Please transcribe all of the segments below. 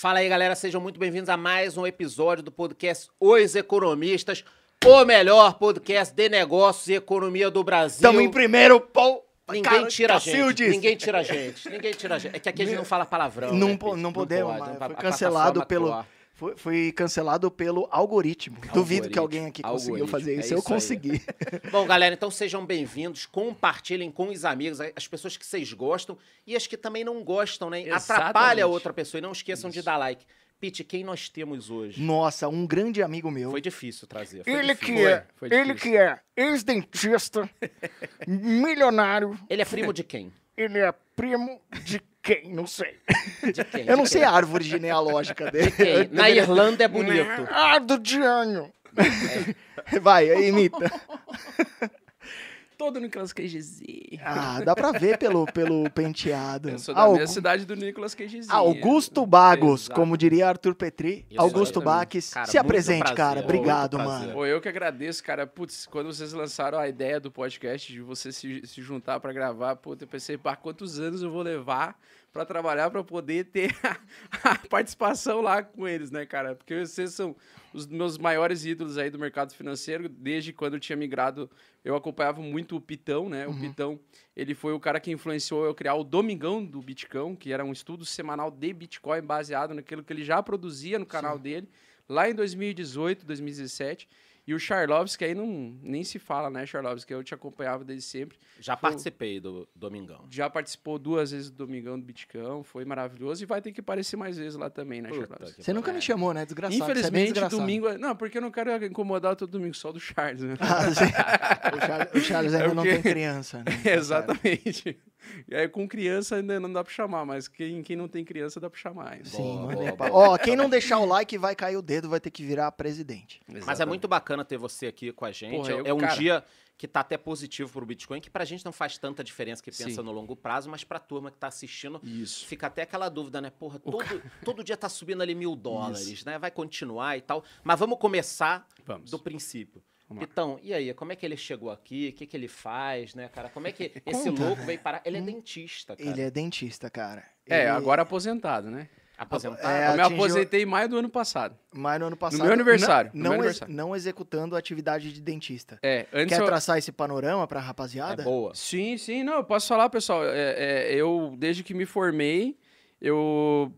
Fala aí, galera, sejam muito bem-vindos a mais um episódio do podcast Os Economistas, o melhor podcast de negócios e economia do Brasil. Estamos em primeiro, pô. Ninguém Cara, tira a gente. Ninguém tira a gente. Ninguém tira a gente. É que aqui a gente não fala palavrão. Não né, po- Pete? não podemos, pode, foi cancelado pelo- atuar. Foi, foi cancelado pelo algoritmo. Duvido que alguém aqui conseguiu Algoritmo. fazer É isso. Eu isso aí. consegui. Bom, galera, então sejam bem-vindos. Compartilhem com os amigos, as pessoas que vocês gostam e as que também não gostam, né? Atrapalha Exatamente. a outra pessoa. E não esqueçam de dar like. Pete, quem nós temos hoje? Nossa, um grande amigo meu. Foi difícil trazer. Foi Ele difícil. que é, foi ele difícil. que é ex-dentista, milionário, Ele é primo de quem? ele é primo de quem? Não sei. De quem? Eu não De sei a árvore genealógica dele. Quem? Na Irlanda é bonito. Ah, do Diânio. Vai, imita. Todo Nicolas Cagezinho. Ah, dá pra ver pelo, pelo penteado. Eu sou da Augu- mesma cidade do Nicolas Cagezinho. Augusto Bagos, Exato. como diria Arthur Petri. Isso, Augusto. Baques. Cara, Se apresente, prazer, cara. Obrigado, mano. Pô, eu que agradeço, cara. Putz, quando vocês lançaram a ideia do podcast, de você se, se juntar pra gravar, pô, eu pensei, pá, quantos anos eu vou levar pra trabalhar pra poder ter a, a participação lá com eles, né, cara? Porque vocês são os meus maiores ídolos aí do mercado financeiro, desde quando eu tinha migrado, eu acompanhava muito o Pitão, né? O Pitão, ele foi o cara que influenciou eu criar o Domingão do Bitcão, que era um estudo semanal de Bitcoin baseado naquilo que ele já produzia no canal dele, lá em 2018, 2017. E o Charlovski aí não, nem se fala, né, Charlovski? Eu te acompanhava desde sempre. Já participei do Domingão. Já participou duas vezes do Domingão do Bitcão, foi maravilhoso e vai ter que aparecer mais vezes lá também, né, Charlovski? Você nunca me chamou, né? Desgraçado. é Infelizmente, desgraçado. domingo. é- Não, porque eu não quero incomodar todo domingo, só do Charles, né? Ah, o, Charles, o Charles ainda É não porque- tem criança, né? Exatamente. E aí, com criança ainda não dá pra chamar, mas quem, quem não tem criança dá pra chamar. ainda. Sim, Boa, boa, boa. Ó, quem não deixar o like vai cair o dedo, vai ter que virar presidente. Mas é Exatamente. muito bacana ter você aqui com a gente. Porra, eu- é um cara- dia que tá até positivo pro Bitcoin, que pra gente não faz tanta diferença que pensa Sim. no longo prazo, mas pra turma que tá assistindo, Isso. fica até aquela dúvida, né? Porra, todo, todo dia tá subindo ali mil dólares, né? Vai continuar e tal. Mas vamos começar Vamos. do princípio. Vamos lá. Pitão, e aí, como é que ele chegou aqui? O que, que ele faz, né, cara? Como é que esse Conta. louco veio parar? Ele é dentista, cara. Ele é dentista, cara. É, Ele- agora aposentado, né? Aposentado. É, eu me atingiu- aposentei em maio do ano passado. Mas no ano passado. meu aniversário, Não, no meu não, ex- aniversário. não executando a atividade de dentista. É, antes Quer eu... traçar esse panorama pra É rapaziada? boa. Sim, sim, não, eu posso falar, pessoal. É, é, eu, desde que me formei, eu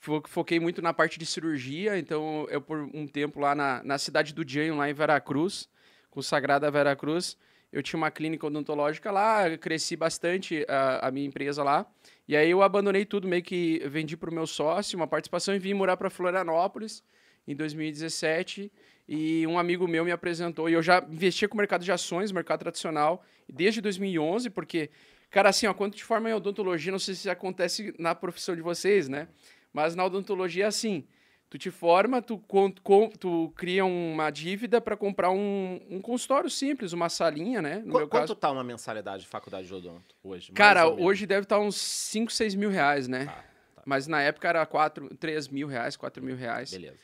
fo- foquei muito na parte de cirurgia, então eu, por um tempo lá na, na cidade do Dianho, lá em Veracruz, com Sagrada Veracruz, eu tinha uma clínica odontológica lá, cresci bastante a, a minha empresa lá, e aí eu abandonei tudo, meio que vendi para o meu sócio uma participação e vim morar para Florianópolis em 2017, e um amigo meu me apresentou, e eu já investia com o mercado de ações, mercado tradicional, desde 2011, porque, cara, assim, ó, quando te forma em odontologia, não sei se acontece na profissão de vocês, né? Mas na odontologia é assim, tu te forma, tu, com- tu cria uma dívida para comprar um, um consultório simples, uma salinha, né? No Qu- Quanto caso. tá uma mensalidade de faculdade de odonto hoje? Cara, hoje deve estar uns 5, 6 mil reais, né? Tá, tá. Mas na época era 4, 3 mil reais, 4 mil reais. Beleza.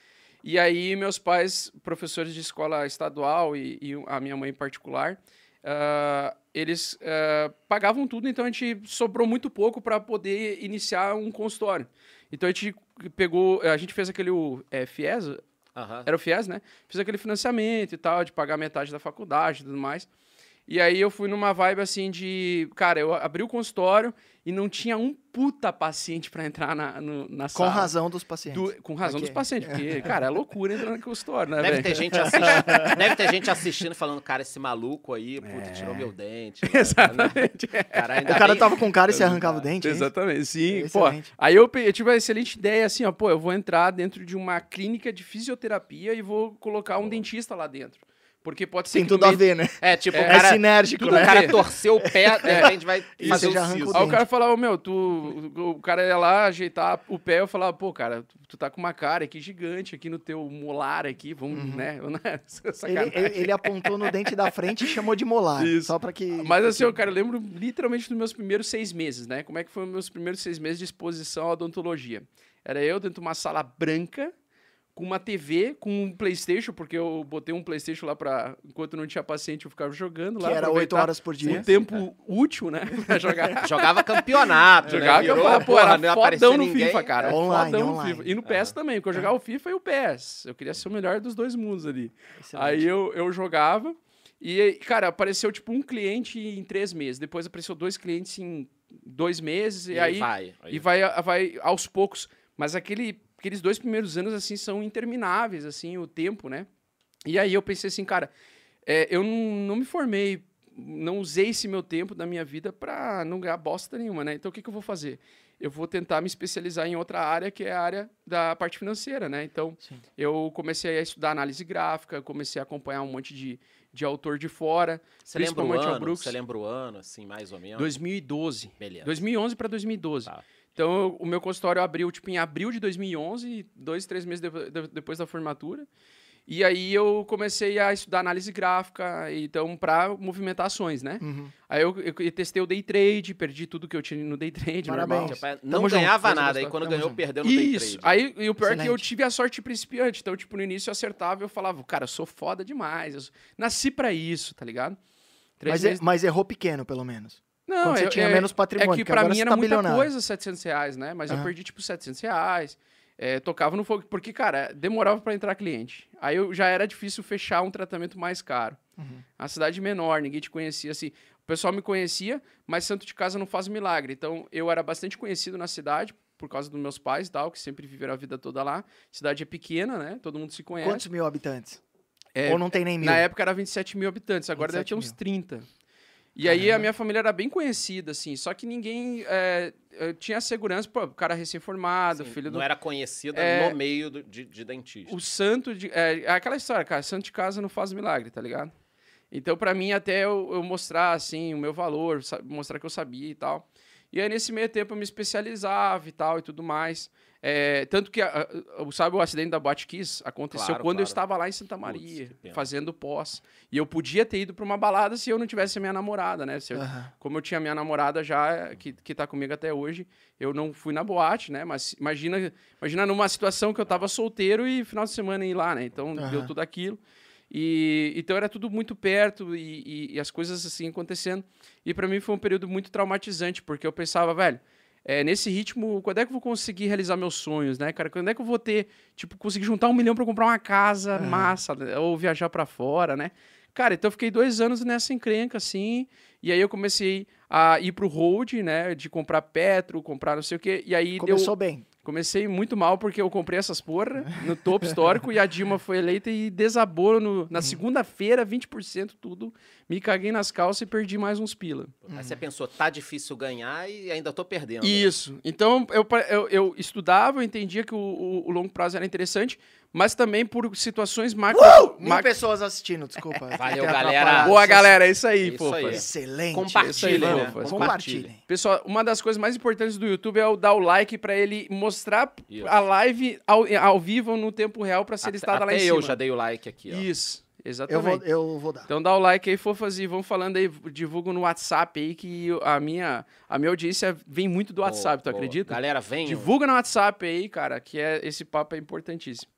E aí, meus pais, professores de escola estadual e, e a minha mãe em particular, ah, eles ah, pagavam tudo, então a gente sobrou muito pouco para poder iniciar um consultório. Então a gente pegou, a gente fez aquele é, FIES, Aham. era o FIES, né? Fiz aquele financiamento e tal, de pagar metade da faculdade e tudo mais. E aí eu fui numa vibe assim de. Cara, eu abri o consultório e não tinha um puta paciente pra entrar na, no- na Com sala. razão dos pacientes. Do- com razão Ok. dos pacientes, porque, cara, é loucura entrar no consultório, né, Deve ter, gente assistindo, deve ter gente assistindo e falando, cara, esse maluco aí, puta, tirou meu dente. né? Exatamente. Cara, ainda O cara bem- tava com cara e você arrancava o dente, é? Exatamente, sim. Pô, Excelente. aí eu, eu tive uma excelente ideia, assim, ó, pô, eu vou entrar dentro de uma clínica de fisioterapia e vou colocar um dentista lá dentro. Porque pode ser Tem tudo a meio- ver, né? É, tipo, É o É cara, sinérgico, o né? cara torceu o pé, de repente vai fazer já o arranca o. Aí o cara falava, meu, tu. O cara ia lá ajeitar o pé, eu falava, pô, cara, tu, tu tá com uma cara aqui gigante aqui no teu molar aqui, vamos, né? né, Ele, ele- ele apontou no dente da frente e chamou de molar. Isso. Só pra que. Mas assim, eu, cara, eu lembro literalmente dos meus primeiros seis meses, né? Como é que foram meus primeiros seis meses de exposição à odontologia? Era eu dentro de uma sala branca, com uma TV, com um Playstation, porque eu botei um Playstation lá pra... Enquanto não tinha paciente, eu ficava jogando Que lá. era oito aproveitar horas por dia. Um tempo útil, né? Pra jogar. Jogava campeonato, Jogava né? que eu Virou, falava, pô, porra, era não aparecia fodão no ninguém. FIFA, cara. É. Online, fodão no online. FIFA. E no PS também, porque eu jogava o FIFA e o PS. Eu queria ser o melhor dos dois mundos ali. Excelente. Aí eu, eu jogava e, cara, apareceu tipo um cliente em três meses. Depois apareceu dois clientes em dois meses. E, E aí vai. e vai, vai aos poucos. Mas aquele, aqueles dois primeiros anos, assim, são intermináveis, assim, o tempo, né? E aí eu pensei assim, cara, é, eu não, não me formei, não usei esse meu tempo da minha vida pra não ganhar bosta nenhuma, né? Então o que, que eu vou fazer? Eu vou tentar me especializar em outra área, que é a área da parte financeira, né? Então Sim. eu comecei a estudar análise gráfica, comecei a acompanhar um monte de, de autor de fora, Você lembra o principalmente ano? Brooks. Você lembra o ano, assim, mais ou menos? 2012. Beleza. 2011 para 2012. Tá. Então, eu- o meu consultório abriu, tipo, em abril de 2011, dois, três meses depo- de- depois da formatura. E aí eu comecei a estudar análise gráfica, então, para movimentar ações, né? Uhum. Aí eu, eu testei o day trade, perdi tudo que eu tinha no day trade, Parabéns. normal. Tipo, é, Tamo não junto. ganhava Coisa nada, aí quando Tamo ganhou, junto. perdeu no day Isso. trade. Aí, e o pior é que eu tive a sorte principiante. Então, tipo, no início eu acertava e eu falava, cara, eu sou foda demais. Eu nasci pra isso, tá ligado? Três Mas, é- meses- mas errou pequeno, pelo menos. Não, quando você eu- tinha é- menos patrimônio, É que pra mim era tá muita bilionário. coisa 700 reais, né? Mas eu Aham. perdi, tipo, 700 reais. É, tocava no fogo. Porque, cara, demorava pra entrar cliente. Aí eu, já era difícil fechar um tratamento mais caro. Uhum. A cidade menor, ninguém te conhecia, assim. O pessoal me conhecia, mas santo de casa não faz milagre. Então, eu era bastante conhecido na cidade, por causa dos meus pais e tal, que sempre viveram a vida toda lá. Cidade é pequena, né? Todo mundo se conhece. Quantos mil habitantes? É, Ou não tem nem mil? na época era 27 mil habitantes, agora deve 27 ter uns mil. 30. E aí a minha família era bem conhecida, assim, só que ninguém é, tinha segurança, pô, o cara recém-formado, filho do. Não era conhecida É, no meio do- de, de dentista. O santo de. É, é aquela história, cara, santo de casa não faz milagre, tá ligado? Então, pra mim, até eu, eu mostrar, assim, o meu valor, mostrar que eu sabia e tal. E aí, nesse meio tempo, eu me especializava e tal e tudo mais. É, tanto que, a- a- sabe, o acidente da Boate Kiss aconteceu Claro, quando eu claro. estava lá em Santa Putz, Maria, pena. fazendo pós. E eu podia ter ido pra uma balada se eu não tivesse a minha namorada, né? Se eu- como eu tinha minha namorada já, que, que tá comigo até hoje, eu não fui na boate, né? Mas imagina, imagina numa situação que eu tava solteiro e final de semana ir lá, né? Então deu tudo aquilo. E então era tudo muito perto e, e- e as coisas assim acontecendo. E para mim foi um período muito traumatizante, porque eu pensava, velho, é, nesse ritmo, quando é que eu vou conseguir realizar meus sonhos, né, cara? Quando é que eu vou ter, tipo, conseguir juntar um milhão para comprar uma casa massa, né? ou viajar para fora, né? Cara, então eu fiquei dois anos nessa encrenca, assim, e aí eu comecei a ir pro hold, né, de comprar Petro, comprar não sei o quê, e aí deu... Começou bem. Comecei muito mal porque eu comprei essas porra no topo histórico e a Dilma foi eleita e desabou no- na segunda-feira, 20% tudo. Me caguei nas calças e perdi mais uns pila. Aí você pensou, tá difícil ganhar e ainda tô perdendo. né? Isso. Então eu, eu, eu estudava, eu entendia que o, o- o longo prazo era interessante, mas também por situações macro. Mil macro- pessoas assistindo, desculpa. Valeu, galera. Boa, galera, é isso aí, Isso pô. aí. Excelente. Compartilhem, Isso aí, né? fofas. Compartilhem. Pessoal, uma das coisas mais importantes do YouTube é o dar o like pra ele mostrar Isso. a live ao, ao vivo no tempo real pra ser Até, listada lá em cima. eu já dei o like aqui, ó. Isso, Eu exatamente. vou, eu vou dar. Então dá o like aí, fofas, e vão falando aí, divulgam no WhatsApp aí, que a minha, a minha audiência vem muito do WhatsApp, tu boa. acredita? Galera, vem. Divulga no WhatsApp aí, cara, que é, esse papo é importantíssimo.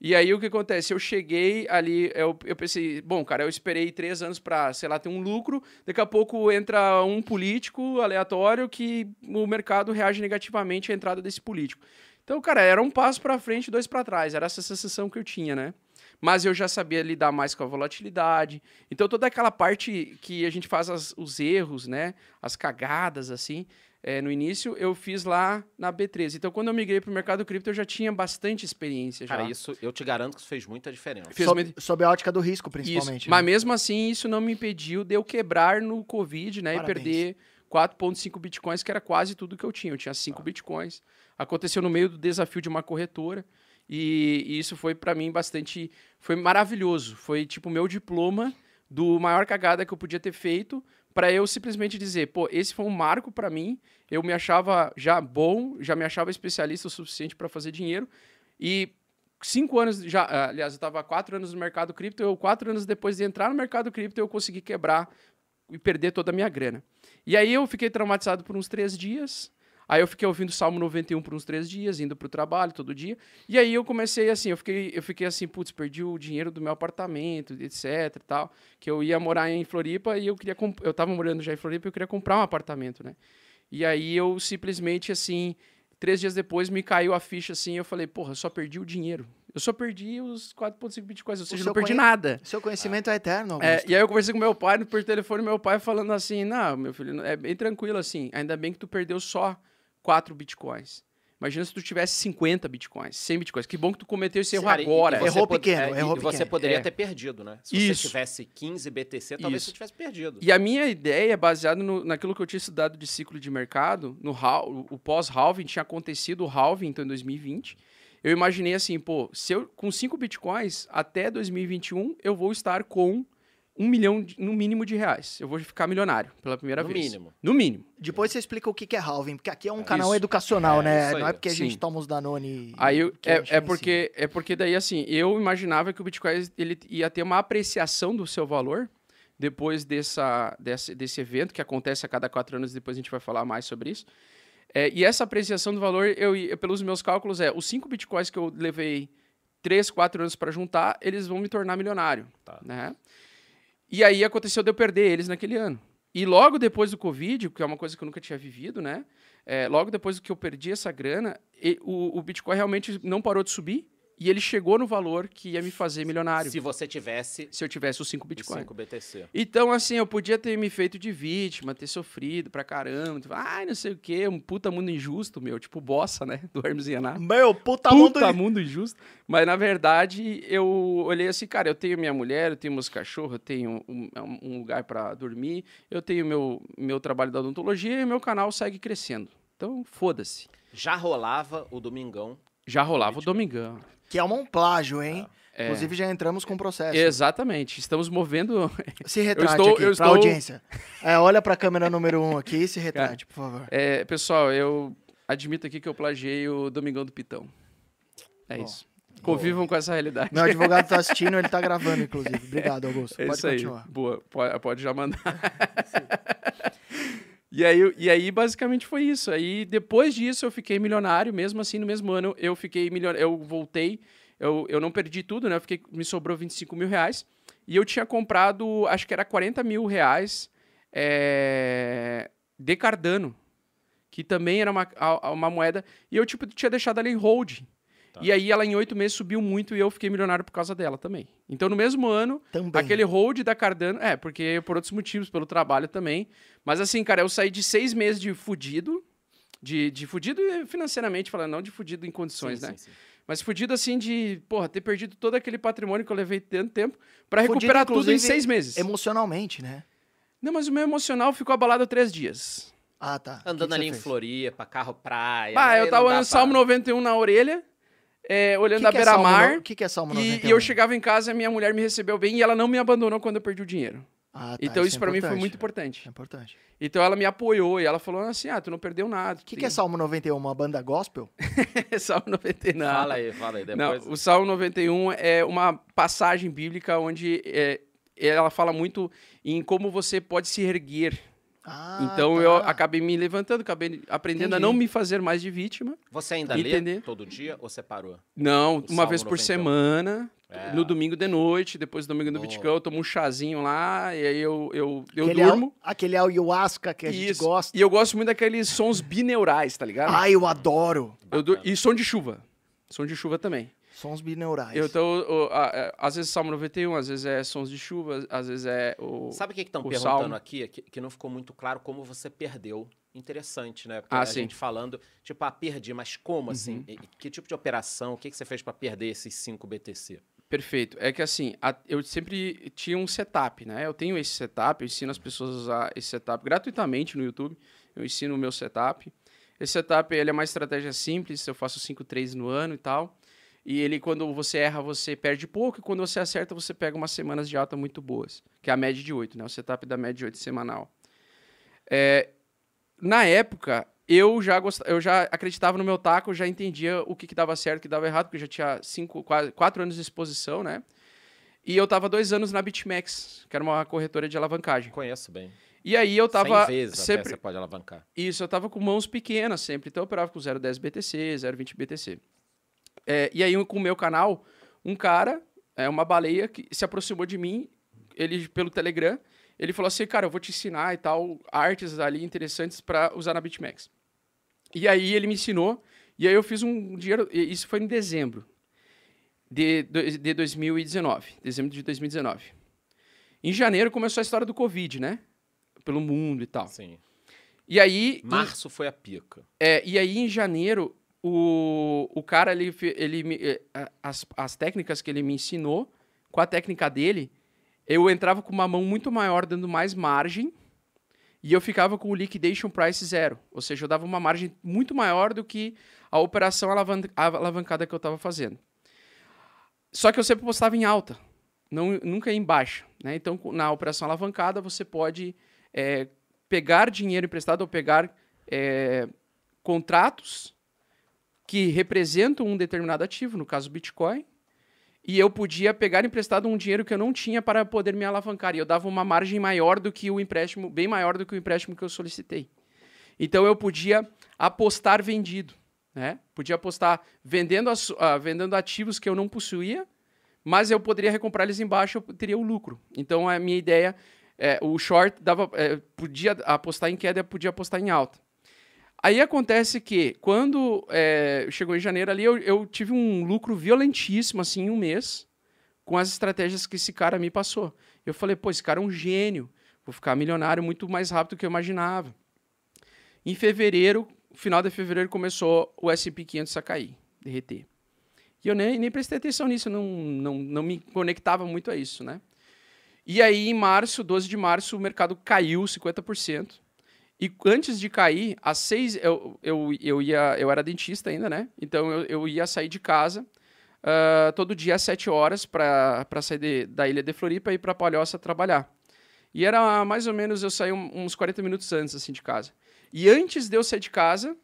E aí o que acontece? Eu cheguei ali, eu, eu pensei, bom, cara, eu esperei três anos pra, sei lá, ter um lucro, daqui a pouco entra um político aleatório que o mercado reage negativamente à entrada desse político. Então, cara, era um passo pra frente, dois pra trás, era essa sensação que eu tinha, né? Mas eu já sabia lidar mais com a volatilidade. Então, toda aquela parte que a gente faz as- os erros, né? As cagadas, assim, é, no início, eu fiz lá na B13. Então, quando eu migrei para o mercado cripto, eu já tinha bastante experiência. Já. Cara, isso eu te garanto que isso fez muita diferença. Fez Sob, sob a ótica do risco, Isso. principalmente. Mas né? mesmo assim, isso não me impediu de eu quebrar no Covid, né? Parabéns. E perder 4,5 bitcoins, que era quase tudo que eu tinha. Eu tinha 5 bitcoins. Aconteceu no meio do desafio de uma corretora. E, e isso foi para mim bastante. Foi maravilhoso. Foi tipo o meu diploma do maior cagada que eu podia ter feito para eu simplesmente dizer, pô, esse foi um marco para mim. Eu me achava já bom, já me achava especialista o suficiente para fazer dinheiro. E cinco anos já, aliás, eu estava quatro anos no mercado cripto. Eu quatro anos depois de entrar no mercado cripto, eu consegui quebrar e perder toda a minha grana. E aí eu fiquei traumatizado por uns três dias. Aí eu fiquei ouvindo Salmo 91 por uns três dias, indo pro trabalho todo dia. E aí eu comecei assim, eu fiquei, eu fiquei assim, putz, perdi o dinheiro do meu apartamento, etc e tal. Que eu ia morar em Floripa e eu queria... Eu tava morando já em Floripa e eu queria comprar um apartamento, né? E aí eu simplesmente, assim, três dias depois me caiu a ficha assim, eu falei, porra, eu só perdi o dinheiro. Eu só perdi os 4.5 bitcoins, ou seja, não perdi conhe- nada. Seu conhecimento é eterno, É, e aí eu conversei com meu pai por telefone, meu pai falando assim, não, meu filho, é bem tranquilo assim, ainda bem que tu perdeu só 4 bitcoins. Imagina se tu tivesse 50 bitcoins, 100 bitcoins. Que bom que tu cometeu esse erro Cara, agora. e você Errou pequeno, é, errou e você pequeno. poderia É. ter perdido, né? Se Isso. você tivesse 15 BTC, talvez Isso. você tivesse perdido. E a minha ideia, baseada no, naquilo que eu tinha estudado de ciclo de mercado, no hal- o pós-halving, tinha acontecido o halving então, em 2020. Eu imaginei assim, pô, se eu, com 5 bitcoins, até 2021, eu vou estar com um milhão, de- no mínimo, de reais. Eu vou ficar milionário pela primeira No vez. mínimo. No mínimo. Depois você explica o que que é halving, porque aqui é um canal Isso. educacional, É, né? Não é porque a gente Sim. toma os Danone. Aí eu- é, gente é porque é porque daí assim, eu imaginava que o Bitcoin ele ia ter uma apreciação do seu valor depois dessa, desse, desse evento que acontece a cada quatro anos, depois a gente vai falar mais sobre isso. É, e essa apreciação do valor, eu, ia- pelos meus cálculos, é os cinco bitcoins que eu levei três, quatro anos para juntar, eles vão me tornar milionário. Tá. Né? E aí aconteceu de eu perder eles naquele ano. E logo depois do Covid, que é uma coisa que eu nunca tinha vivido, né? É, logo depois que eu perdi essa grana, o, o Bitcoin realmente não parou de subir e ele chegou no valor que ia me fazer milionário se, Se você tivesse eu tivesse os 5 os Bitcoins. 5 BTC. Então, assim, eu podia ter me feito de vítima, ter sofrido pra caramba. Tipo, Ai, não sei o quê, um puta mundo injusto, meu. Tipo, bossa, né? Do Hermes e Renato. Meu, puta, Puta mundo. mundo injusto. Mas, na verdade, eu olhei assim, cara, eu tenho minha mulher, eu tenho meus cachorros, eu tenho um, um lugar pra dormir, eu tenho meu, meu trabalho da odontologia e meu canal segue crescendo. Então, foda-se. Já rolava o Domingão. Já rolava o Domingão. Que é um plágio, hein? É. Inclusive já entramos com processo. Exatamente. Estamos movendo. Se retrate estou- aqui, eu estou- audiência. É, olha pra câmera número um aqui e se retrate, por favor. É, pessoal, eu admito aqui que eu plagiei o Domingão do Pitão. É Bom. isso. Convivam com essa realidade. Meu advogado tá assistindo, ele tá gravando, inclusive. Obrigado, Augusto. É Pode isso aí. continuar. Boa, pode, pode já mandar. e, aí, e aí, basicamente, foi isso. Aí, depois disso, eu fiquei milionário. Mesmo assim, no mesmo ano, eu fiquei milionário. Eu voltei. Eu, eu não perdi tudo, né? Eu fiquei, me sobrou 25 mil reais. E eu tinha comprado, acho que era 40 mil reais é, de Cardano. Que também era uma, uma moeda. E eu, tipo, tinha deixado ela em hold. Tá. E aí, ela em oito meses subiu muito e eu fiquei milionário por causa dela também. Então, no mesmo ano, Também. Aquele hold da Cardano, é, porque por outros motivos, pelo trabalho também. Mas assim, cara, eu saí de seis meses de fudido, de, de fudido financeiramente, falando, não de fudido em condições, Sim, né? sim, sim. Mas fudido assim de, porra, ter perdido todo aquele patrimônio que eu levei tanto tempo pra Fudido, recuperar tudo em seis meses. Emocionalmente, né? Não, mas o meu emocional ficou abalado três dias. Ah, tá. Andando que que ali em fez? Floripa, carro praia. Ah, eu tava olhando pra- Salmo 91 na orelha, é, olhando Que a que é beira-mar. no- O que, que é Salmo E, 91? e eu chegava em casa e a minha mulher me recebeu bem e ela não me abandonou quando eu perdi o dinheiro. Ah, tá, então isso é pra mim foi muito importante. É importante. Então ela me apoiou e ela falou assim: ah, tu não perdeu nada. O que, que é Salmo 91? Uma banda gospel? é Salmo 91? Fala aí, fala aí. Depois... Não, o Salmo 91 é uma passagem bíblica onde é, ela fala muito em como você pode se erguer. Ah, então tá. eu acabei me levantando, acabei aprendendo a Entendi. não me fazer mais de vítima. Você ainda Entender. lê todo dia ou você parou? Não, O uma Salmo vez por 91. semana, É. no domingo de noite, depois do domingo do. Viticão, eu tomo um chazinho lá, e aí eu, eu, eu aquele durmo. Al, aquele ayahuasca que a gente Isso. gosta. E eu gosto muito daqueles sons bineurais, tá ligado? Ai, eu adoro. Eu E som de chuva. Som de chuva também. Sons bineurais. Eu tô, a- às vezes Salmo 91, às vezes é sons de chuva, às vezes é o. Sabe o que estão perguntando Salmo. aqui? Que, que não ficou muito claro como você perdeu. Interessante, né? Porque Ah, a sim. Uhum. gente falando, tipo, ah, perdi, mas como assim? E- Que tipo de operação? O que, que você fez pra perder esses 5 BTC? Perfeito. É que assim, a- eu sempre tinha um setup, né? Eu tenho esse setup, eu ensino as pessoas a usar esse setup gratuitamente no YouTube. Eu ensino o meu setup. Esse setup ele é uma estratégia simples, eu faço 5 trades no ano e tal. E ele, quando você erra, você perde pouco, e quando você acerta, você pega umas semanas de alta muito boas, que é a média de 8, né? O setup da média de 8 semanal. É, na época, eu já, gost... eu já acreditava no meu taco, já entendia o que, que dava certo e o que dava errado, porque eu já tinha cinco, quase, quatro anos de exposição, né? E eu tava dois anos na BitMEX, que era uma corretora de alavancagem. Conheço bem. E aí eu tava 100 vezes sempre você pode alavancar. isso, eu tava com mãos pequenas sempre, então eu operava com 0,10 BTC, 0,20 BTC. É, e aí, com o meu canal, um cara, é, uma baleia, que se aproximou de mim, ele pelo Telegram, ele falou assim, cara, eu vou te ensinar e tal, artes ali interessantes para usar na BitMEX. E aí ele me ensinou, e aí eu fiz um dinheiro, isso foi em dezembro de, de 2019, dezembro de 2019. Em janeiro começou a história do Covid, né? Pelo mundo e tal. Sim. E aí, em- Março foi a pica. é, e aí, em janeiro, o, o cara, ele, ele eh, as, as técnicas que ele me ensinou, com a técnica dele, eu entrava com uma mão muito maior, dando mais margem, e eu ficava com o liquidation price zero. Ou seja, eu dava uma margem muito maior do que a operação alavan- alavancada que eu estava fazendo. Só que eu sempre postava em alta, não, nunca em baixa. Né? Então, na operação alavancada, você pode eh, pegar dinheiro emprestado ou pegar eh, contratos que representam um determinado ativo, no caso Bitcoin, e eu podia pegar emprestado um dinheiro que eu não tinha para poder me alavancar. E eu dava uma margem maior do que o empréstimo, bem maior do que o empréstimo que eu solicitei. Então eu podia apostar vendido, né? Podia apostar vendendo, as- ah, vendendo ativos que eu não possuía, mas eu poderia recomprar eles embaixo, eu teria o lucro. Então a minha ideia, é, o short dava, é, podia apostar em queda, podia apostar em alta. Aí acontece que, quando é, chegou em janeiro ali, eu, eu tive um lucro violentíssimo, assim, em um mês, com as estratégias que esse cara me passou. Eu falei, pô, esse cara é um gênio, vou ficar milionário muito mais rápido do que eu imaginava. Em fevereiro, final de fevereiro, começou o S&P 500 a cair, derreter. E eu nem, nem prestei atenção nisso, não, não, não me conectava muito a isso, né? E aí, em março, 12 de março, o mercado caiu 50%. E antes de cair, às seis, eu, eu, eu, ia, eu era dentista ainda, né? Então eu, eu ia sair de casa ah, todo dia às sete horas para sair de- da ilha de Floripa e ir para Palhoça trabalhar. E era mais ou menos, eu saí uns 40 minutos antes assim de casa. E antes de eu sair de casa,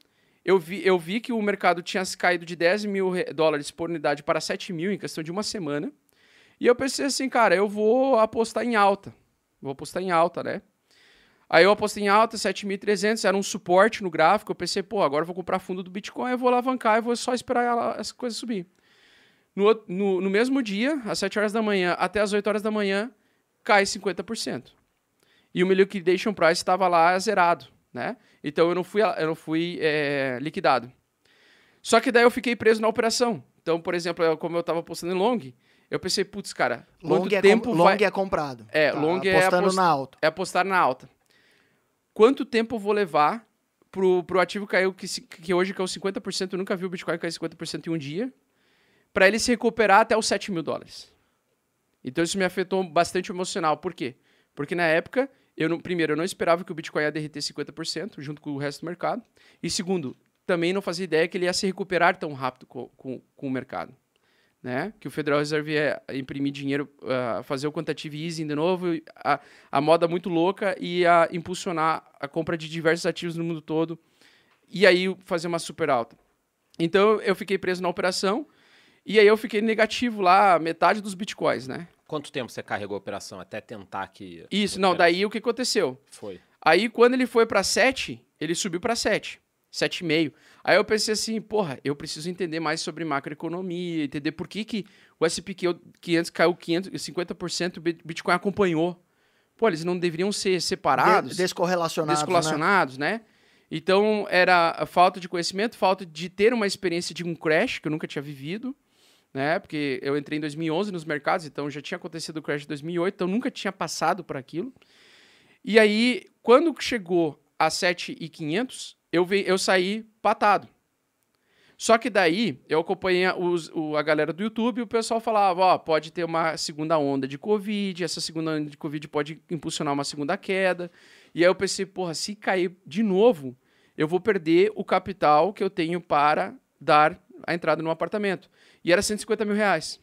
eu vi, eu vi que o mercado tinha caído de 10 mil re- dólares por unidade para 7 mil em questão de uma semana. E eu pensei assim, cara, eu vou apostar em alta. Vou apostar em alta, né? Aí eu apostei em alta, 7.300, era um suporte no gráfico. Eu pensei, pô, agora eu vou comprar fundo do Bitcoin, eu vou alavancar e vou só esperar ela, as coisas subir. No, no, no mesmo dia, às 7 horas da manhã até às 8 horas da manhã, cai 50%. E o meu liquidation price estava lá zerado, né? Então eu não fui, eu não fui é, liquidado. Só que daí eu fiquei preso na operação. Então, por exemplo, eu- como eu estava apostando em long, eu pensei, putz, cara, Long, quanto é, tempo com- vai... long é comprado. É, Tá long é apostando apost- na alta. é apostar na alta. Quanto tempo eu vou levar pro, pro ativo cair, que, que hoje caiu 50%, eu nunca vi o Bitcoin cair 50% em um dia, para ele se recuperar até os 7 mil dólares. Então isso me afetou bastante emocional. Por quê? Porque na época, eu não, primeiro, eu não esperava que o Bitcoin ia derreter 50% junto com o resto do mercado. E segundo, também não fazia ideia que ele ia se recuperar tão rápido com, com, com o mercado. Né? Que o Federal Reserve ia imprimir dinheiro, ah, fazer o quantitative easing de novo, a, a moda muito louca e ia impulsionar a compra de diversos ativos no mundo todo e aí fazer uma super alta. Então eu fiquei preso na operação e aí eu fiquei negativo lá, metade dos bitcoins, né? Quanto tempo você carregou a operação até tentar que. Isso, não, daí o que aconteceu? Foi. Aí quando ele foi para 7, ele subiu para 7, 7,5. Aí eu pensei assim, porra, eu preciso entender mais sobre macroeconomia, entender por que, que o S&P 500 caiu 500, 50%, o Bit- Bitcoin acompanhou. Pô, eles não deveriam ser separados? De- descorrelacionados, né? né? Então, era a falta de conhecimento, falta de ter uma experiência de um crash que eu nunca tinha vivido, né? Porque eu entrei em 2011 nos mercados, então já tinha acontecido o crash de 2008, então nunca tinha passado por aquilo. E aí, quando chegou a 7,500, eu, ve- eu saí patado. Só que daí, eu acompanhei os- o- a galera do YouTube e o pessoal falava, ó, pode ter uma segunda onda de Covid, essa segunda onda de Covid pode impulsionar uma segunda queda. E aí eu pensei, porra, se cair de novo, eu vou perder o capital que eu tenho para dar a entrada no apartamento. E era 150 mil reais.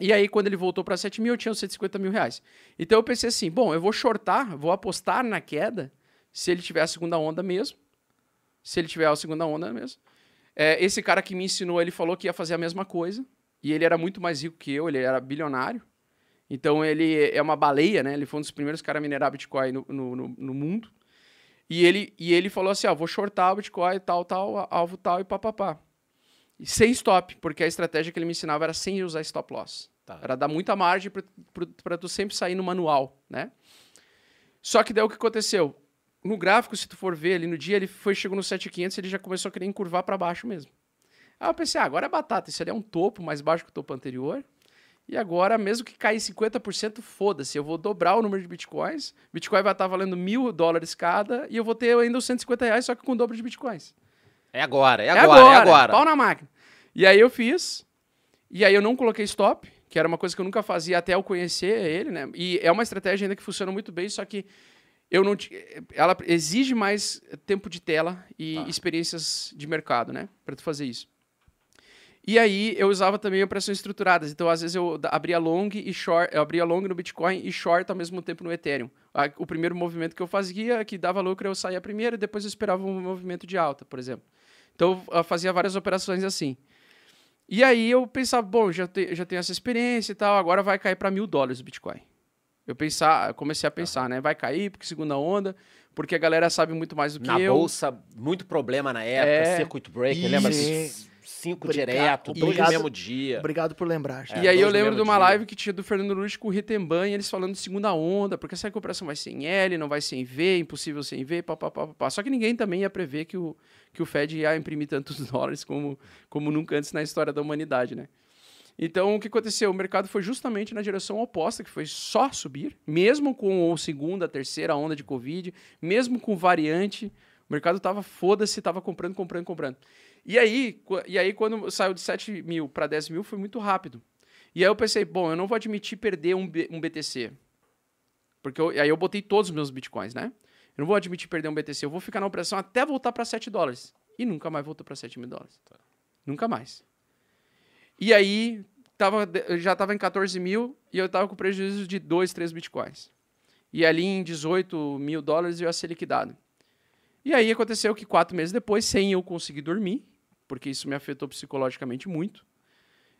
E aí, quando ele voltou para 7 mil, eu tinha os 150 mil reais. Então eu pensei assim, bom, eu vou shortar, vou apostar na queda, se ele tiver a segunda onda mesmo. Se ele tiver a segunda onda mesmo. É, esse cara que me ensinou, ele falou que ia fazer a mesma coisa. E ele era muito mais rico que eu, ele era bilionário. Então ele é uma baleia, né? Ele foi um dos primeiros caras a minerar Bitcoin no, no, no, no mundo. E ele, e ele falou assim: ó, vou shortar o Bitcoin, tal, tal, alvo tal e papapá. E sem stop, porque a estratégia que ele me ensinava era sem usar stop loss. Tá. Era dar muita margem para tu sempre sair no manual, né? Só que daí o que aconteceu? No gráfico, se tu for ver ali no dia, ele foi chegou no 7500, ele já começou a querer encurvar para baixo mesmo. Aí eu pensei, ah, agora é batata, isso ali é um topo mais baixo que o topo anterior. E agora, mesmo que cair 50%, foda-se, eu vou dobrar o número de bitcoins. Bitcoin vai estar valendo mil dólares cada e eu vou ter ainda os 150 reais, só que com o dobro de bitcoins. É agora, é agora, é agora. Pau na máquina. E aí eu fiz, e aí eu não coloquei stop, que era uma coisa que eu nunca fazia até eu conhecer ele, né? E é uma estratégia ainda que funciona muito bem, só que eu não ela exige mais tempo de tela e Tá. experiências de mercado, né, para tu fazer isso. E aí eu usava também operações estruturadas. Então, às vezes, eu abria long e short, eu abria long no Bitcoin e short ao mesmo tempo no Ethereum. O primeiro movimento que eu fazia, que dava lucro, eu saía primeiro e depois eu esperava um movimento de alta, por exemplo. Então, eu fazia várias operações assim. E aí eu pensava, bom, já, te- já tenho essa experiência e tal, agora vai cair para mil dólares o Bitcoin. Eu pensar, eu comecei a pensar, né? Vai cair porque segunda onda, porque a galera sabe muito mais do que Na eu. bolsa, muito problema na época, É. circuit break, lembra? Cinco Obrigado. direto, dois no Obrigado. mesmo dia. Obrigado por lembrar. É, e aí eu dois no lembro de uma dia. live que tinha do Fernando Luz com o Ritemban e eles falando de segunda onda, porque essa recuperação vai sem L, não vai sem V, impossível sem V, papapá. papá. Só que ninguém também ia prever que o, que o Fed ia imprimir tantos dólares como, como nunca antes na história da humanidade, né? Então, o que aconteceu? O mercado foi justamente na direção oposta, que foi só subir, mesmo com a segunda, terceira onda de Covid, mesmo com variante, o mercado tava foda-se, tava comprando, comprando, comprando. E aí, e aí quando saiu de 7 mil para 10 mil, foi muito rápido. E aí eu pensei, bom, eu não vou admitir perder um, B- um BTC. Porque eu, aí eu botei todos os meus bitcoins, né? Eu não vou admitir perder um BTC, eu vou ficar na operação até voltar para 7 dólares. E nunca mais voltou para 7 mil dólares. Nunca mais. E aí, tava, já estava em 14 mil e eu estava com prejuízo de 2, 3 bitcoins. E ali em 18 mil dólares eu ia ser liquidado. E aí aconteceu que quatro meses depois, sem eu conseguir dormir, porque isso me afetou psicologicamente muito,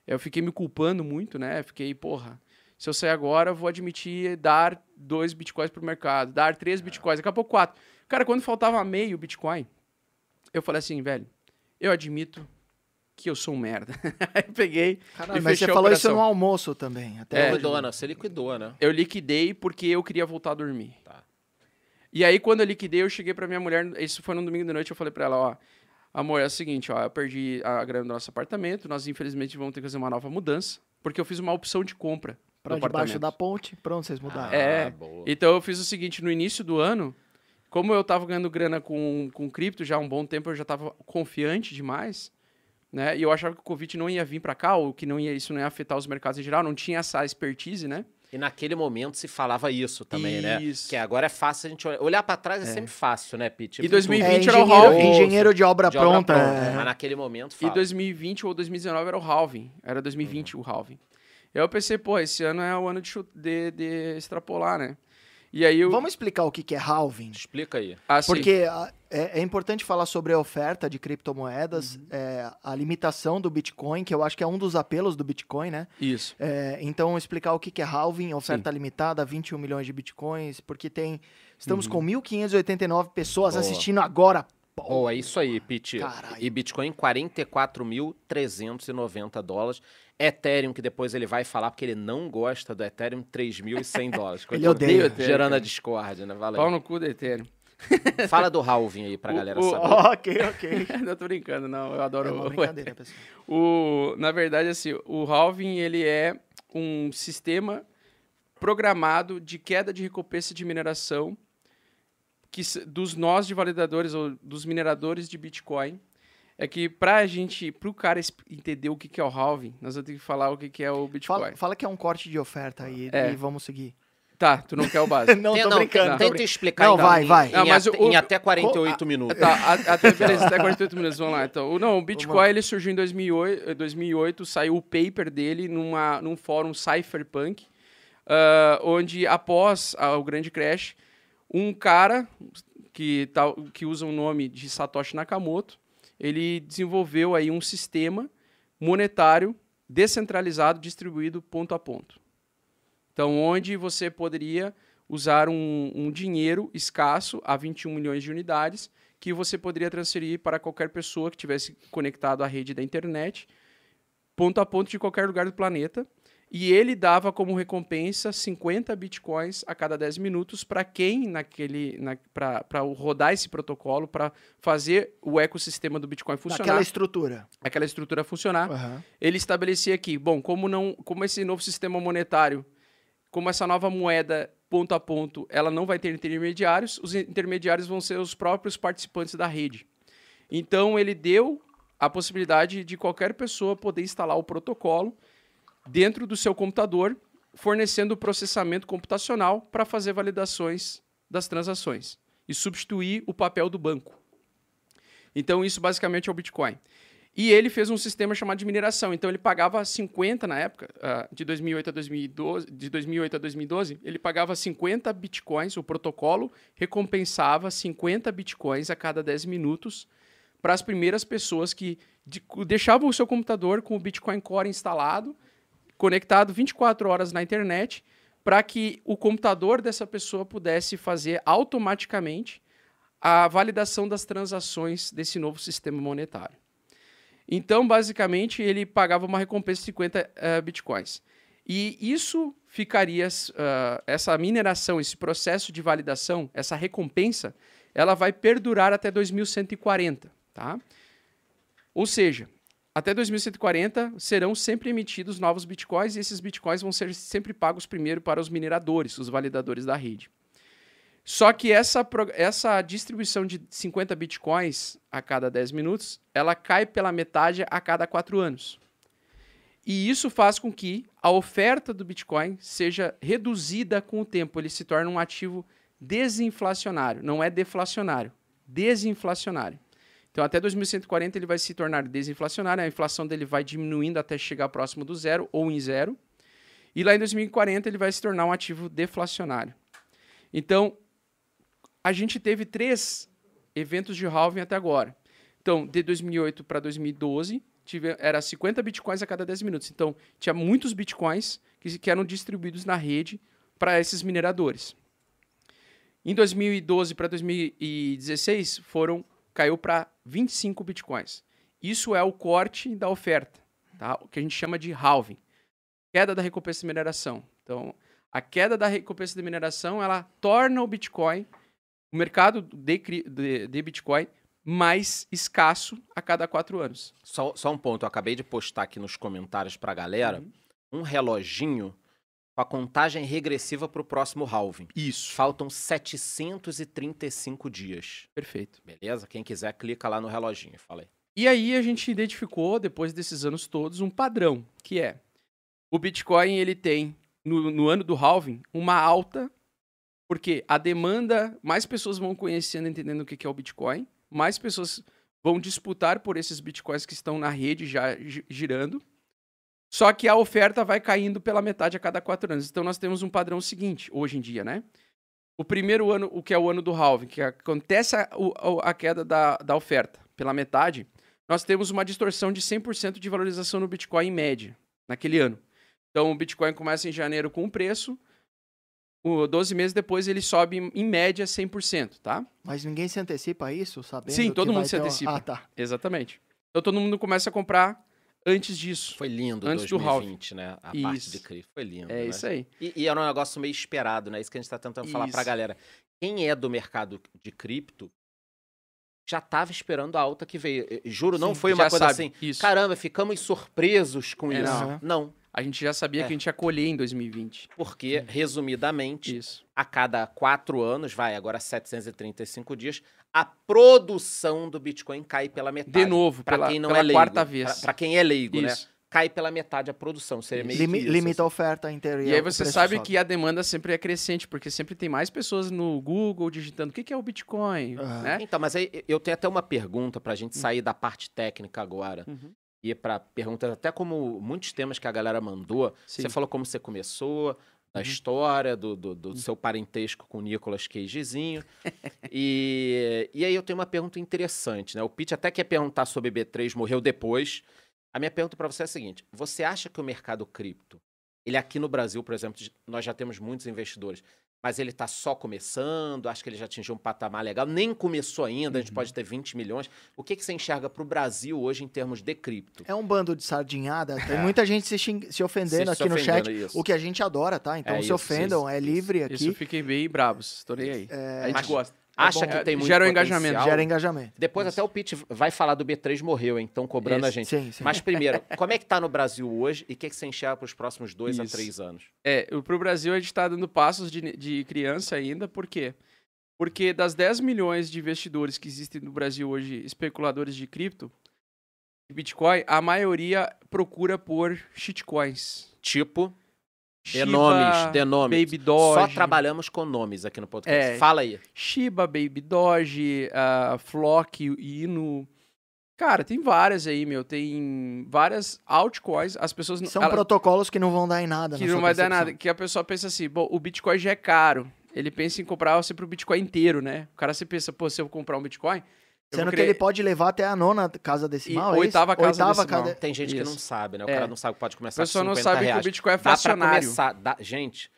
eu fiquei me culpando muito, né? Fiquei, porra, se eu sair agora, eu vou admitir dar dois bitcoins pro mercado, dar três bitcoins, daqui a pouco quatro. Cara, quando faltava meio bitcoin, eu falei assim, velho, eu admito que eu sou um merda. aí eu peguei Caralho, e mas você a falou isso no almoço também. Até É. Liquidou, né? Você liquidou, né? Eu liquidei porque eu queria voltar a dormir. Tá. E aí, quando eu liquidei, eu cheguei pra minha mulher. Isso foi no domingo de noite. Eu falei pra ela: Ó, amor, é o seguinte, ó, eu perdi a grana do nosso apartamento. Nós, infelizmente, vamos ter que fazer uma nova mudança. Porque eu fiz uma opção de compra. Pra do debaixo apartamento. da ponte, pronto, vocês mudaram. É. Ah, boa. Então, eu fiz o seguinte: no início do ano, como eu tava ganhando grana com, com cripto já há um bom tempo, eu já tava confiante demais. Né? E eu achava que o Covid não ia vir pra cá, ou que não ia, isso não ia afetar os mercados em geral, não tinha essa expertise, né? E naquele momento se falava isso também, né? Isso. Que agora é fácil a gente olhar. Olhar pra trás é, sempre fácil, né, Pete? E 2020 É, era o engenheiro, halving. engenheiro de obra De obra pronta. pronta, é. Mas naquele momento E fala. 2020 ou 2019 era o halving. Era 2020 o halving. Aí eu pensei, pô, esse ano é o ano de, de, de extrapolar, né? E aí eu. Vamos explicar o que é halving? Explica aí. assim, Porque a- é, é importante falar sobre a oferta de criptomoedas, Uhum. é, a limitação do Bitcoin, que eu acho que é um dos apelos do Bitcoin, né? Isso. É, então, explicar o que que é halving, oferta limitada, 21 milhões de Bitcoins, porque tem... Estamos com 1.589 pessoas Boa. assistindo agora. Oh, é isso aí, Pete. E Bitcoin 44.390 dólares. Ethereum, que depois ele vai falar, porque ele não gosta do Ethereum, 3.100 dólares. Ele odeia. Gerando a discórdia, né? Valeu. Pau no cu do Ethereum. Fala do halving aí pra O- galera o- saber. ok, ok. não tô brincando, não. Eu É adoro uma o brincadeira, pessoal. O, na verdade, assim, o halving ele é um sistema programado de queda de recompensa de mineração que, dos nós de validadores ou dos mineradores de Bitcoin. É que pra gente, pro cara entender o que, que é o halving, nós vamos ter que falar o que, que é o Bitcoin. Fala, fala que é um corte de oferta aí É. e vamos seguir. Tá, tu não quer o básico. não, Tem- tô brincando. tô Tenta explicar Não, em- vai, vai. Em, Não, mas até, o- em até 48 minutos. Tá, a- até, beleza, até 48 minutos, vamos lá. Então, o- não, o Bitcoin ele surgiu em 2008, eh, 2008 saiu o paper dele numa, num fórum Cypherpunk, ah, onde após ah, o grande crash, um cara que, tá, que usa o nome de Satoshi Nakamoto, ele desenvolveu aí um sistema monetário descentralizado distribuído ponto a ponto. Então, onde você poderia usar um, um dinheiro escasso a 21 milhões de unidades que você poderia transferir para qualquer pessoa que tivesse conectado à rede da internet, ponto a ponto de qualquer lugar do planeta. E ele dava como recompensa 50 bitcoins a cada 10 minutos para quem naquele na, para rodar esse protocolo, para fazer o ecossistema do Bitcoin funcionar, Naquela estrutura. aquela estrutura funcionar Aham. ele estabelecia aqui, bom, como não, como esse novo sistema monetário, como essa nova moeda ponto a ponto, ela não vai ter intermediários, os intermediários vão ser os próprios participantes da rede. Então ele deu a possibilidade de qualquer pessoa poder instalar o protocolo dentro do seu computador, fornecendo o processamento computacional para fazer validações das transações e substituir o papel do banco. Então isso basicamente é o Bitcoin. E ele fez um sistema chamado de mineração. Então ele pagava 50 na época, ah, de 2008 a 2012, de 2008 a 2012, ele pagava 50 bitcoins, o protocolo recompensava 50 bitcoins a cada 10 minutos para as primeiras pessoas que de- deixavam o seu computador com o Bitcoin Core instalado, conectado 24 horas na internet, para que o computador dessa pessoa pudesse fazer automaticamente a validação das transações desse novo sistema monetário. Então, basicamente, ele pagava uma recompensa de 50 eh, bitcoins. E isso ficaria, ah, essa mineração, esse processo de validação, essa recompensa, ela vai perdurar até 2140, tá? Ou seja, até 2140 serão sempre emitidos novos bitcoins e esses bitcoins vão ser sempre pagos primeiro para os mineradores, os validadores da rede. Só que essa, essa distribuição de 50 bitcoins a cada 10 minutos, ela cai pela metade a cada 4 anos. E isso faz com que a oferta do Bitcoin seja reduzida com o tempo. Ele se torna um ativo desinflacionário, não é deflacionário, desinflacionário. Então, até 2140 ele vai se tornar desinflacionário, a inflação dele vai diminuindo até chegar próximo do zero ou em zero. E lá em 2040 ele vai se tornar um ativo deflacionário. Então, a gente teve três eventos de halving até agora. Então, de 2008 para 2012, tive, era 50 bitcoins a cada 10 minutos. Então, tinha muitos bitcoins que, que eram distribuídos na rede para esses mineradores. Em 2012 para 2016, foram caiu para 25 bitcoins. Isso é o corte da oferta, tá? o que a gente chama de halving. Queda da recompensa de mineração. Então, a queda da recompensa de mineração, ela torna o Bitcoin, o mercado de, de, de Bitcoin, mais escasso a cada quatro anos. Só, só um ponto, eu acabei de postar aqui nos comentários pra galera um reloginho com a contagem regressiva pro próximo halving. Isso. Faltam 735 dias. Perfeito. Beleza? Quem quiser, clica lá no reloginho. Falei. E aí a gente identificou, depois desses anos todos, um padrão, que é o Bitcoin ele tem, no, no ano do halving, uma alta, porque a demanda, mais pessoas vão conhecendo, entendendo o que é o Bitcoin, mais pessoas vão disputar por esses Bitcoins que estão na rede já gi- girando, só que a oferta vai caindo pela metade a cada quatro anos. Então nós temos um padrão seguinte, hoje em dia, né? O primeiro ano, o que é o ano do halving, que acontece a, a queda da, da oferta pela metade, nós temos uma distorção de 100% de valorização no Bitcoin em média, naquele ano. Então, o Bitcoin começa em janeiro com um preço, o 12 meses depois ele sobe em, média 100%, tá? Mas ninguém se antecipa a isso, sabendo Sim, que todo mundo se antecipa. Ah, tá. Exatamente. Então, todo mundo começa a comprar antes disso. Foi lindo Antes do 2020, né? A parte Isso. de CRI. Foi lindo. É né? isso aí. E, e era um negócio meio esperado, né? Isso que a gente tá tentando falar pra Isso. galera. Quem é do mercado de cripto já tava esperando a alta que veio. Juro, não Sim, foi uma coisa sabe, assim. Isso. Caramba, ficamos surpresos com É, isso. não. Não, A gente já sabia É. que a gente ia colher em 2020. porque, resumidamente, Isso. a cada quatro anos, vai, agora 735 dias, a produção do Bitcoin cai pela metade. De novo, Pra pela, quem não pela é leigo. quarta Pra, vez. pra quem é leigo, né? Isso. Cai pela metade a produção. Seria meio Limi- limita a assim. oferta inteira. E aí o você sabe sobe. que a demanda sempre é crescente, porque sempre tem mais pessoas no Google digitando o que é o Bitcoin, Aham. né? Então, mas aí eu tenho até uma pergunta pra gente sair da parte técnica agora. Uhum. E pra perguntas, até como muitos temas que a galera mandou. Sim. Você falou como você começou, da Uhum. história, do, do, do seu parentesco com o Nicolas Cagezinho. e, e aí eu tenho uma pergunta interessante, né? O Pete até quer perguntar sobre B3, morreu depois. A minha pergunta pra você é a seguinte: você acha que o mercado cripto Ele aqui no Brasil, por exemplo, nós já temos muitos investidores, mas ele está só começando, acho que ele já atingiu um patamar legal, nem começou ainda, a gente Uhum. pode ter 20 milhões. O que, que você enxerga para o Brasil hoje em termos de cripto? É um bando de sardinhada. Tem muita gente se, xing- se ofendendo É. Se- se aqui no ofendendo, chat. isso. O que a gente adora, tá? Então É se isso, ofendam, isso, é isso. livre aqui. Isso fiquem bem bravos. Estou nem aí. a gente Mas- gosta. Acha bom. que tem muito Gera um potencial? engajamento, Gera engajamento. Depois até o Pete vai falar do B3 morreu, hein? Estão cobrando a Isso, gente. Sim, sim. Mas primeiro, como é que tá no Brasil hoje e o que, que você enxerga para os próximos dois a Isso. três anos? É, para o Brasil a gente está dando passos de, de criança ainda, por quê? Porque das 10 milhões de investidores que existem no Brasil hoje, especuladores de cripto, de Bitcoin, a maioria procura por shitcoins. Tipo, dê Shiba, nomes, dê nomes. Baby Doge. Só trabalhamos com nomes aqui no podcast. É. Fala aí. Shiba, Baby Doge, uh, Flock, Inu. Cara, tem várias aí, meu. Tem várias altcoins. As pessoas São ela- protocolos que não vão dar em nada. que não vai dar percepção. nada. Que a pessoa pensa assim, bom, o Bitcoin já é caro. Ele pensa em comprar sempre o Bitcoin inteiro, né? O cara se pensa, pô, se eu comprar um Bitcoin. Sendo que ele pode levar até a nona casa decimal. E é isso? oitava casa decimal. cada- Tem gente que Isso. não sabe, né? O É. cara não sabe que pode A começar pessoa com não 50 sabe que reais. o Bitcoin é Dá fracionário. começar. dá- Gente,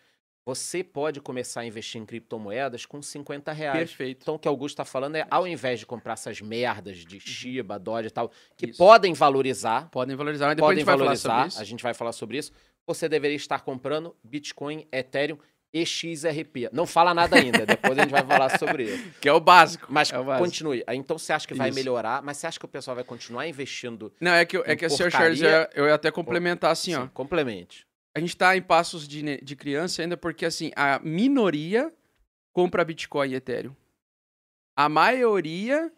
você pode começar a investir em criptomoedas com 50 reais. Perfeito. Então, o que o Augusto está falando é, ao invés de comprar essas merdas de Shiba, Doge e tal, que Isso. podem valorizar, Podem valorizar, mas depois podem a gente vai falar valorizar, sobre isso. a gente vai falar sobre isso, você deveria estar comprando Bitcoin, Ethereum e XRP. Não fala nada ainda, depois a gente vai falar sobre isso. Que é o básico. Mas é o básico. continue. Então você acha que vai Isso. melhorar, mas você acha que o pessoal vai continuar investindo? Não, é que, eu- é que assim, porcaria- Charles, eu ia, eu ia até complementar assim, ó. Sim, complemente. A gente tá em passos de, de criança ainda porque, assim, a minoria compra Bitcoin e Ethereum. A maioria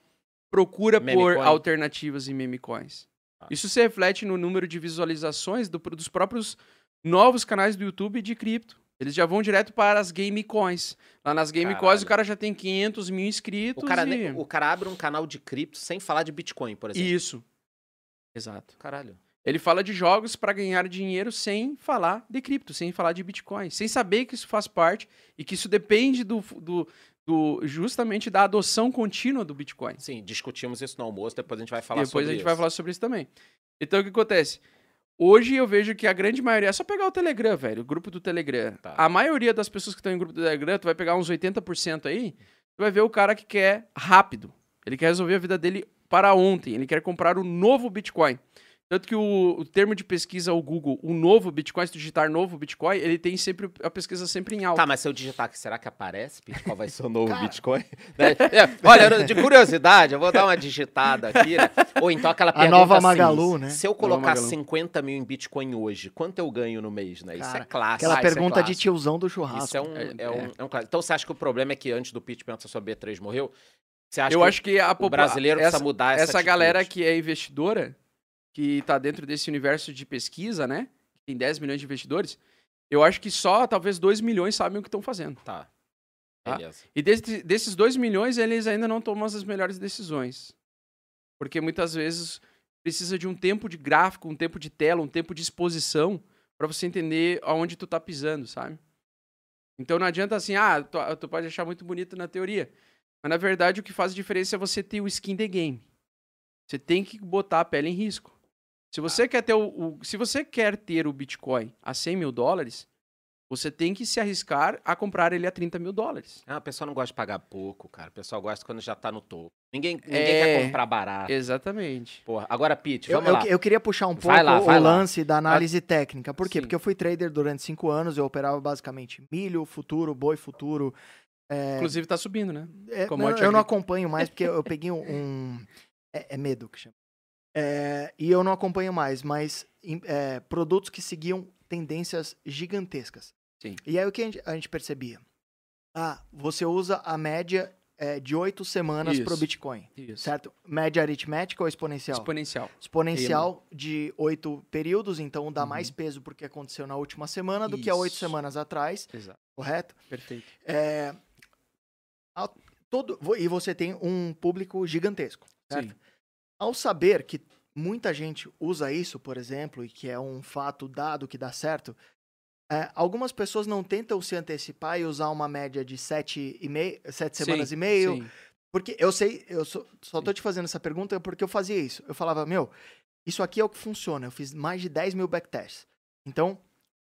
procura por Memecoin. alternativas em memecoins. Ah. Isso se reflete no número de visualizações do- dos próprios novos canais do YouTube de cripto. Eles já vão direto para as gamecoins. Lá nas gamecoins Caralho. o cara já tem 500 mil inscritos O cara, e... o cara abre um canal de cripto sem falar de Bitcoin, por exemplo. Isso. Exato. Caralho. Ele fala de jogos para ganhar dinheiro sem falar de cripto, sem falar de Bitcoin, sem saber que isso faz parte e que isso depende do, do, do- justamente da adoção contínua do Bitcoin. Sim, discutimos isso no almoço, depois a gente vai falar Depois sobre a gente isso. vai falar sobre isso também. Então o que acontece? Hoje eu vejo que a grande maioria, é só pegar o Telegram, velho, o grupo do Telegram. Tá. A maioria das pessoas que estão em grupo do Telegram, tu vai pegar uns 80% aí, tu vai ver o cara que quer rápido. Ele quer resolver a vida dele para ontem, ele quer comprar o novo Bitcoin. Tanto que o, o termo de pesquisa, o Google, o novo Bitcoin, se tu digitar novo Bitcoin, ele tem sempre a pesquisa sempre em alta. Tá, mas se eu digitar aqui, será que aparece? Qual vai ser o novo Cara. Bitcoin? Né? É, olha, de curiosidade, eu vou dar uma digitada aqui, né? Ou então aquela A pergunta nova assim, Magalu, né? Se eu colocar Magalu. 50 mil em Bitcoin hoje, quanto eu ganho no mês, né? Isso é Cara, clássico. Aquela Ah, isso é pergunta de clássico. tiozão do churrasco. Isso é um, É, é, um, é. é um clássico. Então você acha que o problema é que antes do sobre a B3 morreu? Você acha eu que acho que a o brasileiro essa, precisa mudar essa essa atitude? galera que é investidora, que tá dentro desse universo de pesquisa, né? Tem 10 milhões de investidores. Eu acho que só talvez 2 milhões sabem o que estão fazendo. Tá. Tá. E desse- desses 2 milhões, eles ainda não tomam as melhores decisões. Porque muitas vezes precisa de um tempo de gráfico, um tempo de tela, um tempo de exposição para você entender aonde tu tá pisando, sabe? Então não adianta assim, ah, tu, tu pode achar muito bonito na teoria. Mas na verdade o que faz diferença é você ter o skin the game. Você tem que botar a pele em risco. Se você quer ter o, o- se você quer ter o Bitcoin a 100 mil dólares, você tem que se arriscar a comprar ele a 30 mil dólares. Ah, o pessoal não gosta de pagar pouco, cara. O pessoal gosta quando já tá no topo. Ninguém, ninguém É. quer comprar barato. Exatamente. Porra. Agora, Pete, Eu, vamos eu, lá. eu queria puxar um pouco Vai lá, vai o lá. lance da análise técnica. Por quê? Sim. Porque eu fui trader durante cinco anos, eu operava basicamente milho, futuro, boi futuro. Inclusive tá subindo, né? É, Como não, eu não acompanho mais, porque eu peguei um. um- é, é medo que chama. É, e eu não acompanho mais, mas é, produtos que seguiam tendências gigantescas. Sim. E aí o que a gente, a gente percebia? Ah, você usa a média é, de oito semanas para o Isso. Bitcoin, Isso. certo? Média aritmética ou exponencial? Exponencial. exponencial de oito períodos, então dá Uhum. mais peso porque aconteceu na última semana do que há oito Isso. semanas atrás, Exato. correto? Perfeito. É, ao- todo, e você tem um público gigantesco, certo? Sim. Ao saber que muita gente usa isso, por exemplo, e que é um fato dado que dá certo, é, algumas pessoas não tentam se antecipar e usar uma média de sete, e mei, sete semanas Sim, e meio, sim. porque eu sei, eu só, só tô te fazendo essa pergunta porque eu fazia isso. Eu falava, meu, isso aqui é o que funciona. Eu fiz mais de 10 mil backtests. Então,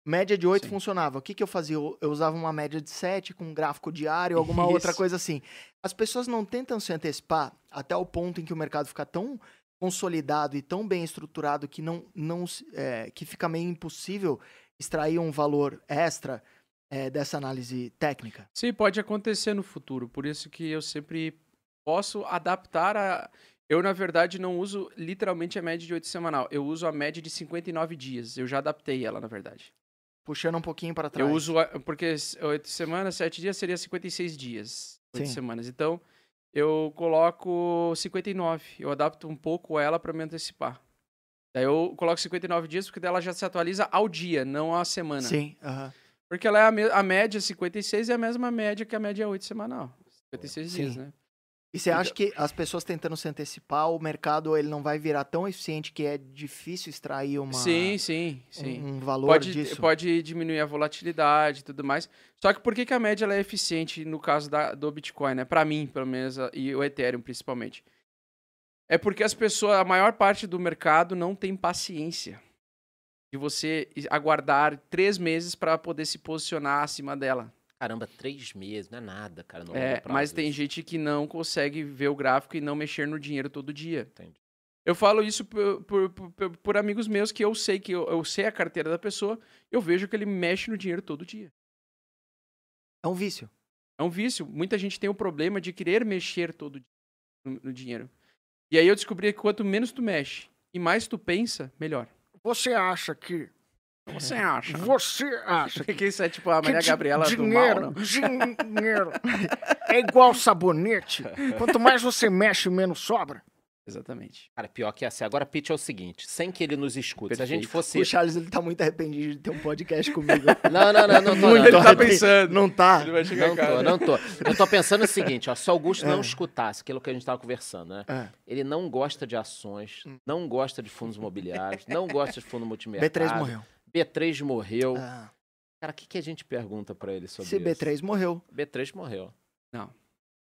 Média de 8 Sim. funcionava. O que, que eu fazia? Eu, eu usava uma média de 7 com um gráfico diário, alguma outra Isso. coisa assim. As pessoas não tentam se antecipar até o ponto em que o mercado fica tão consolidado e tão bem estruturado que não, não é, que fica meio impossível extrair um valor extra é, dessa análise técnica. Sim, pode acontecer no futuro. Por isso que eu sempre posso adaptar a. Eu, na verdade, não uso literalmente a média de 8 semanal. Eu uso a média de 59 dias. Eu já adaptei ela, na verdade. Puxando um pouquinho para trás. Eu uso. Porque 8 semanas, 7 dias seria 56 dias. 8 Sim. semanas. Então, eu coloco 59. Eu adapto um pouco ela para me antecipar. Daí eu coloco 59 dias, porque daí ela já se atualiza ao dia, não à semana. Sim, aham. Porque ela é a, a média 56 é a mesma média que a média 8 semanal. 56 Sim. dias, né? E você acha que as pessoas tentando se antecipar, o mercado ele não vai virar tão eficiente que é difícil extrair uma, Sim, sim, um- sim. um, valor Pode, disso? pode diminuir a volatilidade e tudo mais. Só que por que, que a média é eficiente no caso da, do Bitcoin, né? Para mim, pelo menos, e o Ethereum principalmente. É porque as pessoas, a maior parte do mercado não tem paciência de você aguardar três meses para poder se posicionar acima dela. Caramba, três meses, não é nada, cara. No É, mas tem gente que não consegue ver o gráfico e não mexer no dinheiro todo dia. Entendi. Eu falo isso por, por, por- por amigos meus que eu sei que eu, eu sei a carteira da pessoa, eu vejo que ele mexe no dinheiro todo dia. É um vício. É um vício. Muita gente tem o problema de querer mexer todo dia no, no dinheiro. E aí eu descobri que quanto menos tu mexe e mais tu pensa, melhor. Você acha que. Você acha? Você acha que. Que isso é tipo a Maria Gabriela do mal, dinheiro, não? dinheiro é igual sabonete. Quanto mais você mexe, menos sobra. Exatamente. Cara, pior que assim. Agora, Pitch, é o seguinte: sem que ele nos escute, se a gente fosse. O Charles ele tá muito arrependido de ter um podcast comigo. Não, não, não, não tô. Muito não. Ele tá pensando. Não tá? Ele vai chegar Não em casa. tô, não tô. Eu tô pensando o seguinte, ó, se o Augusto não É. escutasse aquilo que a gente tava conversando, né? É. Ele não gosta de ações, não gosta de fundos imobiliários, não gosta de fundo multimercado. B3 morreu. B3 morreu. Ah, Cara, o que, que a gente pergunta pra ele sobre se isso? B3 morreu. B3 morreu. Não.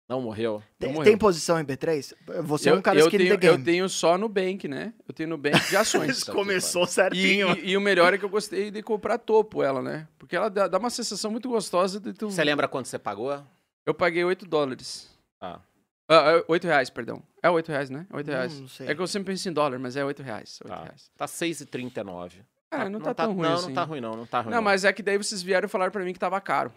Não morreu? Tem, morreu. tem posição em B3? Você é um cara eu, skin tenho, the game. eu tenho só no Bank, né? Eu tenho no Bank de ações. Começou E, certinho. e- e o melhor é que eu gostei de comprar topo ela, né? Porque ela dá, dá uma sensação muito gostosa de tu... Você lembra quanto você pagou? Eu paguei 8 dólares. Ah, Ah, é 8 reais, perdão. É 8 reais, né? 8 reais. Hum, não sei. É que eu sempre penso em dólar, mas é 8 reais. 8 tá. reais. Tá 6,39. Ah, não, tá, tão ruim Não, assim. não tá ruim não, não tá ruim Não, mas é que daí vocês vieram e falaram pra mim que tava caro.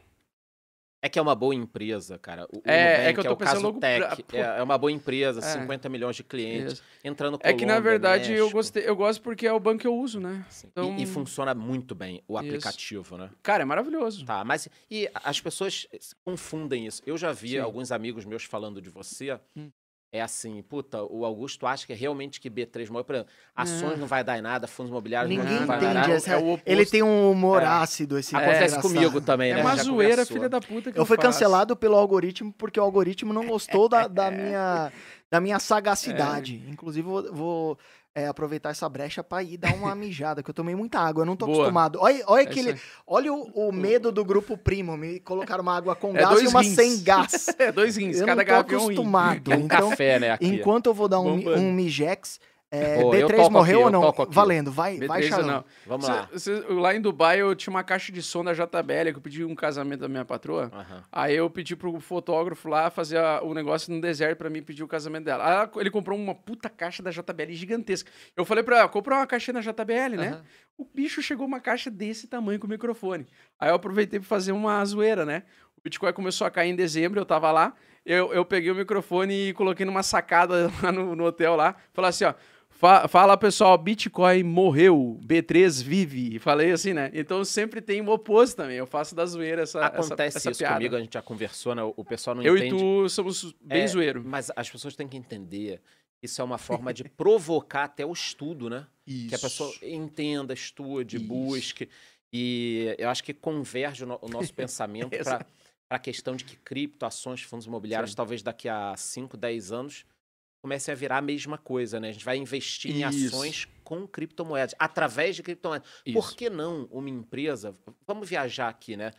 É que é uma boa empresa, cara. O, É, é Nubank que eu tô o pensando logo Tech, pra- é, é uma boa empresa, É. 50 milhões de clientes, Isso. entrando É que na Colômbia, verdade eu México. gostei, eu gosto porque é o banco que eu uso, né? Sim. Então- E, e funciona muito bem o Isso. aplicativo, né? Cara, é maravilhoso. Tá, mas e as pessoas confundem isso. Eu já vi Sim. alguns amigos meus falando de você. Hum. É assim, puta, o Augusto acha que é realmente que B3 morreu. Por exemplo, ações não vai dar em nada, fundos imobiliários Ninguém não vai dar em entende nada. essa. é o oposto. Ele tem um humor É. ácido, esse cara Acontece engraçado. comigo também, É né? uma Já zoeira, conversou. filha da puta que Eu eu fui faço. cancelado pelo algoritmo porque o algoritmo não gostou da, da minha, da minha sagacidade. É. Inclusive, vou, vou, é, aproveitar essa brecha pra ir dar uma mijada, que eu tomei muita água, eu não tô Boa. acostumado. Olha, olha, É aquele, isso olha o, o medo do grupo primo, me colocaram uma água com É gás e uma rins. sem gás. É, dois rins, Eu cada garrafa é um rim. acostumado. É um Então, café, né? Aqui. enquanto eu vou dar um, um mijex, é, eu B3 toco morreu aqui, ou não? Valendo, vai, vai, B3 ou Charlão. não. Vamos Cê- lá. cê- lá em Dubai eu tinha uma caixa de som da JBL que eu pedi um casamento da minha patroa. Aham. Aí eu pedi pro fotógrafo lá fazer a- o negócio no deserto pra mim pedir o casamento dela. Aí ela- ele comprou uma puta caixa da JBL gigantesca. Eu falei pra ela, compra uma caixinha da JBL, né? Aham. O bicho chegou uma caixa desse tamanho com microfone. Aí eu aproveitei pra fazer uma zoeira, né? O Bitcoin começou a cair em dezembro, eu tava lá. Eu, eu peguei o microfone e coloquei numa sacada lá no, no hotel lá. Falei assim, ó. "Fa- Fala pessoal, Bitcoin morreu, B3 vive. Falei assim, né? Então sempre tem o oposto também. Eu faço da zoeira essa, essa- Acontece essa isso piada. comigo, a gente já conversou, né? O pessoal não Eu entende. e tu somos bem É, zoeiro. Mas as pessoas têm que entender. Isso é uma forma de provocar até o estudo, né? Que a pessoa entenda, estude, Isso. busque. E eu acho que converge o, no- o nosso pensamento para a questão de que cripto, ações, fundos imobiliários, Sim. talvez daqui a 5, 10 anos, comecem a virar a mesma coisa, né? A gente vai investir em Isso. ações com criptomoedas, através de criptomoedas. Por Isso. que não uma empresa... Vamos viajar aqui, né?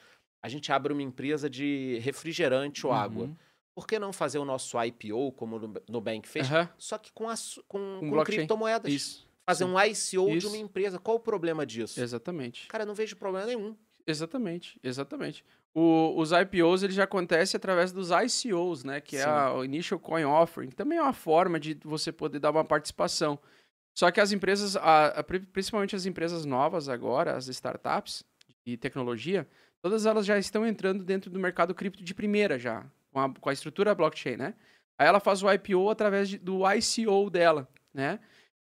A gente abre uma empresa de refrigerante ou água. Uhum. Por que não fazer o nosso IPO, como o Nu- Nubank fez, Aham, só que com, com, com blockchain. criptomoedas? Isso. fazer Sim. um ICO de Isso. uma empresa. Qual o problema disso? Exatamente. Cara, não vejo problema nenhum. Exatamente, exatamente. O- os IPOs eles já acontecem através dos ICOs, né? Que é Sim. a, o Initial Coin Offering, que também é uma forma de você poder dar uma participação. Só que as empresas, a- a- pri- principalmente as empresas novas agora, as startups de tecnologia, todas elas já estão entrando dentro do mercado cripto de primeira já, com a, com a estrutura blockchain, né? Aí ela faz o IPO através de- do ICO dela, né?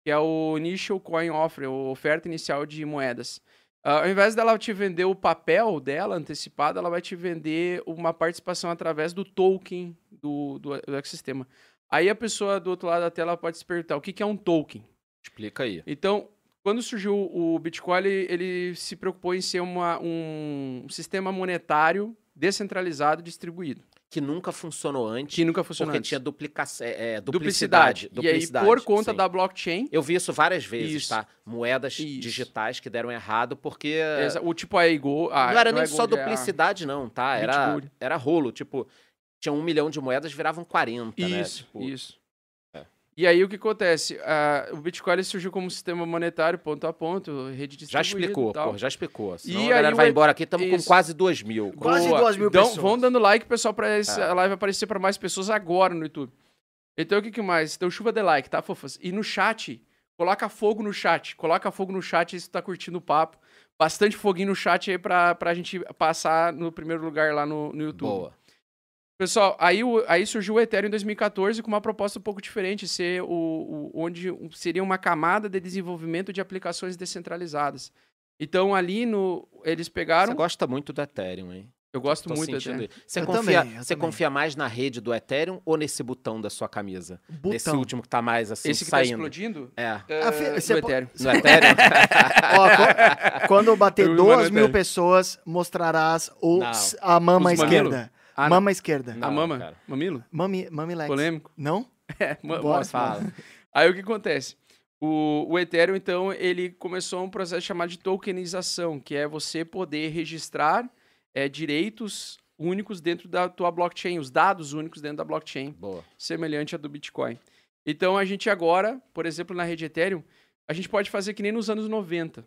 Que é o Initial Coin Offering, ou oferta inicial de moedas. Ah, ao invés dela te vender o papel dela antecipado, ela vai te vender uma participação através do token do, do, do ecossistema. Aí a pessoa do outro lado da tela pode se perguntar o que, que é um token. Explica aí. Então, quando surgiu o Bitcoin, ele, ele se preocupou em ser uma, um sistema monetário descentralizado e distribuído, Que nunca funcionou antes. que nunca funcionou porque antes. tinha duplica é, é, duplicidade. duplicidade. E aí, por conta sim. da blockchain, Eu vi isso várias vezes, Isso. tá? Moedas Isso. digitais que deram errado porque. exa- o tipo a Ego... a- não era não nem é só é a duplicidade, não, tá? Era, era rolo. Tipo, tinha um milhão de moedas, viravam 40, né? Isso, Tipo, isso. E aí o que acontece? Ah, o Bitcoin surgiu como sistema monetário ponto a ponto, rede Já distribuída explicou, e tal. pô, já explicou. Senão E a galera aí o vai e- embora aqui, estamos com quase 2 mil. Quase Boa. duas mil então, pessoas. vão dando like, pessoal, pra essa É. live aparecer pra mais pessoas agora no YouTube. Então, o que, que mais? Então, chuva de like, tá, fofas? E no chat, coloca fogo no chat. Coloca fogo no chat se tu tá curtindo o papo. Bastante foguinho no chat aí pra, pra gente passar no primeiro lugar lá no, no YouTube. Boa. Pessoal, aí, o- aí surgiu o Ethereum em 2014 com uma proposta um pouco diferente, ser o, o- onde seria uma camada de desenvolvimento de aplicações descentralizadas. Então ali no eles pegaram, Você gosta muito do Ethereum, hein? eu gosto Tô muito do Ethereum. Você, Eu confia, também, eu você também. confia mais na rede do Ethereum ou nesse botão da sua camisa? Nesse Botão. último que tá mais assim, Esse que tá saindo. explodindo, É. você po- Ethereum. No Ethereum? Ó, qu- quando bater Eu duas mando mil até. pessoas, mostrarás o, a mama Os mamilo? Ah, mama esquerda. A Não, mama? cara. Mamilo? Mami, mami Lex. Polêmico? Não? É, Bora. Fala. Aí o que acontece? O, o Ethereum, então, ele começou um processo chamado de tokenização, que é você poder registrar é, direitos únicos dentro da tua blockchain, os dados únicos dentro da blockchain, Boa. semelhante à do Bitcoin. Então, a gente agora, por exemplo, na rede Ethereum, a gente pode fazer que nem nos anos 90.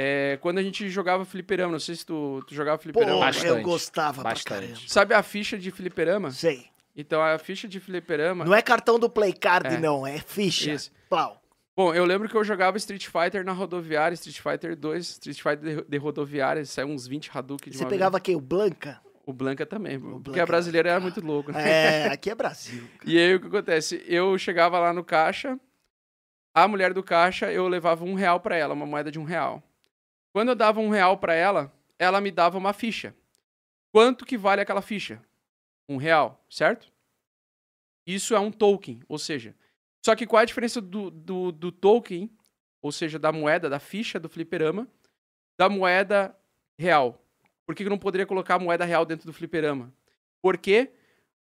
É, quando a gente jogava fliperama, não sei se tu, tu jogava Pô, fliperama. Bastante, eu gostava bastante. Sabe a ficha de fliperama? Sei. Então, a ficha de fliperama... Não é cartão do Play Card, É. não. É ficha. Isso. Plau. Bom, eu lembro que eu jogava Street Fighter na rodoviária, Street Fighter 2, Street Fighter de, rodoviária, saiu uns 20 Hadouken de Você uma pegava aqui o Blanca? vez. O Blanca também, porque Blanca a brasileira era era- muito louco. né? É, aqui é Brasil. E aí o que acontece? Eu chegava lá no caixa, a mulher do caixa, eu levava um real pra ela, uma moeda de um real. Quando eu dava um real pra ela, ela me dava uma ficha. Quanto que vale aquela ficha? Um real, certo? Isso é um token, ou seja, só que qual é a diferença do, do, do token, ou seja, da moeda, da ficha do fliperama, da moeda real? Por que eu não poderia colocar a moeda real dentro do fliperama? Porque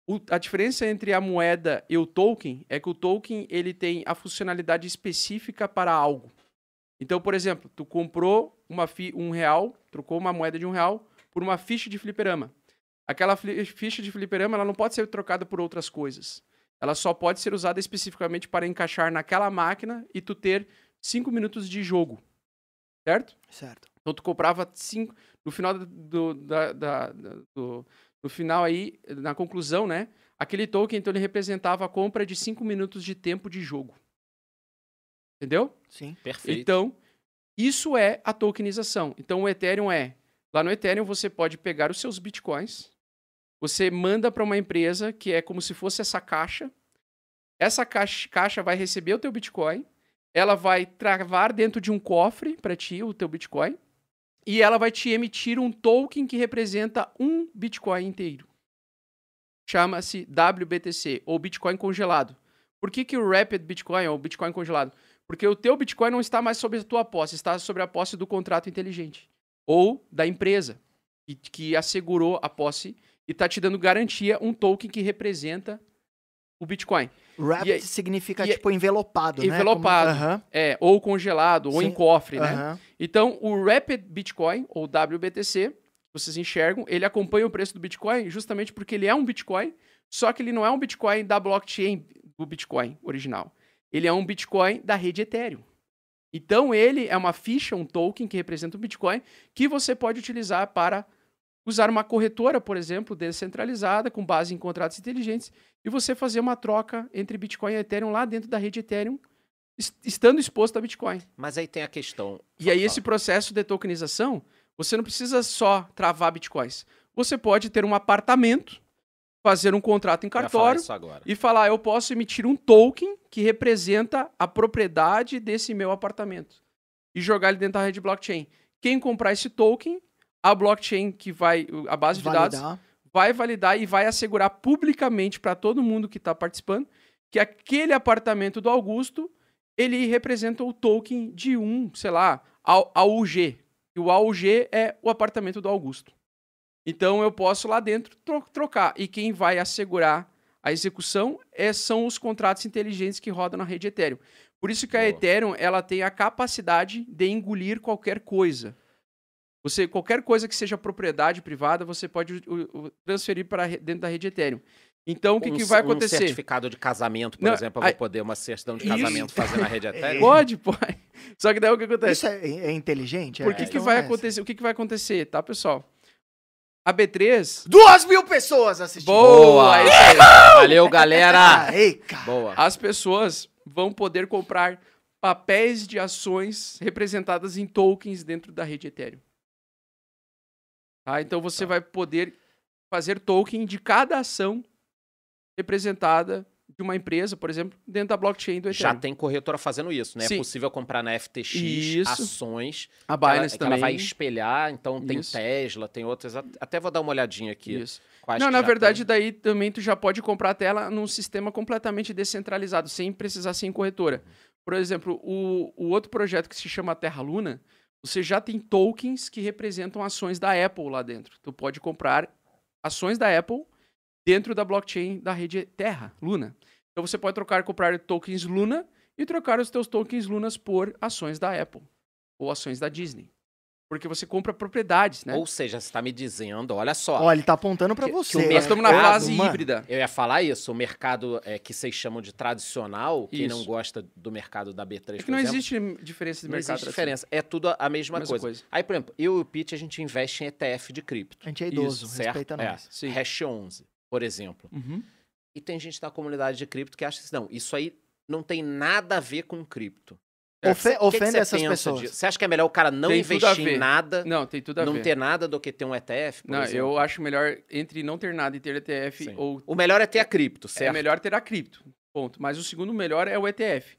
o- a diferença entre a moeda e o token é que o token ele tem a funcionalidade específica para algo. Então, por exemplo, tu comprou uma fi- um real, trocou uma moeda de um real por uma ficha de fliperama. Aquela fli- ficha de fliperama ela não pode ser trocada por outras coisas. Ela só pode ser usada especificamente para encaixar naquela máquina e tu ter cinco minutos de jogo. Certo? Certo. Então tu comprava cinco. No final do, da, da- da- do- no final aí, na conclusão, né? Aquele token, então, ele representava a compra de cinco minutos de tempo de jogo. Entendeu? Sim. Perfeito. Então, isso é a tokenização. Então, o Ethereum é. Lá no Ethereum, você pode pegar os seus bitcoins, você manda para uma empresa que é como se fosse essa caixa. Essa caixa, caixa vai receber o teu bitcoin, ela vai travar dentro de um cofre para ti o teu bitcoin e ela vai te emitir um token que representa um bitcoin inteiro. Chama-se WBTC ou Bitcoin congelado. Por que, que o Rapid Bitcoin ou Bitcoin congelado? Porque o teu Bitcoin não está mais sobre a tua posse, está sobre a posse do contrato inteligente. Ou da empresa que, que assegurou a posse e está te dando garantia um token que representa o Bitcoin. Rapid aí- significa, e- tipo, envelopado, né? Envelopado. É, ou congelado, ou em Sim. cofre, né? Então, o Rapid Bitcoin, ou WBTC, vocês enxergam, ele acompanha o preço do Bitcoin justamente porque ele é um Bitcoin, só que ele não é um Bitcoin da blockchain do Bitcoin original. Ele é um Bitcoin da rede Ethereum. Então ele é uma ficha, um token que representa o Bitcoin, que você pode utilizar para usar uma corretora, por exemplo, descentralizada, com base em contratos inteligentes, e você fazer uma troca entre Bitcoin e Ethereum lá dentro da rede Ethereum, es- estando exposto a Bitcoin. Mas aí tem a questão. E aí, esse processo de tokenização, você não precisa só travar bitcoins. Você pode ter um apartamento, fazer um contrato em cartório e falar: eu posso emitir um token que representa a propriedade desse meu apartamento e jogar ele dentro da rede blockchain. Quem comprar esse token, a blockchain que vai, a base de dados, Validar. vai validar e vai assegurar publicamente para todo mundo que está participando que aquele apartamento do Augusto ele representa o token de um, sei lá, A- AUG. E o AUG é o apartamento do Augusto. Então eu posso lá dentro tro- trocar. E quem vai assegurar a execução é- são os contratos inteligentes que rodam na rede Ethereum. Por isso que a Boa. Ethereum ela tem a capacidade de engolir qualquer coisa. Você qualquer coisa que seja propriedade privada, você pode transferir para dentro da rede Ethereum. Então o que, Um que vai Um acontecer? certificado de casamento, por Não, exemplo, eu vou poder uma certidão de Isso. casamento fazer na rede Ethereum? Pode, pode. Só que daí o que acontece? Isso é, é inteligente? Por É, que, a que vai é acontecer? O que, que vai acontecer, tá, pessoal? A B3. Duas mil pessoas assistindo. Boa! aí. Valeu, galera! Cara. Boa. As pessoas vão poder comprar papéis de ações representadas em tokens dentro da rede Ethereum. Tá? Então você Tá. vai poder fazer token de cada ação representada de uma empresa, por exemplo, dentro da blockchain do Já Ethereum. tem corretora fazendo isso, né? Sim. É possível comprar na FTX Isso. ações. A ela- Binance que ela também. vai espelhar, então tem Isso. Tesla, tem outras. at- Até vou dar uma olhadinha aqui. Isso. Não, na já verdade, tem. daí também tu já pode comprar a tela num sistema completamente descentralizado, sem precisar ser em corretora. Por exemplo, o, o outro projeto que se chama Terra Luna, você já tem tokens que representam ações da Apple lá dentro. Tu pode comprar ações da Apple dentro da blockchain da rede Terra, Luna. Então você pode trocar, comprar tokens Luna e trocar os teus tokens Lunas por ações da Apple ou ações da Disney. Porque você compra propriedades, né? Ou seja, você está me dizendo, olha só. Ó, ele tá apontando pra Que- que o você. mercado- Nós estamos na fase mano. híbrida. Eu ia falar isso, o mercado é, que vocês chamam de tradicional, quem não gosta do mercado da B3, É por que não exemplo, existe diferença de não mercado. existe diferença. É tudo a- a mesma, Mesma coisa. coisa. Aí, por exemplo, eu e o Pete, a gente investe em ETF de cripto. A gente é idoso, Isso, certo? respeita É. nós. Sim. Hash 11, por exemplo. Uhum. E tem gente na comunidade de cripto que acha assim, não, isso aí não tem nada a ver com cripto. Ofe- Cê- o que que ofende essas pensa pessoas. disso? Você acha que é melhor o cara não Tem investir em nada, Não, tem tudo a não ver. ter nada do que ter um ETF, por não, exemplo? eu acho melhor entre não ter nada e ter ETF Sim. ou O melhor é ter a cripto, certo? é melhor ter a cripto. Ponto. Mas o segundo melhor é o ETF.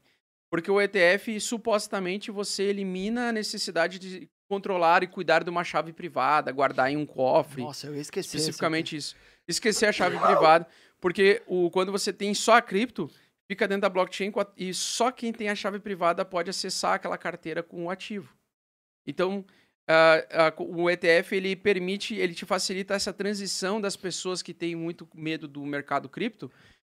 Porque o ETF, supostamente, você elimina a necessidade de controlar e cuidar de uma chave privada, guardar em um cofre. Nossa, eu esqueci. especificamente isso. Esquecer a chave privada, porque o, quando você tem só a cripto, fica dentro da blockchain e só quem tem a chave privada pode acessar aquela carteira com o ativo. Então, o ETF ele permite, ele te facilita essa transição das pessoas que têm muito medo do mercado cripto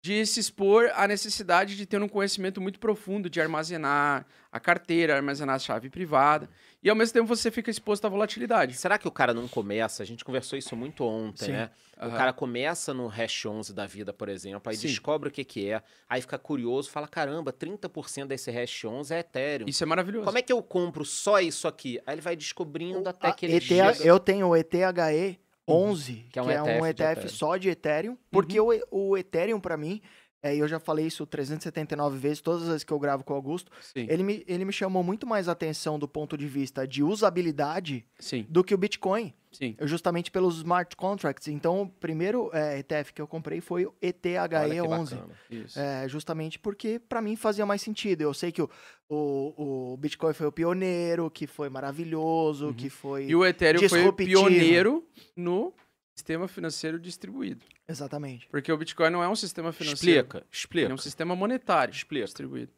de se expor à necessidade de ter um conhecimento muito profundo de armazenar a carteira, armazenar a chave privada, e ao mesmo tempo você fica exposto à volatilidade. Será que o cara não começa? A gente conversou isso muito ontem, Sim. né? O Aham. cara começa no hash 11 da vida, por exemplo, aí Sim. descobre o que que é, aí fica curioso, fala, caramba, 30% desse hash 11 é Ethereum. Isso é maravilhoso. Como é que eu compro só isso aqui? Aí ele vai descobrindo até A que ele ETH chega... Eu tenho o ETHE 11, Que é um ETF de ETF Ethereum. só de Ethereum, porque o, o Ethereum, pra mim, é, eu já falei isso 379 vezes, todas as vezes que eu gravo com o Augusto, Sim, ele me, ele me chamou muito mais atenção do ponto de vista de usabilidade sim, do que o Bitcoin, sim. eu- justamente pelos smart contracts. Então, o primeiro é, ETF que eu comprei foi o Olha que ETHE11. bacana. Isso. É, justamente porque para mim fazia mais sentido. Eu sei que o, o, o Bitcoin foi o pioneiro, que foi maravilhoso, Uhum. que foi. E o Ethereum foi o pioneiro no sistema financeiro distribuído. Exatamente. Porque o Bitcoin não é um sistema financeiro. Explica, explica. é um sistema monetário Explica. distribuído.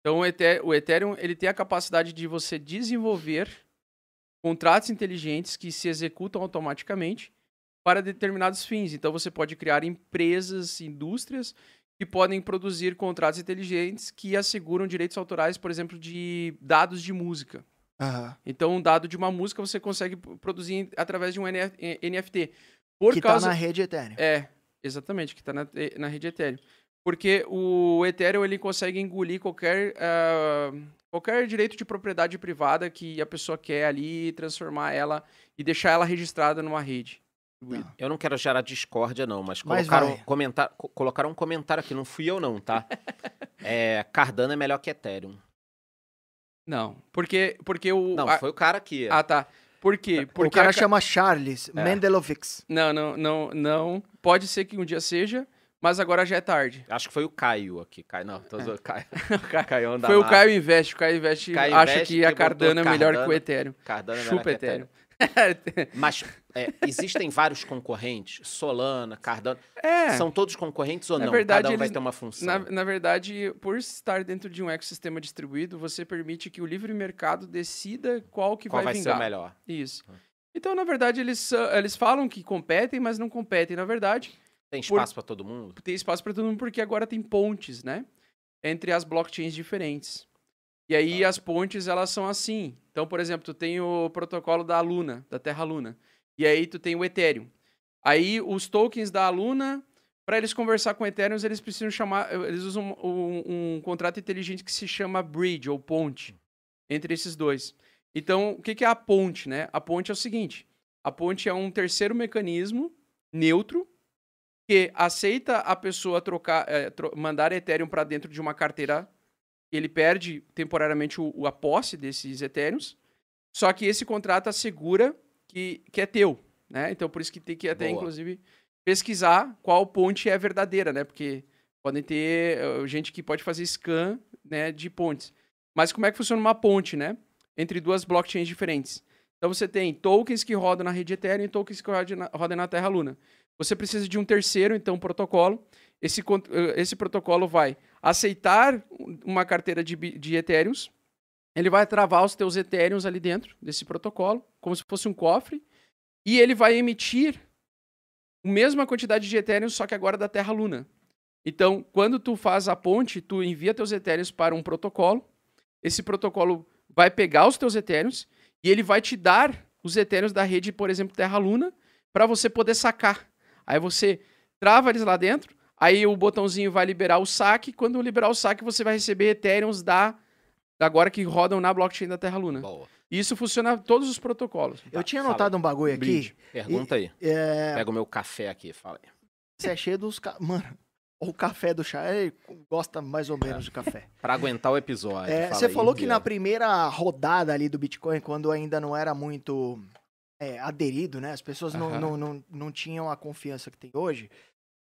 Então o Ethereum ele tem a capacidade de você desenvolver contratos inteligentes que se executam automaticamente para determinados fins. Então você pode criar empresas, indústrias que podem produzir contratos inteligentes que asseguram direitos autorais, por exemplo, de dados de música. Aham. Então, um dado de uma música você consegue produzir através de um NF NFT. Por que causa tá na rede Ethereum. é, exatamente, que está na, eh, na rede Ethereum. Porque o Ethereum ele consegue engolir qualquer, ah, qualquer direito de propriedade privada que a pessoa quer ali, transformar ela e deixar ela registrada numa rede. distribuída. Eu não quero gerar discórdia, não, mas Mas colocaram, vai. comentar, co- colocaram um comentário aqui, não fui eu, não, tá? é, Cardano é melhor que Ethereum. Não, porque, porque o... Não, a- foi o cara aqui. Ah, tá. Por quê? Porque o cara a chama Charles É. Mendelovics. Não, não, não, não. Pode ser que um dia seja, mas agora já é tarde. Acho que foi o Caio aqui. Caio, não, tô zoando. Caio. Ca- Caio anda Foi o. Caio Invest. O Caio Invest Caio acha Invest que a que botou Cardano é melhor que o Cardano. Ethereum. Cardano é melhor Chupa que Ethereum. Mas é, existem vários concorrentes, Solana, Cardano. É, São todos concorrentes ou Na não? verdade, Cada um vai eles- ter uma função. na, na verdade, por estar dentro de um ecossistema distribuído, você permite que o livre mercado decida qual que Qual vai, vai ser o vingar. melhor? Isso. Então, na verdade, eles, eles falam que competem, mas não competem. Na verdade, Tem espaço pra todo mundo? tem espaço para todo mundo porque agora tem pontes, né? Entre as blockchains diferentes. E aí as pontes, elas são assim. Então, por exemplo, tu tem o protocolo da Luna, da Terra Luna. E aí tu tem o Ethereum. Aí os tokens da Luna, para eles conversar com Ethereum, eles precisam chamar, eles usam um, um contrato inteligente que se chama bridge ou ponte entre esses dois. Então, o que que é a ponte, né? A ponte é o seguinte: a ponte é um terceiro mecanismo neutro que aceita a pessoa trocar, eh, tro- mandar Ethereum para dentro de uma carteira, ele perde temporariamente o, o- a posse desses Ethereums, só que esse contrato assegura que, que é teu, né? Então por isso que tem que até, Boa. inclusive, pesquisar qual ponte é verdadeira, né? Porque podem ter eh, gente que pode fazer scan né, de pontes. Mas como é que funciona uma ponte, né? Entre duas blockchains diferentes. Então você tem tokens que rodam na rede Ethereum e tokens que rodam na, rodam na Terra Luna. Você precisa de um terceiro, então, protocolo. Esse, eh, esse protocolo vai aceitar uma carteira de, de Ethereums. Ele vai travar os teus Ethereums ali dentro desse protocolo, como se fosse um cofre. E ele vai emitir a mesma quantidade de Ethereum, só que agora da Terra Luna. Então, quando tu faz a ponte, tu envia teus Ethereums para um protocolo. Esse protocolo vai pegar os teus Ethereums e ele vai te dar os Ethereums da rede, por exemplo, Terra Luna, para você poder sacar. Aí você trava eles lá dentro, aí o botãozinho vai liberar o saque. Quando liberar o saque, você vai receber Ethereums da agora que rodam na blockchain da Terra Luna. Boa. E isso funciona em todos os protocolos. Eu tinha fala notado um bagulho aqui. Bridge. Pergunta aí. É, Pega o meu café aqui, fala aí. você é cheio dos. ca- Mano, o café do chá, ele gosta mais ou menos de café. Pra aguentar o episódio. É, fala você aí, falou que na primeira rodada ali do Bitcoin, quando ainda não era muito é, aderido, né? As pessoas não, não, não, não tinham a confiança que tem hoje.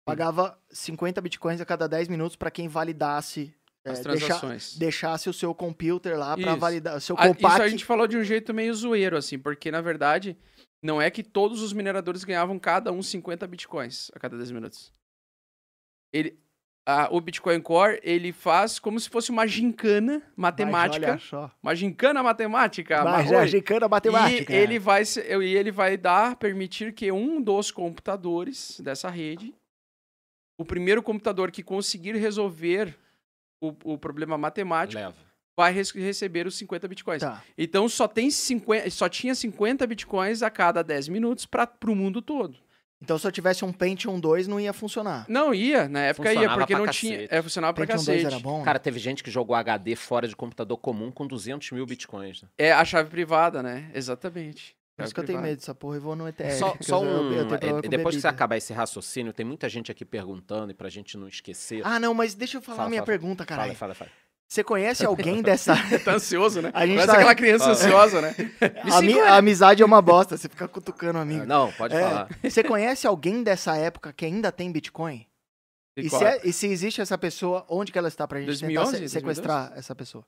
Pagava 50 Bitcoins a cada 10 minutos para quem validasse, é, As deixa- transações. deixasse o seu computer lá para validar, o seu Ah, Isso compact. a gente falou de um jeito meio zoeiro, assim, porque na verdade não é que todos os mineradores ganhavam cada um 50 bitcoins a cada 10 minutos. Ele, a- o Bitcoin Core, ele faz como se fosse uma gincana matemática. olha só. Uma gincana matemática. Mas Marroi. é gincana matemática. E ele vai, e ele vai dar, permitir que um dos computadores dessa rede, o primeiro computador que conseguir resolver o, o problema matemático, Leva. vai res- receber os 50 bitcoins. Tá. Então só, tem 50, só tinha 50 bitcoins a cada 10 minutos para o mundo todo. Então se eu tivesse um Pentium 2 não ia funcionar. Não ia, na época ia, porque pra não tinha. cacete. É, funcionava pra Pentium cacete. 2 era bom. Cara, teve gente que jogou HD fora de computador comum com 200 mil bitcoins. né? É a chave privada, né? Exatamente. Por isso Chave que eu tenho medo dessa porra e vou no ETL. Só, só eu- eu- um. eu é, depois que você bebida. acabar esse raciocínio, tem muita gente aqui perguntando e pra gente não esquecer. Ah, não, mas deixa eu falar Fala, a minha fala, pergunta, fala, caralho. fala, fala. Você conhece alguém dessa. Tá ansioso, né? A gente Parece tá- aquela criança ansiosa, né? a, mi- a amizade é uma bosta, você fica cutucando o amigo. Não, pode É, falar. Você conhece alguém dessa época que ainda tem Bitcoin? E se, é- e se existe essa pessoa, onde que ela está pra gente 2011, tentar se- sequestrar essa pessoa?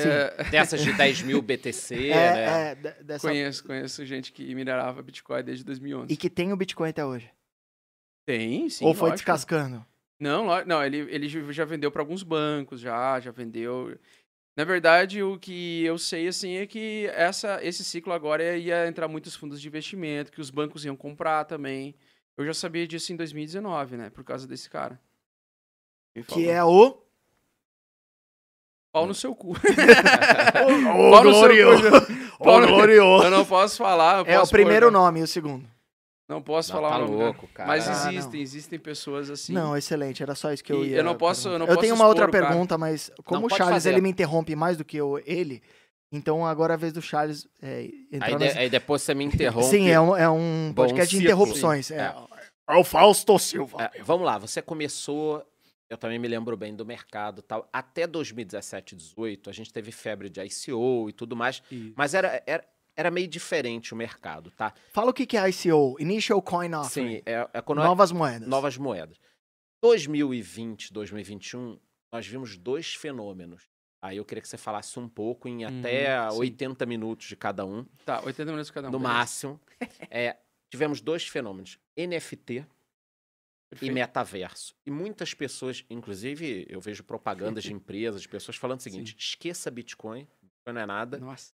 Sim. É, Dessas de 10 mil BTC, É, né? é, de- dessa... conheço, conheço gente que minerava Bitcoin desde 2011. E que tem o Bitcoin até hoje. Tem, sim. Ou foi lógico. descascando? Não, não ele, ele já- vendeu para alguns bancos, já, já vendeu. Na verdade, o que eu sei assim é que essa, esse ciclo agora ia entrar muitos fundos de investimento, que os bancos iam comprar também. Eu já sabia disso em 2019, né? Por causa desse cara. Que é o. Pau no seu cu. O Pau no seu glorioso. cu. Pau O no- glorioso. Eu não posso falar. eu É o primeiro pôr- nome e o segundo. Não posso Não, falar tá o nome. né? louco, cara. Mas Ah, existem, não. existem pessoas assim. Não, excelente, era só isso que eu E ia. eu não posso- eu não posso tenho uma outra pergunta, mas como Não, o Charles fazer. ele me interrompe mais do que eu, ele, então agora é a vez do Charles é, Aí, de- nessa- aí depois você me interrompe. Sim, é um, é um Bom, podcast de interrupções. É. É o Fausto Silva. É, vamos lá, você começou. Eu também me lembro bem do mercado e tal. Até 2017, 2018, a gente teve febre de ICO e tudo mais. Isso. Mas era, era, era meio diferente o mercado, tá? Fala o que é ICO, Initial Coin Offering. Sim, é, é quando Novas moedas. novas moedas. 2020, 2021, nós vimos dois fenômenos. Aí eu queria que você falasse um pouco em Uhum, até sim. 80 minutos de cada um, Tá, 80 minutos cada um. no beleza. máximo. É, tivemos dois fenômenos: NFT e Perfeito. metaverso. E muitas pessoas, inclusive, eu vejo propagandas de empresas, de pessoas falando o seguinte: esqueça Bitcoin, Bitcoin não é nada. Nossa.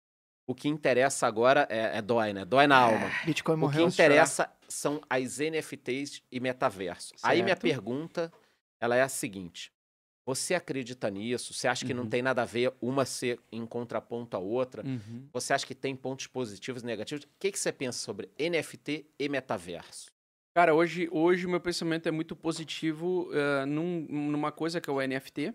O que interessa agora é, é dói, né? Dói na alma. Bitcoin O que morreu. interessa são as NFTs e metaverso. Aí minha Certo. pergunta, ela é a seguinte: você acredita nisso? Você acha que não Uhum. tem nada a ver uma ser em contraponto à outra? Uhum. Você acha que tem pontos positivos e negativos? O que, que você pensa sobre NFT e metaverso? Cara, hoje, hoje meu pensamento é muito positivo eh, num- numa coisa que é o NFT.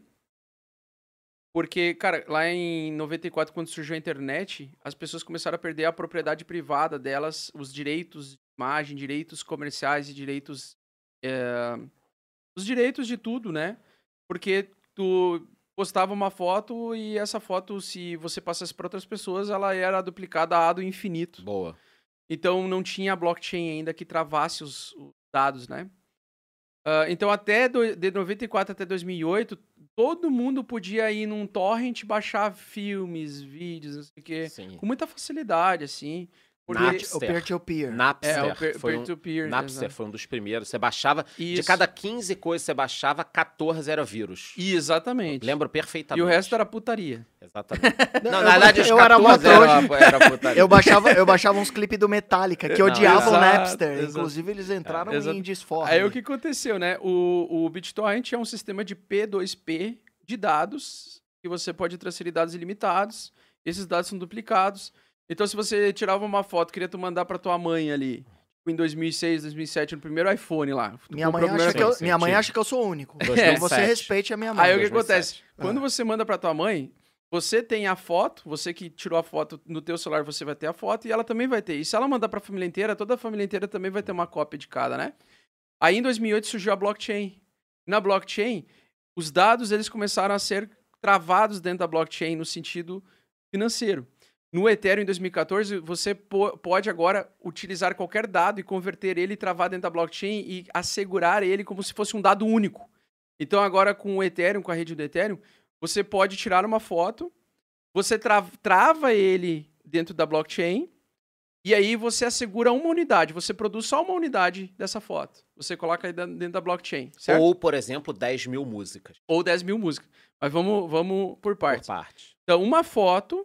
Porque, cara, lá em 94, quando surgiu a internet, as pessoas começaram a perder a propriedade privada delas, os direitos de imagem, direitos comerciais e direitos. eh, os direitos de tudo, né? Porque tu postava uma foto e essa foto, se você passasse para outras pessoas, ela era duplicada a do infinito. Boa. Então não tinha blockchain ainda que travasse os, os dados, né? Ah, então até do, de 94 até 2008, todo mundo podia ir num torrent baixar filmes, vídeos, não sei o quê, Sim. com muita facilidade, assim. Napster. O peer-to-peer. Napster, é o peer- foi um, peer-to-peer. Napster foi um dos primeiros. Você baixava, de Isso. cada 15 coisas que você baixava, 14 era vírus. Exatamente. Lembro E perfeitamente. o resto era putaria. Exatamente. Não, Não, eu na verdade, os eu era 14 uma era, era putaria. Eu baixava, eu baixava uns clipes do Metallica, que Não, odiavam o Napster. exato. Inclusive, eles entraram É, em desforra. Aí o que aconteceu, né? O, o BitTorrent é um sistema de P2P de dados, que você pode transferir dados ilimitados. Esses dados são duplicados. Então, se você tirava uma foto, queria tu mandar pra tua mãe ali, tipo, em 2006, 2007, no primeiro iPhone lá. Minha mãe, acha que eu, sim, minha mãe acha que eu sou o único. Então 2007. você respeite a minha mãe. Aí o que 2007. acontece? Ah. Quando você manda pra tua mãe, você tem a foto, você que tirou a foto no teu celular, você vai ter a foto e ela também vai ter. E se ela mandar pra família inteira, toda a família inteira também vai ter uma cópia de cada, né? Aí em 2008 surgiu a blockchain. Na blockchain, os dados eles começaram a ser travados dentro da blockchain no sentido financeiro. No Ethereum em 2014, você po- pode agora utilizar qualquer dado e converter ele e travar dentro da blockchain e assegurar ele como se fosse um dado único. Então agora com o Ethereum, com a rede do Ethereum, você pode tirar uma foto, você tra- trava ele dentro da blockchain e aí você assegura uma unidade. Você produz só uma unidade dessa foto. Você coloca dentro da blockchain, certo? Ou, Ou, por exemplo, 10 mil músicas 10 mil músicas. Mas vamos, vamos por partes. por parte. Então, uma foto,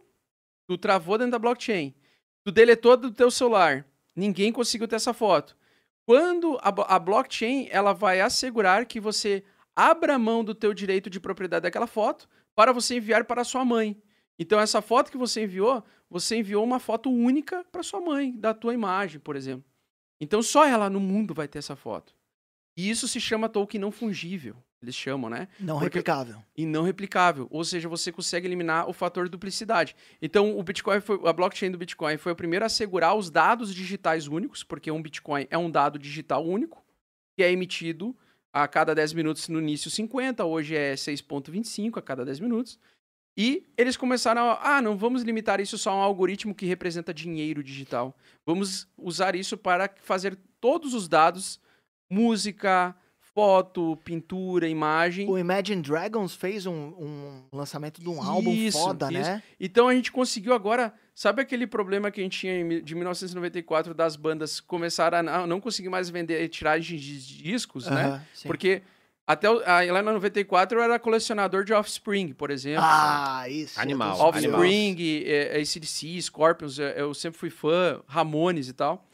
tu travou dentro da blockchain. Tu deletou do teu celular. Ninguém conseguiu ter essa foto. Quando a, a blockchain, ela vai assegurar que você abra mão do teu direito de propriedade daquela foto para você enviar para sua mãe. Então, essa foto que você enviou, você enviou uma foto única para sua mãe, da tua imagem, por exemplo. Então, só ela no mundo vai ter essa foto. E isso se chama token não fungível. Eles chamam, né? Não Porque- replicável. e não replicável, ou seja, você consegue eliminar o fator duplicidade. Então, o Bitcoin foi, a blockchain do Bitcoin foi o primeiro a assegurar os dados digitais únicos, porque um Bitcoin é um dado digital único, que é emitido a cada 10 minutos no início 50, hoje é 6.25 a cada 10 minutos. E eles começaram a, ah, não vamos limitar isso só a um algoritmo que representa dinheiro digital. Vamos usar isso para fazer todos os dados, música, foto, pintura, imagem, O Imagine Dragons fez um, um lançamento de um álbum Isso, foda, isso. né? Então a gente conseguiu agora. Sabe aquele problema que a gente tinha em de 1994 das bandas começaram a não- conseguir mais vender tiragens de discos, né? Aham, sim. Porque até lá na 94 eu era colecionador de Offspring, por exemplo. Ah, isso. Animal. Offspring, é, ACDC, Scorpions, eu sempre fui fã, Ramones e tal.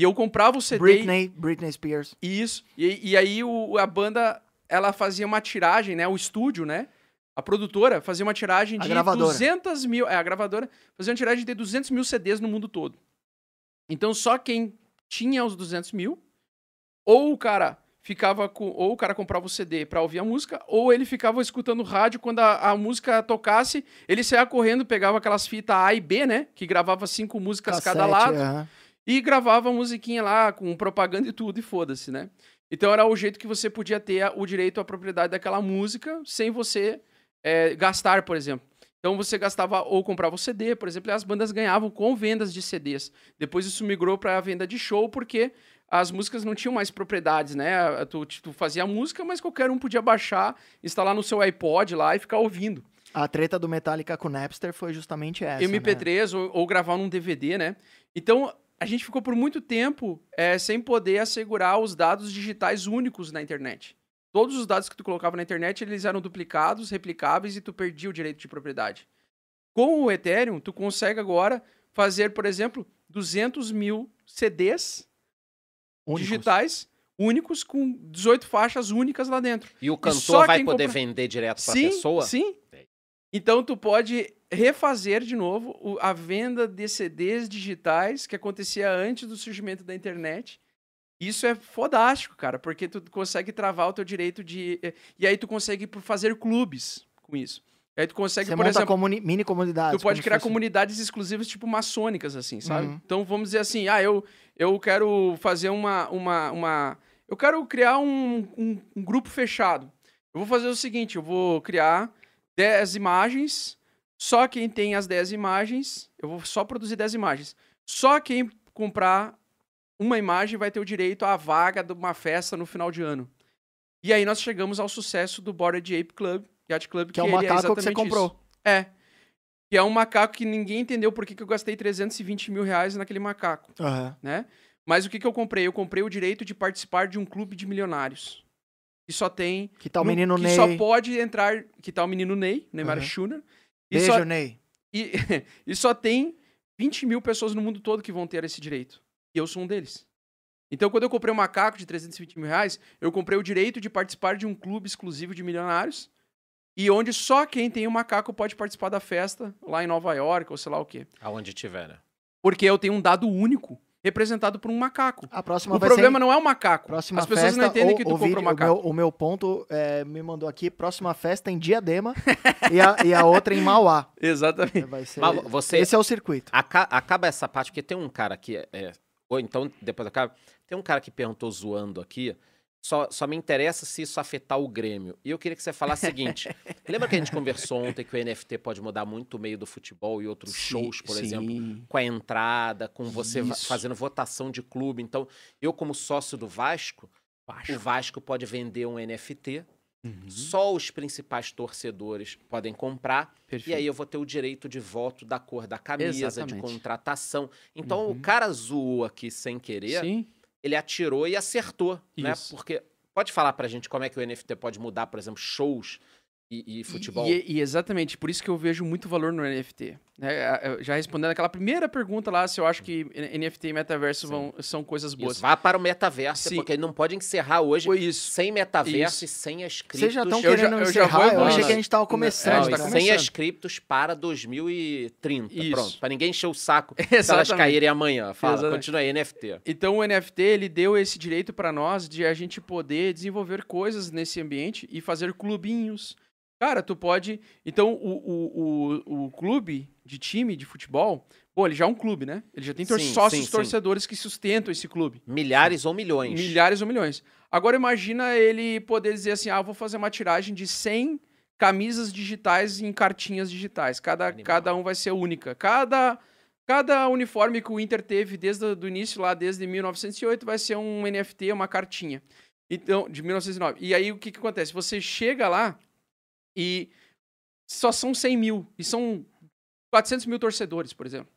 E eu comprava o CD. Britney, Britney Spears. Isso. E, e aí o, a banda, ela fazia uma tiragem, né? O estúdio, né? A produtora fazia uma tiragem de gravadora. 200 mil... É, a gravadora fazia uma tiragem de 200 mil CDs no mundo todo. Então só quem tinha os 200 mil, ou o cara ficava com, ou o cara comprava o CD pra ouvir a música, ou ele ficava escutando rádio quando a, a música tocasse, ele saía correndo, pegava aquelas fitas A e B, né, que gravava cinco músicas cada Cassete, lado, aham. E gravava a musiquinha lá com propaganda e tudo, e foda-se, né? Então era o jeito que você podia ter o direito à propriedade daquela música sem você é, gastar, por exemplo. Então você gastava ou comprava o CD, por exemplo, e as bandas ganhavam com vendas de CDs. Depois isso migrou para a venda de show, porque as músicas não tinham mais propriedades, né? Tu, tu fazia a música, mas qualquer um podia baixar, instalar no seu iPod lá e ficar ouvindo. A treta do Metallica com o Napster foi justamente essa. né? MP3 ou, ou gravar num DVD, né? Então, a gente ficou por muito tempo é, sem poder assegurar os dados digitais únicos na internet. Todos os dados que tu colocava na internet, eles eram duplicados, replicáveis e tu perdia o direito de propriedade. Com o Ethereum, tu consegue agora fazer, por exemplo, 200 mil CDs Únicos. digitais únicos com 18 faixas únicas lá dentro. E o cantor vai quem poder compra- vender direto pra Sim, pessoa? sim. Então tu pode refazer de novo o- a venda de CDs digitais que acontecia antes do surgimento da internet. Isso é fodástico, cara, porque tu consegue travar o teu direito de eh, e aí tu consegue fazer clubes com isso. Aí tu consegue, Você por exemplo, comuni- mini comunidades. Tu pode criar fosse- comunidades exclusivas, tipo maçônicas, assim, sabe? Uhum. Então vamos dizer assim, ah, eu, eu quero fazer uma, uma, uma. Eu quero criar um, um, um grupo fechado. Eu vou fazer o seguinte: eu vou criar 10 imagens. Só quem tem as 10 imagens, eu vou só produzir 10 imagens. Só quem comprar uma imagem vai ter o direito à vaga de uma festa no final de ano. E aí nós chegamos ao sucesso do Bored Ape Club, Yacht Club, Que é o ele macaco que você comprou. isso. É. Que é um macaco que ninguém entendeu por que, que eu gastei 320 mil reais naquele macaco, Aham. né? Mas o que, que eu comprei? Eu comprei o direito de participar de um clube de milionários. Que só tem. Que tá o no- menino que Ney. só pode entrar. Que tá o menino Ney, Neymar Aham. Schuner. E Beijo, só, Ney. e, e só tem 20 mil pessoas no mundo todo que vão ter esse direito. E eu sou um deles. Então, quando eu comprei um macaco de 320 mil reais, eu comprei o direito de participar de um clube exclusivo de milionários. E onde só quem tem um macaco pode participar da festa, lá em Nova York, ou sei lá o quê. Aonde tiver, né? Porque eu tenho um dado único, representado por um macaco. A próxima O problema ser... não é o macaco. Próxima As pessoas festa, não entendem o- que tu compra vídeo- um macaco. O meu, o meu ponto é, me mandou aqui, próxima festa em Diadema e, a, e a outra em Mauá. Exatamente. Vai ser... Mas você Esse é o circuito. aca- acaba essa parte, porque tem um cara aqui, é, é, ou então depois acaba, tem um cara que perguntou zoando aqui, só, só me interessa se isso afetar o Grêmio. E eu queria que você falasse o seguinte, lembra que a gente conversou ontem que o NFT pode mudar muito o meio do futebol e outros shows, por exemplo, com a entrada, com você Isso. fazendo votação de clube. Então, eu como sócio do Vasco, Baixo. o Vasco pode vender um NFT, Uhum. só os principais torcedores podem comprar, e Perfeito. aí eu vou ter o direito de voto da cor da camisa, de Exatamente. contratação. Então Uhum. o cara zoou aqui sem querer, Sim. Ele atirou e acertou, né? Isso. Porque pode falar pra gente como é que o NFT pode mudar, por exemplo, shows e, e futebol? E, e exatamente, por isso que eu vejo muito valor no NFT. né? A- eu Já respondendo aquela primeira pergunta lá, se eu acho que NFT e metaverso Sim. vão, são coisas boas. Isso, vá para o metaverso, Sim. porque ele não pode encerrar hoje isso. sem metaverso Isso. e sem as criptos. Vocês já estão eu já- querendo eu já encerrar? vou eu evoluir. achei que a gente tava Não, começando. Não, tá cara. sem começando. as criptos para 2030. Isso. Pronto, para ninguém encher o saco se elas caírem amanhã. Fala, Exatamente. continua aí, NFT. Então o NFT ele deu esse direito para nós de a gente poder desenvolver coisas nesse ambiente e fazer clubinhos. Cara, tu pode. Então o, o, o, o clube de time de futebol, pô, ele já é um clube, né? Ele já tem tor- Sim, sócios sim, sim. torcedores que sustentam esse clube. Milhares ou milhões. Milhares ou milhões. Agora imagina ele poder dizer assim: ah, vou fazer uma tiragem de 100 camisas digitais em cartinhas digitais. Cada, Animal. cada um vai ser única. Cada, cada uniforme que o Inter teve desde o início, lá desde 1908, vai ser um NFT, uma cartinha. Então, de 1909. E aí o que, que acontece? Você chega lá e só são 100 mil. E são 400 mil torcedores, por exemplo.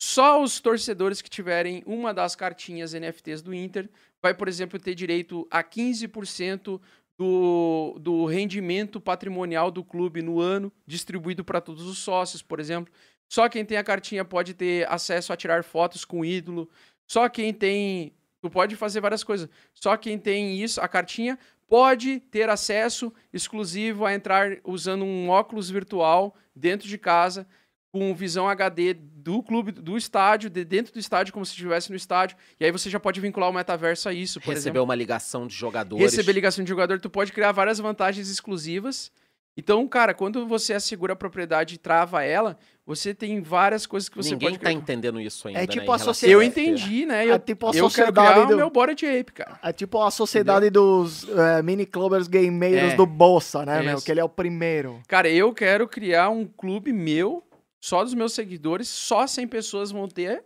Só os torcedores que tiverem uma das cartinhas NFTs do Inter vai, por exemplo, ter direito a 15% do, do rendimento patrimonial do clube no ano, distribuído para todos os sócios, por exemplo. Só quem tem a cartinha pode ter acesso a tirar fotos com o ídolo. Só quem tem. Tu pode fazer várias coisas. Só quem tem isso, a cartinha, pode ter acesso exclusivo a entrar usando um óculos virtual dentro de casa com visão HD do clube, do estádio, de dentro do estádio, como se estivesse no estádio. E aí você já pode vincular o metaverso a isso, por Receber exemplo. uma ligação de jogadores. Receber ligação de jogador, tu pode criar várias vantagens exclusivas. Então, cara, quando você assegura a propriedade e trava ela, você tem várias coisas que você Ninguém pode tá criar. entendendo isso ainda. É né, tipo em a relação sociedade- Eu entendi, né? É Eu, tipo a eu quero criar do- o meu Body Ape, cara. É tipo a sociedade dos é, mini clubbers gameiros É. do Bolsa, né, meu? Isso. Que ele é o primeiro. Cara, eu quero criar um clube meu, só dos meus seguidores, só 100 pessoas vão ter.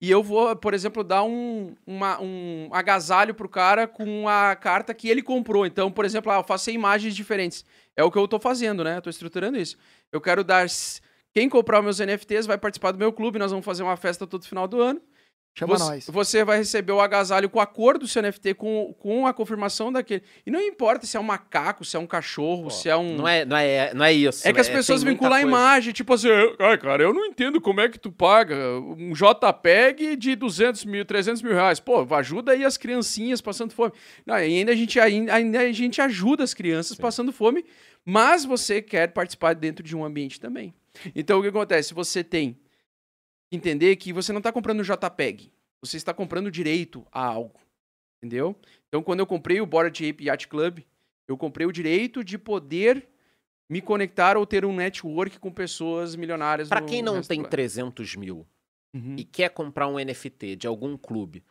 E eu vou, por exemplo, dar um, uma- um agasalho pro cara com a carta que ele comprou. Então, por exemplo, ah, eu faço 100 imagens diferentes. É o que eu tô fazendo, né? Eu tô estruturando isso. Eu quero dar. Quem comprar meus NFTs vai participar do meu clube. Nós vamos fazer uma festa todo final do ano. Chama você, nós. você vai receber o agasalho com a cor do seu NFT, com, com a confirmação daquele. E não importa se é um macaco, se é um cachorro, Pô, se é um. Não é, não, é, não é isso. É que as né? pessoas vinculam a imagem, tipo assim, ai, cara, eu não entendo como é que tu paga um JPEG de 200 mil, 300 mil reais. Pô, ajuda aí as criancinhas passando fome. Não, e ainda a gente, ainda, a gente ajuda as crianças passando fome, mas você quer participar dentro de um ambiente também. Então, o que acontece? Você tem entender que você não está comprando JPEG, você está comprando direito a algo, entendeu? Então, quando eu comprei o Bored Ape Yacht Club, eu comprei o direito de poder me conectar ou ter um network com pessoas milionárias. Pra no quem não tem do- 300 mil Uhum. e quer comprar um NFT de algum clube,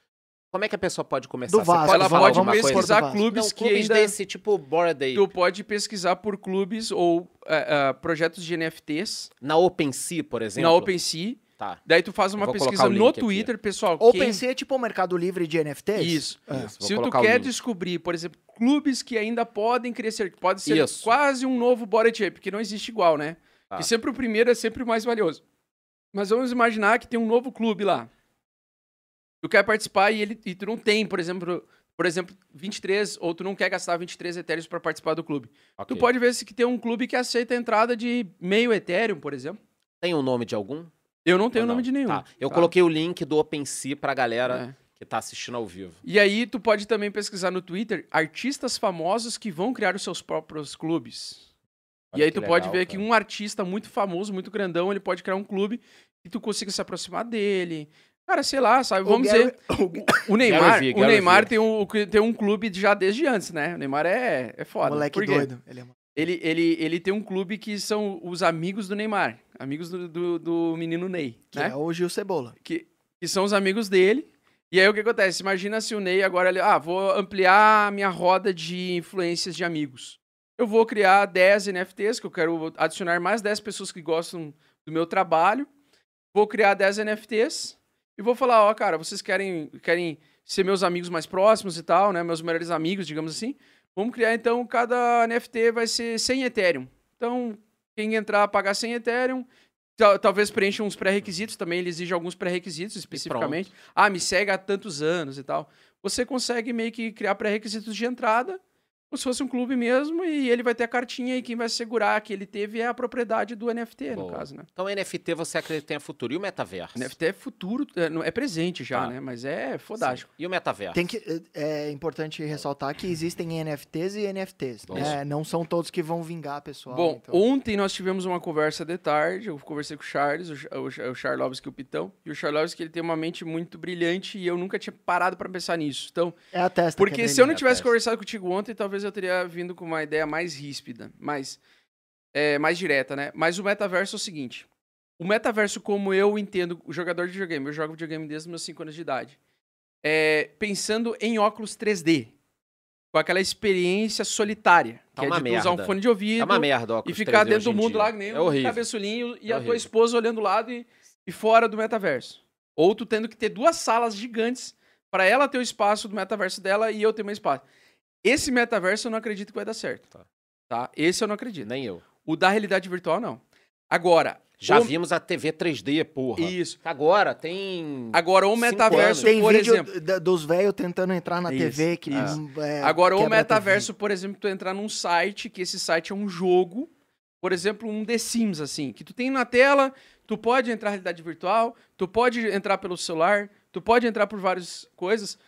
como é que a pessoa pode começar? Do Vasco, pode Ela pode pesquisar clubes Não, que clubes ainda... desse tipo Bored Ape. Tu pode pesquisar por clubes ou é, é, projetos de NFTs Na OpenSea, por exemplo. na OpenSea. Tá. Daí tu faz uma pesquisa no link aqui. Twitter, pessoal. quem- OpenSea é tipo o mercado livre de NFTs? Isso. É. Isso, Se tu quer link. descobrir, por exemplo, clubes que ainda podem crescer, que pode ser Isso. quase um novo Bored Ape, porque não existe igual, né? Tá. E sempre o primeiro é sempre o mais valioso. Mas vamos imaginar que tem um novo clube lá. Tu quer participar e, ele, e tu não tem, por exemplo, por exemplo, 23, ou tu não quer gastar 23 etéreos para participar do clube. Ok. Tu pode ver se que tem um clube que aceita a entrada de meio Ethereum, por exemplo. Tem o nome de algum? Eu não tenho o nome de nenhum. Tá. Eu tá? coloquei o link do OpenSea pra galera É. que tá assistindo ao vivo. E aí tu pode também pesquisar no Twitter artistas famosos que vão criar os seus próprios clubes. Olha e aí que tu pode legal, ver que cara. um artista muito famoso, muito grandão, ele pode criar um clube e tu consiga se aproximar dele. Cara, sei lá, sabe? O Vamos Gary- dizer, o Neymar, o Gary Neymar tem um, tem um clube já desde antes, né? O Neymar é, é foda. Moleque Por quê? doido. Ele é... Ele, ele, ele tem um clube que são os amigos do Neymar, amigos do, do, do menino Ney, Que né? é o Gil Cebola. que, que são os amigos dele. E aí o que acontece? Imagina se o Ney agora ele, ah, vou ampliar a minha roda de influências de amigos. Eu vou criar 10 NFTs, que eu quero adicionar mais 10 pessoas que gostam do meu trabalho. Vou criar 10 NFTs e vou falar, ó, cara, vocês querem, querem ser meus amigos mais próximos e tal, né? Meus melhores amigos, digamos assim. Vamos criar, então, cada NFT vai ser 100 Ethereum. Então, quem entrar, pagar 100 Ethereum, tal- talvez preencha uns pré-requisitos também, ele exige alguns pré-requisitos especificamente. Ah, me segue há tantos anos e tal. Você consegue meio que criar pré-requisitos de entrada, como se fosse um clube mesmo, e ele vai ter a cartinha e quem vai segurar que ele teve é a propriedade do NFT, no Boa. caso, né? Então NFT você acredita que tem futuro. E o metaverso? NFT é futuro, é, é presente já, Tá. né? Mas é fodástico. Sim. E o metaverso? Tem que, é é importante ressaltar que existem NFTs e NFTs. Né? Não são todos que vão vingar, pessoal. Bom, então- ontem nós tivemos uma conversa de tarde, eu conversei com o Charles, o, Cha- o, Cha- o Charlovski e o Pitão, e o Charlovski ele tem uma mente muito brilhante e eu nunca tinha parado para pensar nisso. Então, é a testa. Porque que é se eu não tivesse conversado contigo ontem, talvez eu teria vindo com uma ideia mais ríspida, mais, é, mais direta, né? Mas o metaverso é o seguinte: o metaverso, como eu entendo, o jogador de videogame, eu jogo videogame desde os meus 5 anos de idade, é, pensando em óculos 3D, com aquela experiência solitária, Tá que é de tu usar um merda. fone de ouvido É uma merda, e óculos ficar 3D dentro do mundo dia. lá, nem é um horrível. cabeçolinho e É a horrível. tua esposa olhando do lado e, e fora do metaverso. Ou tu tendo que ter duas salas gigantes para ela ter o espaço do metaverso dela e eu ter meu espaço. Esse metaverso eu não acredito que vai dar certo. Tá. Tá? Esse eu não acredito. Nem eu. O da realidade virtual, não. Agora. Já o... vimos a TV 3D, porra. Isso. Agora tem. Agora, o metaverso, Tem por vídeo exemplo. dos velhos tentando entrar na Isso, TV. Que, isso. é, Agora, o metaverso, por exemplo, tu entrar num site, que esse site é um jogo, por exemplo, um The Sims, assim, que tu tem na tela, tu pode entrar na realidade virtual, tu pode entrar pelo celular, tu pode entrar por várias coisas,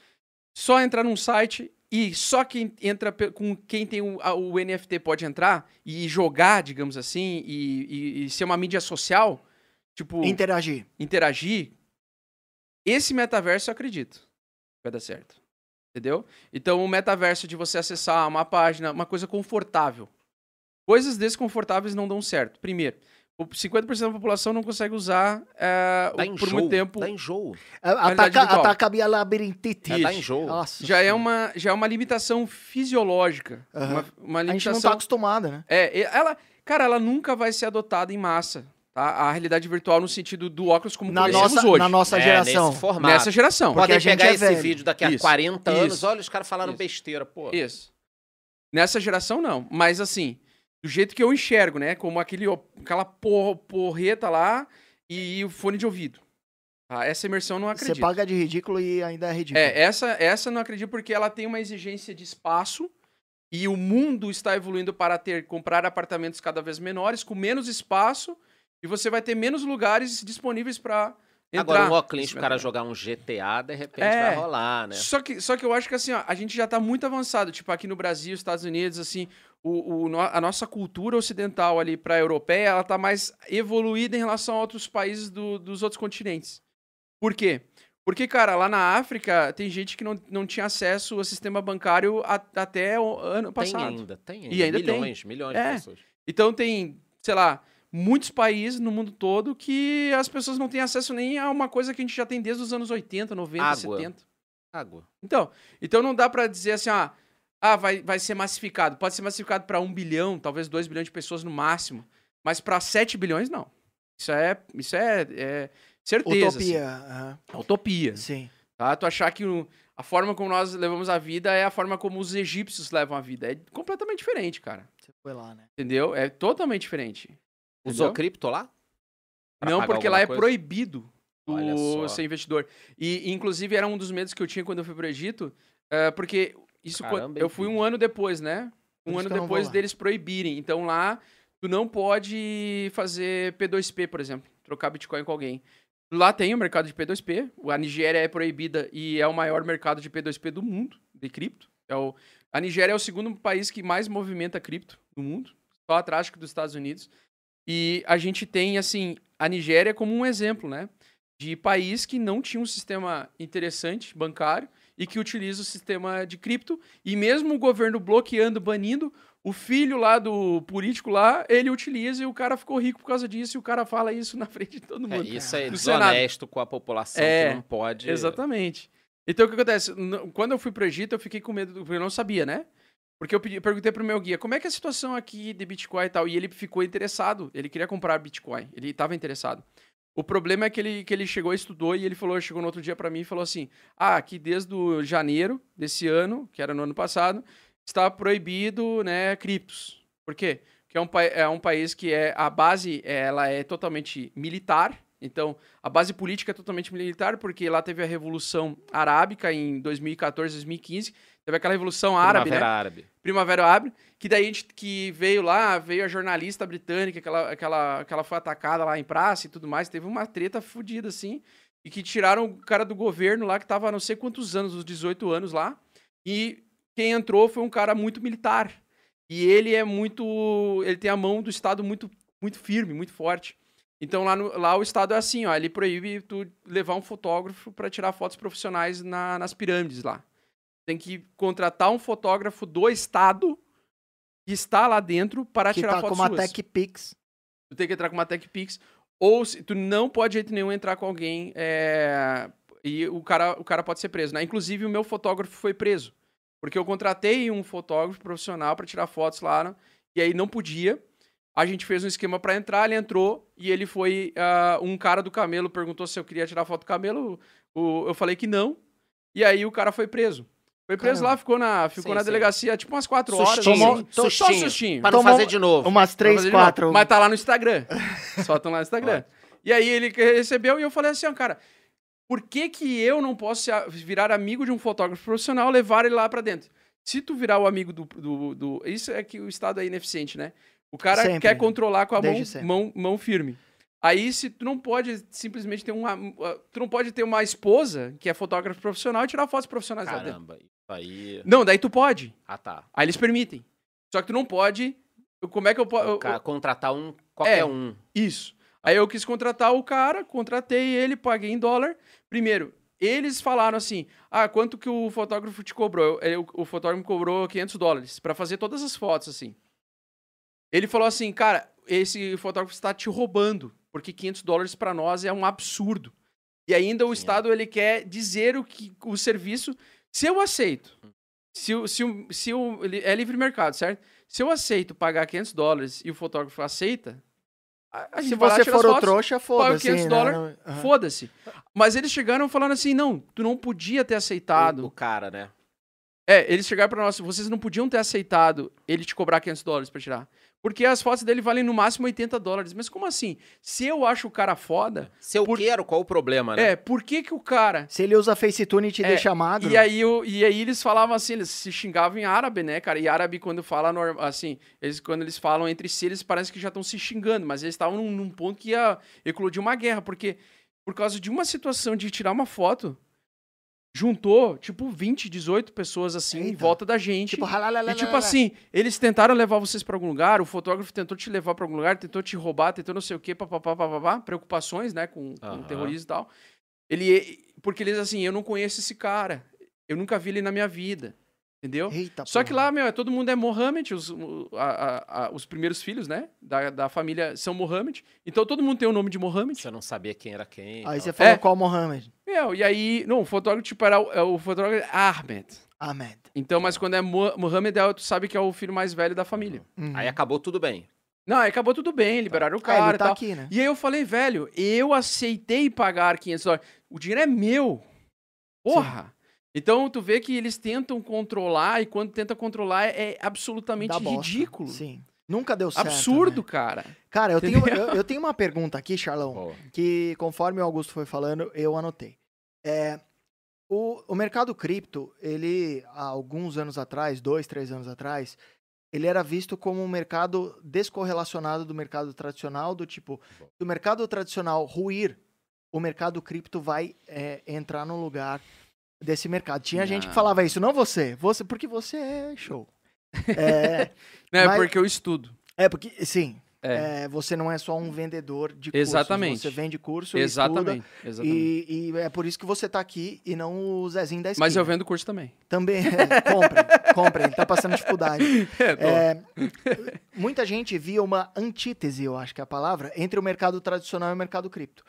só entrar num site e só quem entra com quem tem o, a- o NFT pode entrar e jogar, digamos assim, e, e- e ser uma mídia social, tipo, Interagir. interagir, esse metaverso eu acredito que vai dar certo. Entendeu? Então, o metaverso de você acessar uma página, uma coisa confortável. Coisas desconfortáveis não dão certo. Primeiro, 50% da população não consegue usar é, Dá o- por enjoo. muito tempo. Dá enjoo. Realidade Ataca, ataca a minha labirintite. É, dá enjoo. Nossa Já é, uma, já é uma limitação fisiológica. Aham. Uma, uma A gente limitação. não tá acostumada, né? É, ela, cara, ela nunca vai ser adotada em massa. Tá? A realidade virtual no sentido do óculos como Na conhecemos nossa, hoje. na nossa É, geração. nesse formato. Nessa geração. Podem pegar é esse velho. vídeo daqui a Isso, 40 anos. isso. Olha, os caras falaram Isso. besteira, pô. Isso. Nessa geração, não. Mas assim, do jeito que eu enxergo, né? Como aquele, aquela por- porreta lá e o fone de ouvido. Tá? Essa imersão eu não Você acredito. paga de ridículo e ainda é ridículo. É, essa, essa eu não acredito porque ela tem uma exigência de espaço e o mundo está evoluindo para ter comprar apartamentos cada vez menores, com menos espaço, e você vai ter menos lugares disponíveis para entrar. Agora, um óculos, nesse o cara jogar um GTA, de repente É. vai rolar, né? Só que, só que eu acho que assim, ó, a gente já tá muito avançado. Tipo, aqui no Brasil, Estados Unidos, assim, o, o a nossa cultura ocidental ali pra europeia, ela tá mais evoluída em relação a outros países do- dos outros continentes. Por quê? Porque, cara, lá na África tem gente que não, não tinha acesso ao sistema bancário a- até o ano Tem passado. ainda, tem ainda. E ainda tem. milhões, milhões É. de pessoas. Então tem, sei lá, muitos países no mundo todo que as pessoas não têm acesso nem a uma coisa que a gente já tem desde os anos 80, 90, Água. 70. Água. Então, então não dá pra dizer assim, ah, ah vai, vai ser massificado. Pode ser massificado pra um bilhão, talvez dois bilhões de pessoas no máximo. Mas pra 7 bilhões, não. Isso é, isso é, é certeza. Utopia. assim. Utopia. Sim. Tá? Tu achar que o- a forma como nós levamos a vida é a forma como os egípcios levam a vida. É completamente diferente, cara. Você foi lá, né? Entendeu? É totalmente diferente. Usou Entendeu? cripto lá? Pra Não, porque lá é coisa? proibido Olha o ser investidor. E, e, inclusive, era um dos medos que eu tinha quando eu fui pro Egito, eh, porque isso Caramba, eu fui um ano depois, né? Um ano depois deles proibirem. Então lá, tu não pode fazer P2P, por exemplo, trocar Bitcoin com alguém. Lá tem o mercado de P2P, a Nigéria é proibida e é o maior mercado de P2P do mundo, de cripto. É o, a Nigéria é o segundo país que mais movimenta cripto no mundo, só atrás dos Estados Unidos. E a gente tem, assim, a Nigéria como um exemplo, né? De país que não tinha um sistema interessante bancário e que utiliza o sistema de cripto. E mesmo o governo bloqueando, banindo, o filho lá do político lá, ele utiliza e o cara ficou rico por causa disso. E o cara fala isso na frente de todo É, mundo. isso é No Senado. desonesto com a população É, que não pode. Exatamente. Então o que acontece? Quando eu fui pro Egito, eu fiquei com medo, eu não sabia, né? Porque eu pedi- perguntei pro meu guia, como é que é a situação aqui de Bitcoin e tal? E ele ficou interessado, ele queria comprar Bitcoin, ele estava interessado. O problema é que ele, que ele chegou, estudou e ele falou, chegou no outro dia para mim e falou assim: "Ah, aqui desde o janeiro desse ano, que era no ano passado, está proibido, né, criptos. Por quê? Porque é um, é um país que é a base, ela é totalmente militar. Então, a base política é totalmente militar, porque lá teve a Revolução Arábica em 2014, 2015. Teve aquela Revolução Árabe, né? Primavera árabe. Primavera Árabe, que daí a gente que veio lá, veio a jornalista britânica, aquela, aquela, aquela foi atacada lá em praça e tudo mais, teve uma treta fodida, assim, e que tiraram o cara do governo lá, que tava há não sei quantos anos, os 18 anos lá, e quem entrou foi um cara muito militar. E ele é muito. Ele tem a mão do Estado muito, muito firme, muito forte. Então lá, no- lá o Estado é assim, ó, ele proíbe tu levar um fotógrafo para tirar fotos profissionais na- nas pirâmides lá. Tem que contratar um fotógrafo do Estado que está lá dentro para Que tirar tá com fotos uma suas. Tech Pix. Tu tem que entrar com uma TechPix. Ou se, tu não pode de jeito nenhum entrar com alguém é, e o cara, o cara pode ser preso. Né? Inclusive, o meu fotógrafo foi preso. Porque eu contratei um fotógrafo profissional para tirar fotos lá, né? e aí não podia. A gente fez um esquema para entrar, ele entrou e ele foi. ah, um cara do camelo perguntou se eu queria tirar foto do camelo. o- eu falei que não. E aí o cara foi preso. Foi preso Caramba. lá, ficou na, ficou Sim, na sim. delegacia tipo umas quatro horas. Sustinho, assim. Só- Só um sustinho. sustinho. Pra não Tomou fazer de novo. Umas Pra três, fazer de novo. quatro. Mas tá lá no Instagram. Só estão lá no Instagram. E aí ele recebeu e eu falei assim, ó, cara, por que que eu não posso virar amigo de um fotógrafo profissional e levar ele lá pra dentro? Se tu virar o amigo do, do, do- Isso é que o Estado é ineficiente, né? O cara Sempre. quer controlar com a mão, sempre. mão, mão firme. Aí, se tu não pode simplesmente ter uma. Tu não pode ter uma esposa que é fotógrafo profissional e tirar fotos profissionais. Caramba, isso aí. Não, daí tu pode. Ah, tá. Aí eles permitem. Só que tu não pode. Como é que eu posso. O contratar um, qualquer É. um. Isso. Aí eu quis contratar o cara, contratei ele, paguei em dólar. Primeiro, eles falaram assim: ah, quanto que o fotógrafo te cobrou? Eu- eu- o fotógrafo me cobrou 500 dólares pra fazer todas as fotos, assim. Ele falou assim, cara, esse fotógrafo está te roubando, porque 500 dólares pra nós é um absurdo. E ainda o Sim. Estado ele quer dizer o que o serviço. Se eu aceito, se, o- se, o- se o- ele- é livre mercado, certo? Se eu aceito pagar 500 dólares e o fotógrafo aceita, a, Se você for o fotos, trouxa, paga foda-se. 500 né? dólares, aham. foda-se. Mas eles chegaram falando assim, não, tu não podia ter O, aceitado. o cara, né? É, eles chegaram pra nós, vocês não podiam ter aceitado ele te cobrar 500 dólares pra tirar. Porque as fotos dele valem no máximo 80 dólares. Mas como assim? Se eu acho o cara foda, Se eu Por- quero, qual o problema, né? é, por que que o cara... Se ele usa FaceTune e te É, deixa magro. E aí, o- e aí eles falavam assim, eles se xingavam em árabe, né, cara? E árabe, quando fala, assim, eles, quando eles falam entre si, eles parecem que já estão se xingando, mas eles estavam num, num ponto que ia eclodir uma guerra, porque por causa de uma situação de tirar uma foto, juntou, tipo, 20, 18 pessoas, assim, em Eita. volta da gente. Tipo. E tipo assim, eles tentaram levar vocês pra algum lugar, o fotógrafo tentou te levar pra algum lugar, tentou te roubar, tentou não sei o quê, papapá, papapá, preocupações, né, com, com Aham. terrorismo e tal. Ele, porque eles assim, eu não conheço esse cara, eu nunca vi ele na minha vida, entendeu? Eita, Só que porra. lá, meu, é- todo mundo é Mohammed, os, o- a- a- a- os primeiros filhos, né, da, da família são Mohammed, então todo mundo tem o nome de Mohammed. Você não sabia quem era quem. Aí você falou É. qual Mohammed? Meu, e aí, não, o fotógrafo tipo era o, é o fotógrafo Ahmed. Ahmed. Então, mas quando é Mo- Mohammed, é, tu sabe que é o filho mais velho da família. Uhum. Aí acabou tudo bem. Não, aí acabou tudo bem, liberaram o Ah, cara ele e tá tal. aqui, né? E aí eu falei, velho, eu aceitei pagar 500 dólares. O dinheiro é meu. Porra. Então tu vê que eles tentam controlar e quando tenta controlar é absolutamente ridículo. Sim. Nunca deu certo. Absurdo, né? cara. Cara, eu tenho, eu, eu tenho uma pergunta aqui, Charlão, que conforme o Augusto foi falando, eu anotei. É, o, o mercado cripto, ele, há alguns anos atrás, dois, três anos atrás, ele era visto como um mercado descorrelacionado do mercado tradicional, do tipo, do mercado tradicional ruir, o mercado cripto vai é, entrar no lugar desse mercado. Tinha gente que Não. falava isso, não você, você porque você é show. É, É Mas- porque eu estudo. é porque, sim, É. é, você não é só um vendedor de Exatamente. cursos. Você vende curso e Exatamente. estuda, exatamente. e, e é por isso que você tá aqui e não o Zezinho da esquina. Mas eu vendo curso também. Também, é, comprem, comprem, ele tá passando dificuldade. É. É, muita gente via uma antítese, eu acho que é a palavra, entre o mercado tradicional e o mercado cripto.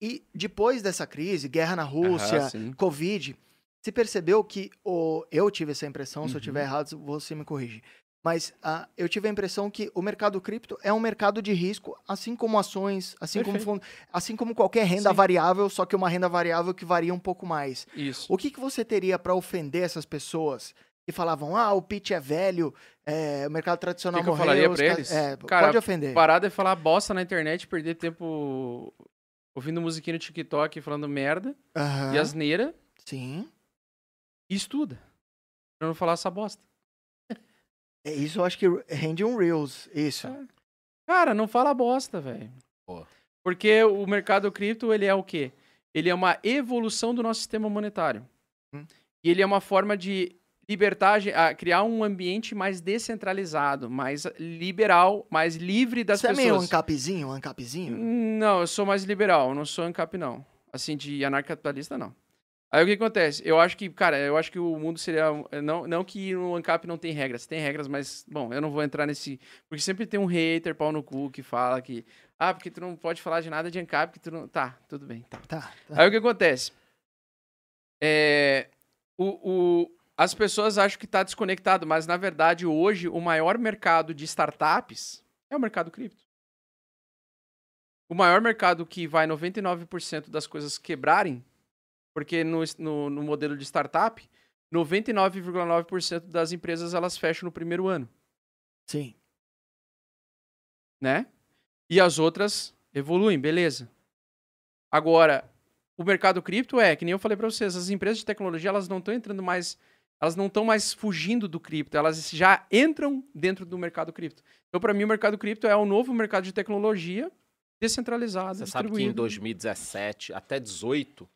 E depois dessa crise, guerra na Rússia. Covid, se percebeu que o, eu tive essa impressão, se eu Uhum. tiver errado, você me corrige. Mas ah, eu tive a impressão que o mercado cripto é um mercado de risco, assim como ações, assim, como, Perfeito. fun- assim como qualquer renda Sim. variável, só que uma renda variável que varia um pouco mais. Isso. O que, que você teria para ofender essas pessoas que falavam, ah, o pitch é velho, é, o mercado tradicional O que que eu morreu, falaria ca- eles? É, Cara, pode ofender. Parada é falar bosta na internet, perder tempo ouvindo musiquinha no TikTok falando merda Aham, e asneira Sim. e estuda. Pra não falar essa bosta. É, isso eu acho que rende um Reels, isso. É. Cara, não fala bosta, velho. Porque o mercado cripto, ele é o quê? Ele é uma evolução do nosso sistema monetário. Hum. E ele é uma forma de libertar, a criar um ambiente mais descentralizado, mais liberal, mais livre das Você é meio pessoas. ancapzinho, um ancapzinho? Não, eu sou mais liberal, eu não sou ANCAP, não. Assim, de anarcapitalista, não. Aí o que acontece? Eu acho que, cara, eu acho que o mundo seria. Não, não que o ANCAP não tem regras, tem regras, mas, bom, eu não vou entrar nesse. Porque sempre tem um hater, pau no cu, que fala que. Ah, porque tu não pode falar de nada de ANCAP, que tu não. Tá, tudo bem, tá. Tá, tá. Aí o que acontece? É, o, o- as pessoas acham que está desconectado, mas na verdade hoje o maior mercado de startups é o mercado cripto. O maior mercado que vai 99% das coisas quebrarem, porque no, no, no modelo de startup, 99,9% das empresas elas fecham no primeiro ano, Sim. né? E as outras evoluem, beleza. Agora, o mercado cripto é, que nem eu falei para vocês, as empresas de tecnologia, elas não estão entrando mais, elas não estão mais fugindo do cripto, elas já entram dentro do mercado cripto. Então, para mim, o mercado cripto é o novo mercado de tecnologia descentralizado, Você sabe que em distribuído. 2017 até 18,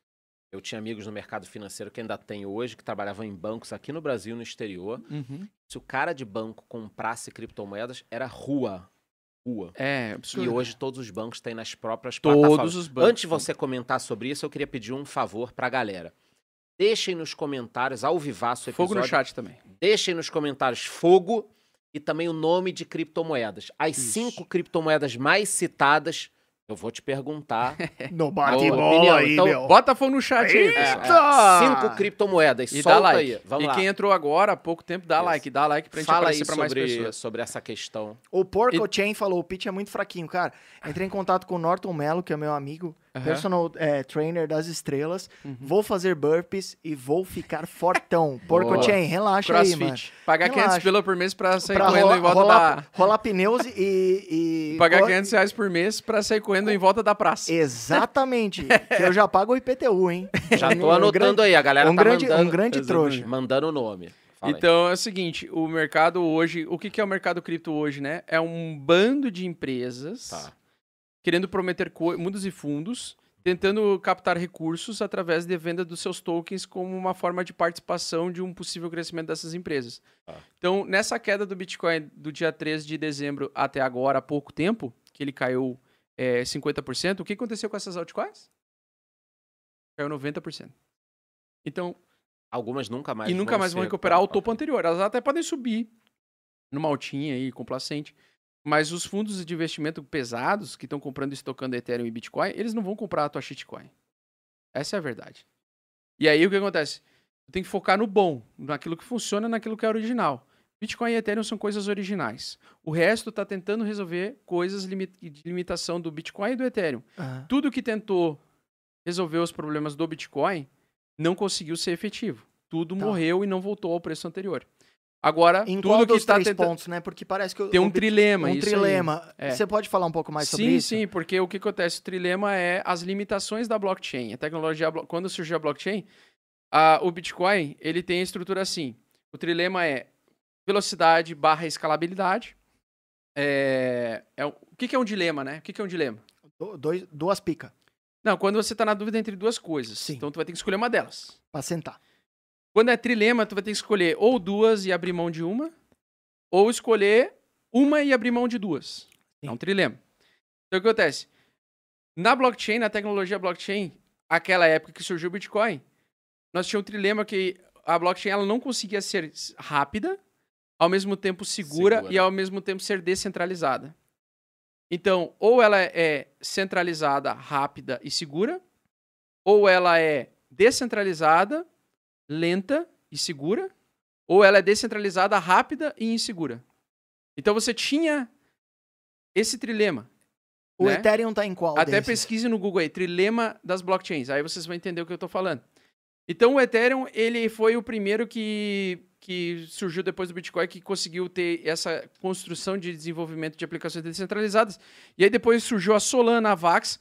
eu tinha amigos no mercado financeiro que ainda tem hoje, que trabalhavam em bancos aqui no Brasil e no exterior. Uhum. Se o cara de banco comprasse criptomoedas, era rua. rua. É, E absurdo. hoje todos os bancos têm nas próprias Todos plataformas. os bancos. Antes de você comentar sobre isso, eu queria pedir um favor pra galera. Deixem nos comentários, ao vivaço o Fogo episódio, no chat também. deixem nos comentários fogo e também o nome de criptomoedas. As Isso. cinco criptomoedas mais citadas, eu vou te perguntar. No Boa bate-bola opinião, aí, então, meu. Bota fogo no chat aí, Eita! pessoal. Tá. cinco criptomoedas, E dá solta like. aí. Vamos e lá. quem entrou agora, há pouco tempo, dá Isso. like. Dá like pra gente Fala aí aparecer pra mais sobre, pessoas. sobre essa questão. O Porco Chain falou, o pitch é muito fraquinho, cara. Entrei em contato com o Norton Mello, que é meu amigo, Aham. personal eh, trainer das estrelas. Uhum. Vou fazer burpees e vou ficar fortão. Porco. Chain, relaxa aí, mano. Crossfit. Pagar 500 Relaxa. pila por mês pra sair Pra correndo rolar, em volta rolar, da... rolar pneus e... e Pagar co- 500 reais por mês pra sair correndo em volta da praça. Exatamente. que eu já pago o IPTU, hein? Já tô Um anotando grande- aí, a galera um tá grande, mandando, um grande trouxa. mandando o nome. Então é o seguinte, o mercado hoje, o que que é o mercado cripto hoje, né? É um bando de empresas Tá. Querendo prometer mundos e fundos, tentando captar recursos através de venda dos seus tokens como uma forma de participação de um possível crescimento dessas empresas. Tá. Então, nessa queda do Bitcoin do dia 13 de dezembro até agora, há pouco tempo, que ele caiu é, 50%, o que aconteceu com essas altcoins? Caiu 90%. Então, Algumas nunca mais e nunca mais se vão recuperar o topo anterior. Elas até podem subir numa altinha aí, complacente. Mas os fundos de investimento pesados que estão comprando e estocando Ethereum e Bitcoin, eles não vão comprar a tua shitcoin. Essa é a verdade. E aí o que acontece? Tu tem que focar no bom, naquilo que funciona, naquilo que é original. Bitcoin e Ethereum são coisas originais. O resto está tentando resolver coisas de limitação do Bitcoin e do Ethereum. Ah, Tudo que tentou resolver os problemas do Bitcoin não conseguiu ser efetivo. Tudo Tá. morreu e não voltou ao preço anterior. Agora, Em tudo que está tentando. pontos, né? Porque parece que... Tem um trilema, Um trilema. É. Você pode falar um pouco mais sobre sim, isso? sim, porque o que acontece? O trilema é as limitações da blockchain. A tecnologia, quando surgiu a blockchain, a- o Bitcoin ele tem a estrutura assim. O trilema é velocidade barra escalabilidade. É, é, o que, que é um dilema, né? O que, que é um dilema? Do- dois- duas picas Não, quando você está na dúvida entre duas coisas. Sim. Então tu vai ter que escolher uma delas. pra sentar. Quando é trilema, tu vai ter que escolher ou duas e abrir mão de uma, ou escolher uma e abrir mão de duas. É um trilema. Então o que acontece? Na blockchain, na tecnologia blockchain, aquela época que surgiu o Bitcoin, nós tínhamos um trilema que a blockchain ela não conseguia ser rápida, ao mesmo tempo segura, Segura. e ao mesmo tempo ser descentralizada. Então, ou ela é centralizada, rápida e segura, ou ela é descentralizada, lenta e segura, ou ela é descentralizada, rápida e insegura. Então você tinha esse trilema. O né? Ethereum tá em qual Até pesquise no Google aí, trilema das blockchains. Aí vocês vão entender o que eu tô falando. Então o Ethereum, ele foi o primeiro que, que surgiu depois do Bitcoin que conseguiu ter essa construção de desenvolvimento de aplicações descentralizadas. E aí depois surgiu a Solana, a Vax,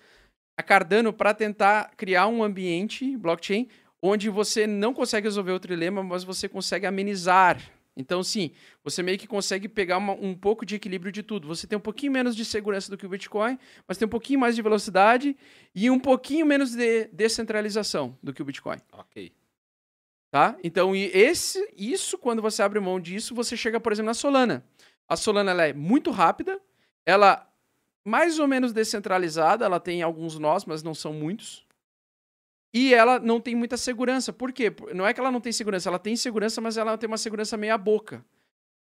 a Cardano para tentar criar um ambiente blockchain onde você não consegue resolver o trilema, mas você consegue amenizar. Então, sim, você meio que consegue pegar uma- um pouco de equilíbrio de tudo. Você tem um pouquinho menos de segurança do que o Bitcoin, mas tem um pouquinho mais de velocidade e um pouquinho menos de descentralização do que o Bitcoin, Ok. tá? Então, e esse, isso, quando você abre mão disso, você chega, por exemplo, na Solana. A Solana ela é muito rápida, ela mais ou menos descentralizada, ela tem alguns nós, mas não são muitos. E ela não tem muita segurança. Por quê? Não é que ela não tem segurança, ela tem segurança, mas ela tem uma segurança meia boca.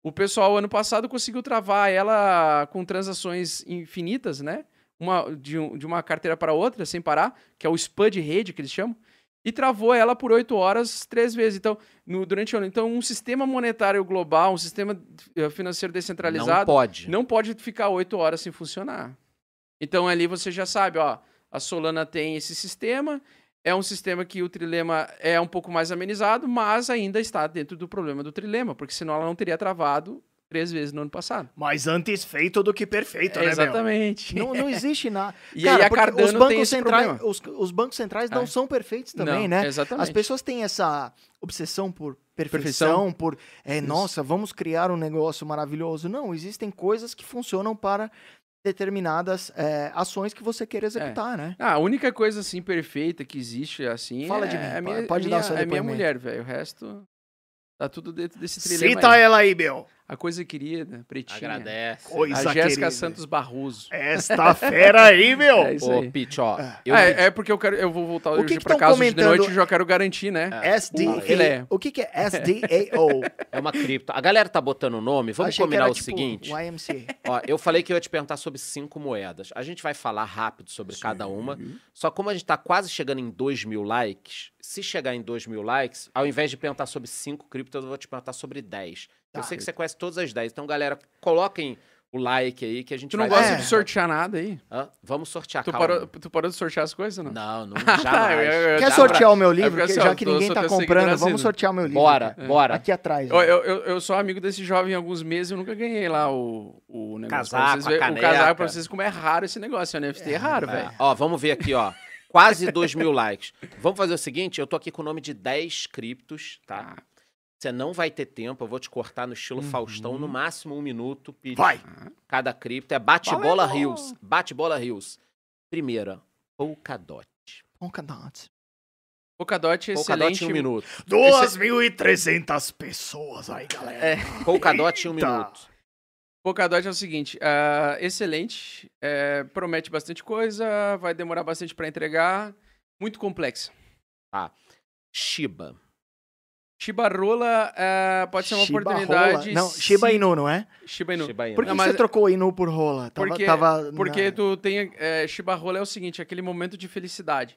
O pessoal ano passado conseguiu travar ela com transações infinitas, né? Uma, de, um- de uma carteira para outra, sem parar, que é o SPUD rede que eles chamam, e travou ela por oito horas três vezes. Então, no- durante o ano. Então, um sistema monetário global, um sistema eh, financeiro Não descentralizado, pode. não pode ficar oito horas sem funcionar. Então ali você já sabe, ó, a Solana tem esse sistema, é um sistema que o trilema é um pouco mais amenizado, mas ainda está dentro do problema do trilema, porque senão ela não teria travado três vezes no ano passado. Mas antes feito do que perfeito, É, né, meu? exatamente. Não, não existe nada. E Cara, aí a Cardano os bancos tem esse centrais, problema. os, os bancos centrais não É. são perfeitos também, Não, né? Exatamente. As pessoas têm essa obsessão por perfeição, Perfeição. por, é, nossa, vamos criar um negócio maravilhoso. Não, existem coisas que funcionam para determinadas é, ações que você quer executar, né? Ah, a única coisa assim perfeita que existe assim Fala é de mim, pode- minha, pode a dar minha, seu é minha mulher, velho. O resto tá tudo dentro desse trilema. Cita aí. ela aí, Bill. A coisa querida, pretinha. Agradece. Coisa A Jéssica. Santos Barroso. Esta fera aí, meu. É isso Ô, aí. Pete, ó. Ah. Eu Ah, é, é porque eu quero, eu vou voltar O que hoje que pra casa hoje de noite e já quero garantir, né? SDA. filé. O que, que é SDAO? É uma cripto. A galera tá botando o nome. Vamos Achei que combinar era, o tipo, seguinte. YMCA. Ó, eu falei que eu ia te perguntar sobre cinco moedas. A gente vai falar rápido sobre cada uma. Só como a gente tá quase chegando em 2 mil likes, se chegar em 2 mil likes, ao invés de perguntar sobre cinco criptos, eu vou te perguntar sobre 10. Eu Tá. sei que você conhece todas as 10. Então, galera, coloquem o like aí que a gente Tu não vai... gosta É. de sortear nada aí? Hã? Vamos sortear, Tu calma. parou, tu parou de sortear as coisas, não? Não, não, tá, jamais. eu- eu- Quer Dá sortear o meu É livro? porque Que- assim, já que eu ninguém tá comprando, vamos sortear o meu livro. Bora, É. bora. Aqui atrás. Eu, ó. eu, eu, eu sou amigo desse jovem há alguns meses, eu nunca ganhei lá o, o negócio. Casaco, pra caneca. O casaco pra vocês como é raro esse negócio. O NFT é, raro, É, velho. Ó, vamos ver aqui, ó. Quase 2 mil likes. Vamos fazer o seguinte, eu tô aqui com o nome de 10 criptos, tá? Você não vai ter tempo, eu vou te cortar no estilo Faustão, no máximo um minuto. Vai. Cada cripto é bate-bola rios. Bate-bola rios. Primeira, Polkadot. Polkadot. Polkadot é Polkadot excelente. em um minuto. 2.300 pessoas aí, galera. É. Polkadot em um Tá. minuto. Polkadot é o seguinte, ah, excelente, é, promete bastante coisa, vai demorar bastante pra entregar, muito complexa. Shiba. Shiba Rola ah, pode ser uma Shiba oportunidade. rola. Não, se- Shiba Inu, não é? Shiba Inu. Shiba Inu. Por que Não, você trocou Inu por rola? Tava, Porque, tava porque na- tu tem. É, Shiba Rola é o seguinte, aquele momento de felicidade.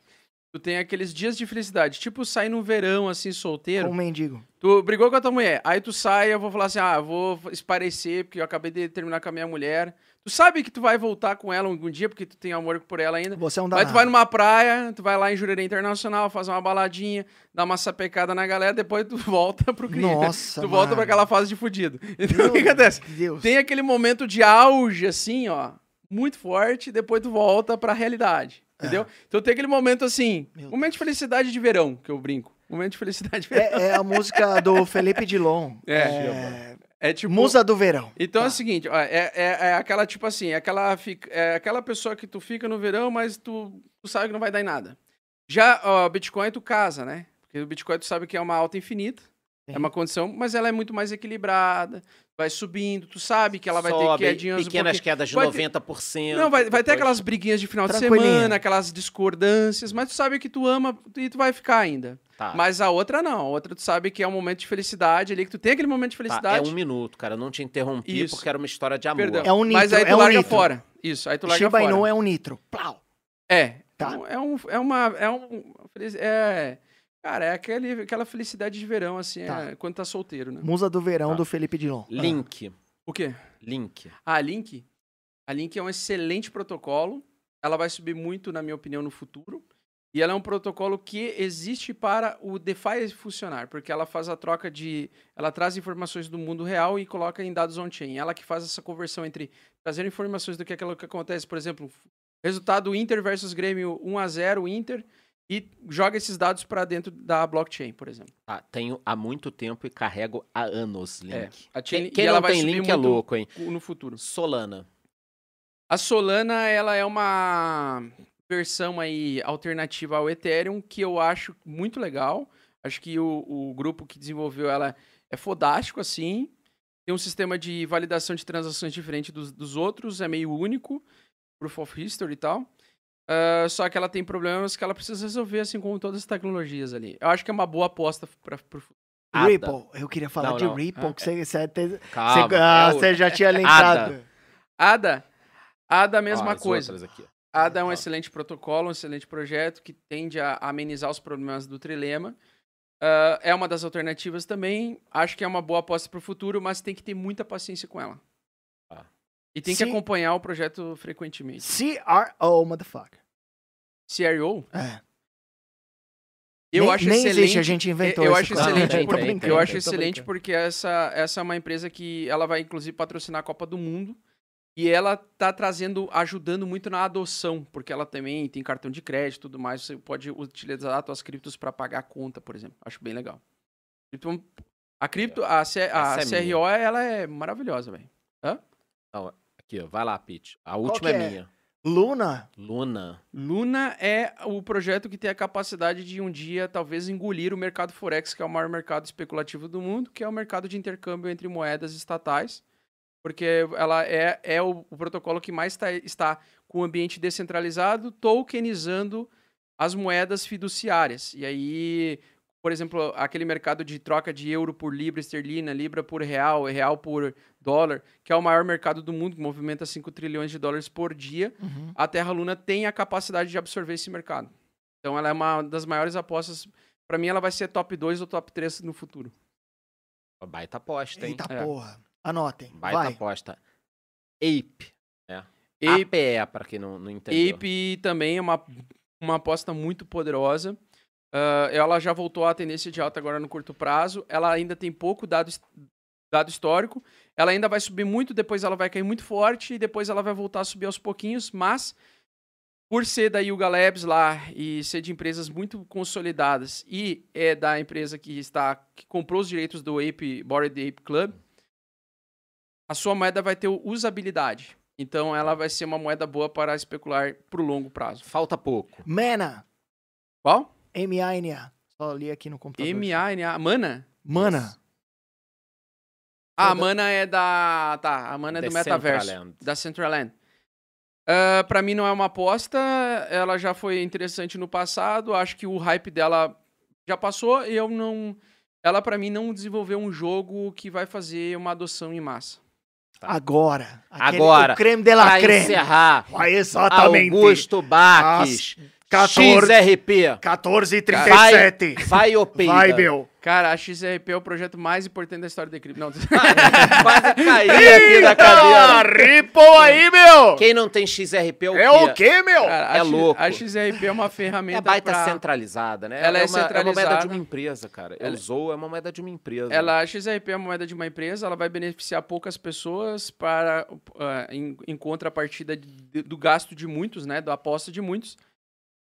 Tu tem aqueles dias de felicidade, tipo sair no verão, assim, solteiro. um mendigo. Tu brigou com a tua mulher, aí tu sai, eu vou falar assim, ah, vou esparecer, porque eu acabei de terminar com a minha mulher. Tu sabe que tu vai voltar com ela algum dia, porque tu tem amor por ela ainda. Você é um Aí danado. tu vai numa praia, tu vai lá em Jurerê Internacional, fazer uma baladinha, dar uma sapecada na galera, depois tu volta pro crime. Nossa, Tu volta mano. pra aquela fase de fudido. Então o que acontece? Deus. Tem aquele momento de auge, assim, ó, muito forte, depois tu volta pra realidade. Entendeu? Então tem aquele momento assim, Meu momento de felicidade de verão, que eu brinco. Momento de felicidade de verão. É, é a música do Felipe Dilon. É. É, É, tipo. Musa do Verão. Então é Tá. o seguinte, ó, é, é, é aquela, tipo assim, é aquela, é aquela pessoa que tu fica no verão, mas tu, tu sabe que não vai dar em nada. Já ó, Bitcoin tu casa, né? Porque o Bitcoin tu sabe que é uma alta infinita, é uma condição, mas ela é muito mais equilibrada, vai subindo, tu sabe que ela vai ter Sobe, quedinhas um pequenas pouquinho- quedas de vai ter- 90%. Não, vai, vai ter aquelas briguinhas de final de semana, aquelas discordâncias, mas tu sabe que tu ama e tu vai ficar ainda. Tá. Mas a outra não, a outra tu sabe que é um momento de felicidade ali, que tu tem aquele momento de Tá, felicidade. é um minuto, cara. Eu não te interrompi Isso. porque era uma história de amor. Perdão. É um mas nitro, aí tu é um larga nitro. fora. Isso, aí tu larga Shiba fora. Inu é um nitro. Plau. É. Tá. É, um, é uma. É um. É. Cara, é aquele, aquela felicidade de verão, assim, Tá. é, quando tá solteiro, né? Musa do Verão Tá. do Felipe Dilon. Link. O quê? Link. Ah, a Link. A Link é um excelente protocolo. Ela vai subir muito, na minha opinião, no futuro. E ela é um protocolo que existe para o DeFi funcionar, porque ela faz a troca de. Ela traz informações do mundo real e coloca em dados on-chain. Ela que faz essa conversão entre trazer informações do que aquilo que acontece, por exemplo, resultado Inter versus Grêmio 1x0 Inter, e joga esses dados para dentro da blockchain, por exemplo. Tá, tenho há muito tempo e carrego há anos Link. É, a Quem, chain- quem ela não vai tem link é louco, hein? No futuro. Solana. A Solana, ela é uma versão aí alternativa ao Ethereum que eu acho muito legal. Acho que o, o grupo que desenvolveu ela é fodástico, assim. Tem um sistema de validação de transações diferente dos, dos outros, é meio único, Proof of History e tal. Ah, só que ela tem problemas que ela precisa resolver, assim como todas as tecnologias ali. Eu acho que é uma boa aposta para pro futuro. Ada. Ripple. Eu queria falar Não, de não. Ripple, Ah, que você, você, te- Calma. você- ah, é o- você já tinha lembrado. ADA, ADA, a mesma as coisa. ADA é um Ó. excelente protocolo, um excelente projeto que tende a amenizar os problemas do trilema. Ah, é uma das alternativas também. Acho que é uma boa aposta para o futuro, mas tem que ter muita paciência com ela. E tem que acompanhar o projeto frequentemente. CRO, motherfucker. CRO, É. eu nem, acho nem excelente. existe, a gente inventou eu acho excelente, Tem, por- tem, eu tem, acho excelente brincando. porque essa, essa é uma empresa que ela vai inclusive patrocinar a Copa do Mundo e ela tá trazendo, ajudando muito na adoção, porque ela também tem cartão de crédito e tudo mais, você pode utilizar as tuas criptos para pagar a conta, por exemplo. Acho bem legal. Então, a cripto, a, C- a é minha. CRO, ela é maravilhosa, velho. Aqui, ó. Vai lá, Pete. A última que é é? minha. Luna? Luna. Luna é o projeto que tem a capacidade de um dia talvez engolir o mercado Forex, que é o maior mercado especulativo do mundo, que é o mercado de intercâmbio entre moedas estatais, porque ela é, é o, o protocolo que mais tá- está com o ambiente descentralizado, tokenizando as moedas fiduciárias. E aí, por exemplo, aquele mercado de troca de euro por libra esterlina, libra por real, real por dólar, que é o maior mercado do mundo, que movimenta 5 trilhões de dólares por dia, Uhum. a Terra Luna tem a capacidade de absorver esse mercado. Então ela é uma das maiores apostas. Para mim, ela vai ser top 2 ou top 3 no futuro. Baita aposta, hein? Eita É. porra. Anotem. Baita Vai. aposta. Ape. Ape, APE, pra quem não, não entendeu. Ape também é uma, uma aposta muito poderosa. Ah, ela já voltou à tendência de alta agora no curto prazo. Ela ainda tem pouco dado, dado histórico. Ela ainda vai subir muito, depois ela vai cair muito forte e depois ela vai voltar a subir aos pouquinhos, mas por ser da Yuga Labs lá e ser de empresas muito consolidadas e é da empresa que está que comprou os direitos do Ape Bored Ape Club, a sua moeda vai ter usabilidade. Então ela vai ser uma moeda boa para especular para o longo prazo. Falta pouco. Mana. Qual? M-A-N-A. Só li aqui no computador. M-A-N-A. Mana? Mana. Ah, a Mana é da. Tá, a Mana é do metaverso. Da Centraland. Ah, pra mim não é uma aposta. Ela já foi interessante no passado. Acho que o hype dela já passou. E eu não. Ela, pra mim, não desenvolveu um jogo que vai fazer uma adoção em massa. Agora. Aquele- Agora, O creme de la Pra creme. encerrar, Ah, exatamente. Augusto Baques, Às 14. XRP, 14h37. vai ou peida? Vai, meu. Cara, a XRP é o projeto mais importante da história da cripto. Não, Quase caí aqui da cadeira. Ripple aí, meu. Quem não tem XRP é o É quê? o quê, meu? cara, É X- louco. A XRP é uma ferramenta É baita pra... centralizada, né? Ela é uma, É uma moeda de centralizada. uma empresa, cara. Eu Ela- Zou é uma moeda de uma empresa. Ela, a XRP é uma moeda de uma empresa, ela vai beneficiar poucas pessoas para ah, em, em contrapartida de- do gasto de muitos, né? Da aposta de muitos.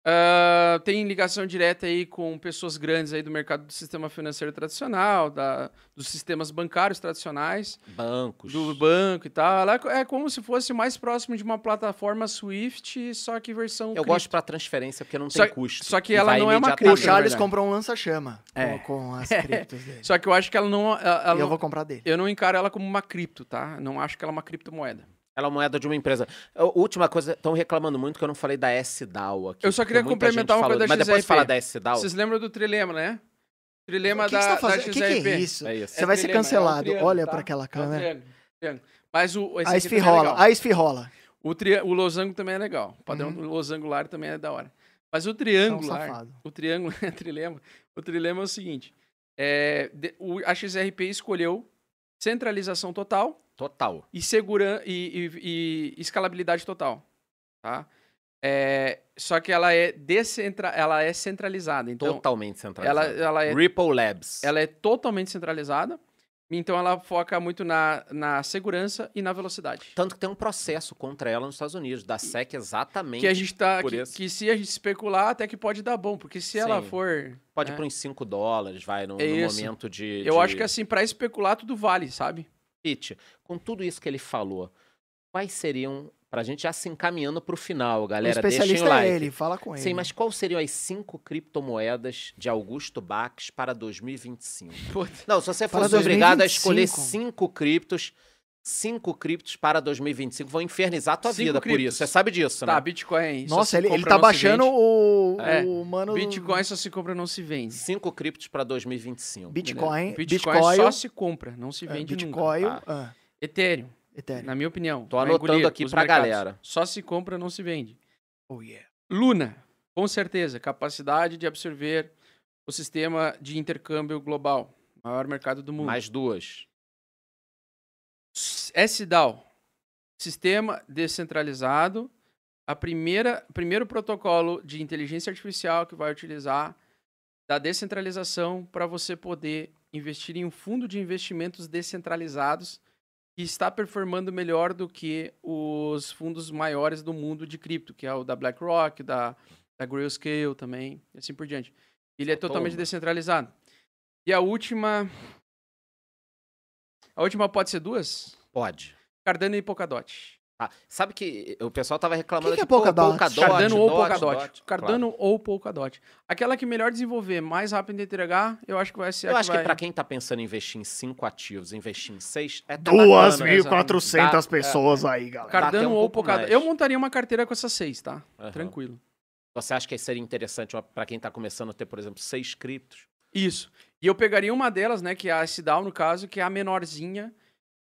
Ah, tem ligação direta aí com pessoas grandes aí do mercado do sistema financeiro tradicional, da, dos sistemas bancários tradicionais, Bancos. do banco e tal. Ela é é como se fosse mais próximo de uma plataforma Swift, só que versão Eu cripto. gosto pra transferência porque não Só- tem custo. só que ela não é uma O cripto, Charles verdade. comprou um lança-chama É. com, com as criptos dele. Só que eu acho que ela não... Ela, ela eu não- vou comprar dele. eu não encaro ela como uma cripto, tá? Não acho que ela é uma criptomoeda. Ela é moeda de uma empresa. Última coisa, estão reclamando muito que eu não falei da S-DAO aqui. Eu só queria complementar uma coisa falou. da Mas depois XRP. fala da S-DAO. Vocês lembram do trilema, né? Trilema O que, da, que você tá da fazendo? O que, que XRP. é isso? É isso. Você vai ser trilema, cancelado. é um triângulo, Olha tá? pra aquela É um câmera. triângulo, triângulo. Mas o, esse A é esfirrola. A esfirrola. O, tri... o losango também é legal. O padrão Uhum. do losangular também é da hora. Mas o É um triangular, safado. o triângulo, é trilema, o trilema é o seguinte, é, de- o, a XRP escolheu centralização total Total. e, segura, e, e- e escalabilidade total, tá? É, só que ela é, decentra, ela é centralizada, então Totalmente ela, centralizado. ela, é, Ripple Labs. ela é totalmente centralizada, então ela foca muito na, na segurança e na velocidade. Tanto que tem um processo contra ela nos Estados Unidos, da SEC exatamente. Que a gente tá. por Que, isso. que se a gente especular, até que pode dar bom. Porque se ela Sim. for. Pode ir né, para uns 5 dólares, vai, no, É no momento de. Eu de acho que assim, pra especular, tudo vale, sabe? Pete, com tudo isso que ele falou, quais seriam, pra gente já se encaminhando pro final, O galera, deixem o especialista like. é ele. Fala com ele. Sim, mas quais seriam as cinco criptomoedas de Augusto Bax para 2025? Puta. Não, se você Para fosse obrigado a 2025. escolher cinco criptos, cinco criptos para 2025, vão infernizar a tua Cinco vida por criptos. isso. Você sabe disso, Tá, né? Bitcoin. só Nossa, ele, ele tá baixando o, É. o mano. do- Bitcoin só se compra, não se vende. Cinco criptos para 2025. Bitcoin. Bitcoin, Bitcoin. só se compra, não se é, vende nunca. Bitcoin. Tá. ah, Ethereum, Ethereum. na minha opinião. Tô anotando engolir aqui pra mercados. galera. Só se compra, não se vende. Oh, yeah. Luna, com certeza, capacidade de absorver o sistema de intercâmbio global. Maior mercado do mundo. Mais duas. SDAO, sistema descentralizado, a primeira primeiro protocolo de inteligência artificial que vai utilizar da descentralização para você poder investir em um fundo de investimentos descentralizados que está performando melhor do que os fundos maiores do mundo de cripto, que é o da BlackRock, da, da Grayscale também, e assim por diante. Ele é totalmente uma. descentralizado. E a última... A última pode ser duas? Pode. Cardano e Polkadot. Tá? Sabe que o pessoal tava Que reclamando que é aqui, pô, Polkadot? Polkadot, Cardano ou Dot, Polkadot. Dot. Cardano ou Polkadot. Aquela que melhor desenvolver, mais rápido de entregar, eu acho que vai ser a Eu acho que vai... pra quem tá pensando em investir em cinco ativos, investir em seis, é até Duas bacana. mil exatamente. quatrocentas Dá- pessoas aí, galera. Cardano um ou Polkadot. mais. Eu montaria uma carteira com essas seis, tá? Aham. Tranquilo. Você acha que seria interessante pra quem tá começando a ter, por exemplo, seis criptos? Isso. E eu pegaria uma delas, né, que é a SDAO, no caso, que é a menorzinha,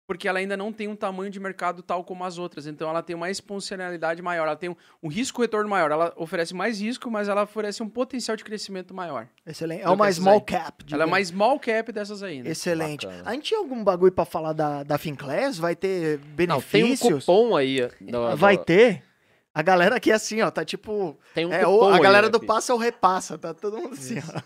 porque ela ainda não tem um tamanho de mercado tal como as outras. Então ela tem uma exponencialidade maior, ela tem um, um risco-retorno maior. Ela oferece mais risco, mas ela oferece um potencial de crescimento maior. Excelente. É uma small aí. cap. Ela é mais small cap dessas aí, né? Excelente. Bacana. A gente tinha algum bagulho pra falar da, da Finclass? Vai ter Não, tem um benefícios? cupom aí. no- Vai no- ter? A galera aqui assim, ó, tá tipo... Tem um é, cupom o- a aí, galera né, do passa ou repassa, tá todo mundo assim, ó.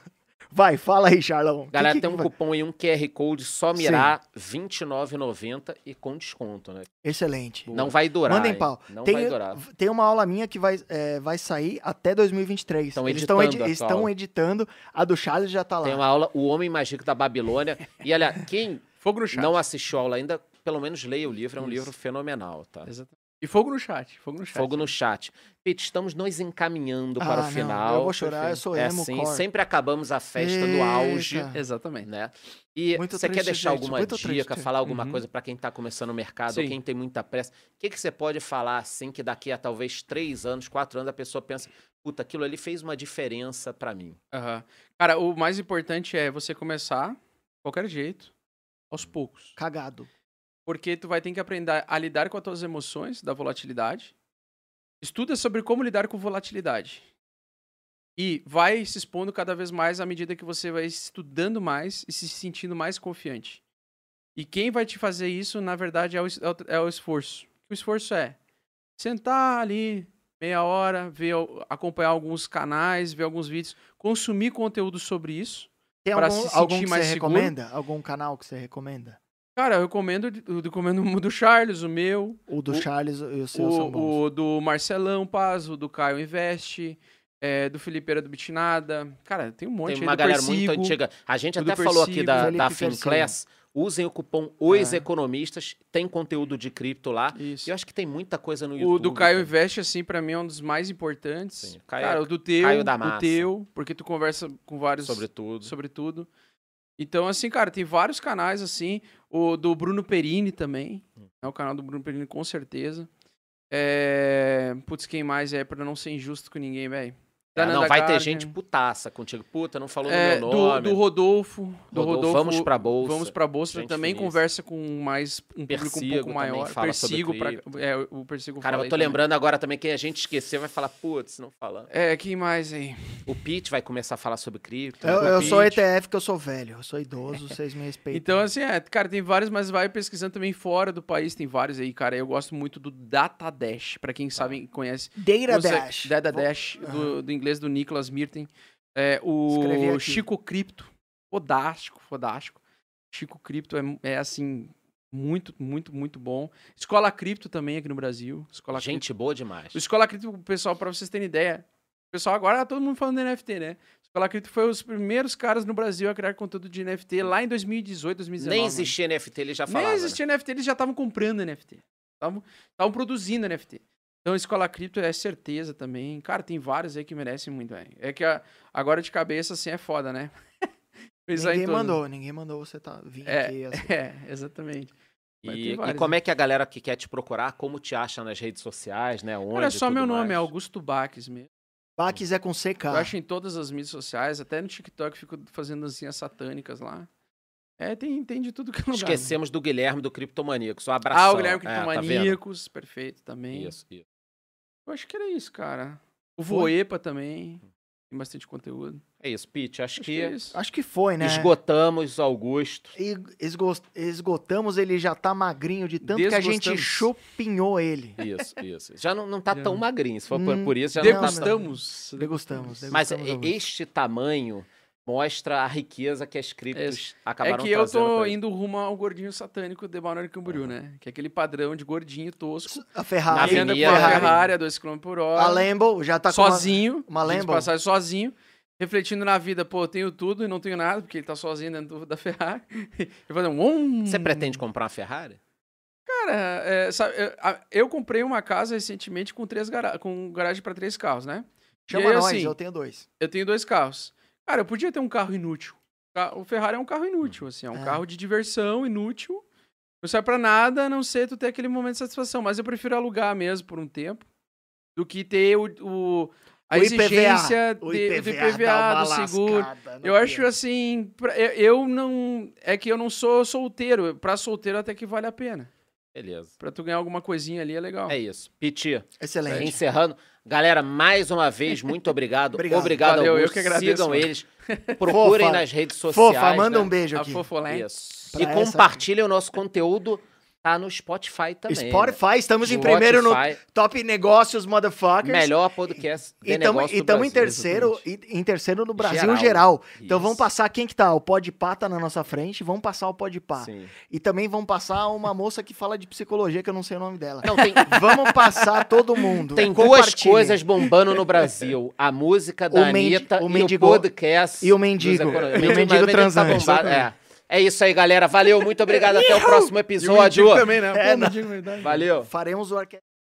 Vai, fala aí, Charlão. Galera, Que que tem um vai- cupom aí, um QR Code, só mirar R$29,90 e com desconto, né? Excelente. Não vai durar. Mandem hein? pau. Não tem, vai durar. tem uma aula minha que vai, é, vai sair até 2023. Estão Eles estão editando a tua estão editando. A do Charles já tá lá. Tem uma aula, O Homem Mais Rico da Babilônia. E olha, quem Fogo no chat. não assistiu a aula ainda, pelo menos leia o livro, é um Isso. livro fenomenal, tá? Exatamente. E fogo no chat. Fogo no chat. Fogo no chat. Pete, estamos nos encaminhando para Ah, o não, final. eu vou chorar, eu sou é emo assim, core. sempre acabamos a festa do auge, Eita. Exatamente. né? E Muito você quer deixar gente, alguma dica, triste. falar alguma Uhum. coisa para quem tá começando o mercado, ou quem tem muita pressa? O que, que você pode falar assim que daqui a talvez três anos, quatro anos, a pessoa pensa, puta, aquilo ali fez uma diferença para mim. Aham. Cara, o mais importante é você começar, qualquer jeito, aos poucos. Cagado. Porque tu vai ter que aprender a lidar com as tuas emoções da volatilidade. Estuda sobre como lidar com volatilidade. E vai se expondo cada vez mais à medida que você vai estudando mais e se sentindo mais confiante. E quem vai te fazer isso, na verdade, é o, é o, é o esforço. O esforço é sentar ali meia hora, ver, acompanhar alguns canais, ver alguns vídeos, consumir conteúdo sobre isso. Tem algum, se algum que mais você seguro? recomenda? Algum canal que você recomenda? Cara, eu recomendo, eu recomendo o do Charles, o meu, O do O- Charles e o seu são bons. o, o do Marcelão Paz, o do Caio Investe, é, do Felipeira do Bitnada. Cara, tem um monte Tem uma galera Persigo. muito antiga. A gente o até falou aqui da, Felipe da. Finclass. Usem o cupom Os É. Economistas. Tem conteúdo de cripto lá. Isso. E eu acho que tem muita coisa no YouTube. O do Caio cara. Investe, assim, pra mim é um dos mais importantes. Sim, Caio- Cara, o do teu, Caio da o massa. teu, porque tu conversa com vários Sobre tudo. sobre tudo. Então, assim, cara, tem vários canais, assim. O do Bruno Perini também. É o canal do Bruno Perini, com certeza. É... Putz, quem mais é? Pra não ser injusto com ninguém, velho. É, não, vai ter gente putaça contigo. Puta, não falou É, no do, meu nome. do Rodolfo. Do Rodolfo, Rodolfo. vamos pra bolsa. Vamos pra bolsa. Gente também finíssima. conversa com mais um público um Persigo pouco maior. fala sobre Persigo, pra, é, o Persigo Cara, fala eu tô aí também. lembrando agora também quem a gente esquecer vai falar, putz, não falando. É, quem mais aí? O Pete vai começar a falar sobre cripto. Eu, eu sou. ETF que eu sou velho. Eu sou idoso, vocês me respeitam. Então, assim, é, cara, tem vários, mas vai pesquisando também fora do país, tem vários aí, cara. Eu gosto muito do Datadash, pra quem sabe, conhece. Data Dash. Data Dash, do, do inglês do Nicholas Mirten. É, o. Chico Cripto. Fodástico, fodástico. Chico Cripto é, é, assim, muito, muito, muito bom. Escola Cripto também aqui no Brasil. Escola Gente boa demais. o Escola Cripto, pessoal, pra vocês terem ideia. O pessoal agora tá todo mundo falando de NFT, né? Escola Cripto foi os primeiros caras no Brasil a criar conteúdo de NFT lá em 2018, 2019. Nem mano. existia NFT, ele já falava. Nem né? existia NFT, eles já estavam comprando NFT. Estavam produzindo NFT. Então, Escola Cripto é certeza também. Cara, tem vários aí que merecem muito, velho. É que a- agora de cabeça, assim, é foda, né? Ninguém mandou, ninguém mandou você tá vir É, aqui. assim. É, exatamente. E, e como né? é que a galera que quer te procurar, como te acha nas redes sociais, né? Onde, é só meu nome, mais? é Augusto Baques mesmo. Baques é com CK. Eu acho em todas as mídias sociais, até no TikTok fico fazendo dancinhas satânicas lá. É, tem, tem de tudo que é lugar. Esquecemos do Guilherme do Criptomaníacos. Um abração. Ah, o Guilherme É, tá? Criptomaníacos, perfeito também. Isso, isso. Eu acho que era isso, cara. O? Voepa também. Tem bastante conteúdo. É isso, Pete. Acho, Acho que, que é isso. Acho que foi, né? esgotamos Augusto. E esgo- Esgotamos, ele já tá magrinho de tanto que a gente chupinhou ele. Isso, isso. Já não, não tá Já tão não. magrinho. Se for por, Hum, por isso, já não tá tão... Degustamos. Degustamos. Mas degustamos este tamanho mostra a riqueza que as criptos É acabaram que eu tô indo rumo ao gordinho satânico de Balneário Camboriú, né? Que é aquele padrão de gordinho tosco. A Ferrari. Anda com a Ferrari. A 2 km por hora. A Lambo já tá com uma- sozinho. uma Lambo? passagem, sozinho. Refletindo na vida, pô, eu tenho tudo e não tenho nada, porque ele tá sozinho dentro da Ferrari. E fazer um... Você pretende comprar uma Ferrari? Cara, é, sabe, eu, eu comprei uma casa recentemente com três gara com garagem para três carros, né? Chama e aí, nós, assim, eu tenho dois. eu tenho dois carros. Cara, eu podia ter um carro inútil. O Ferrari é um carro inútil, assim, é um É. carro de diversão inútil. Não serve pra nada, a não ser tu ter aquele momento de satisfação. Mas eu prefiro alugar mesmo por um tempo do que ter o, o- a O IPVA, exigência o de- IPVA do IPVA, do seguro. Eu acho cliente. assim, pra- eu, eu não. É que eu não sou solteiro. Pra solteiro até que vale a pena. Beleza. Pra tu ganhar alguma coisinha ali é legal. É isso. Piti, Excelente. encerrando. Galera, mais uma vez, muito obrigado. Obrigado. Obrigado, Valeu, eu que agradeço, Sigam mano. eles. Procurem Fofa. nas redes sociais. Fofa, manda né? um beijo A aqui. Fofolém. Isso. Pra E essa- compartilhem o nosso conteúdo. Tá no Spotify também. né? Spotify, estamos em primeiro no Top Negócios Motherfuckers. Melhor podcast de E estamos negócio do em terceiro, e- em terceiro no Brasil Geral. geral. Então vamos passar quem que tá? O Podpah tá na nossa frente, vamos passar o. Sim. E também vamos passar uma moça que fala de psicologia, que eu não sei o nome dela. Não, tem, Vamos passar todo mundo. tem duas Compartilhem. coisas bombando no Brasil. A música da O Anitta o e mendigo- o podcast. e o mendigo. E o mendigo tá transante. bombado, É. é isso aí, galera. Valeu, muito obrigado. Até o próximo E o episódio. também, né? É, Pô, não. verdade. Valeu. Faremos o arquétipo.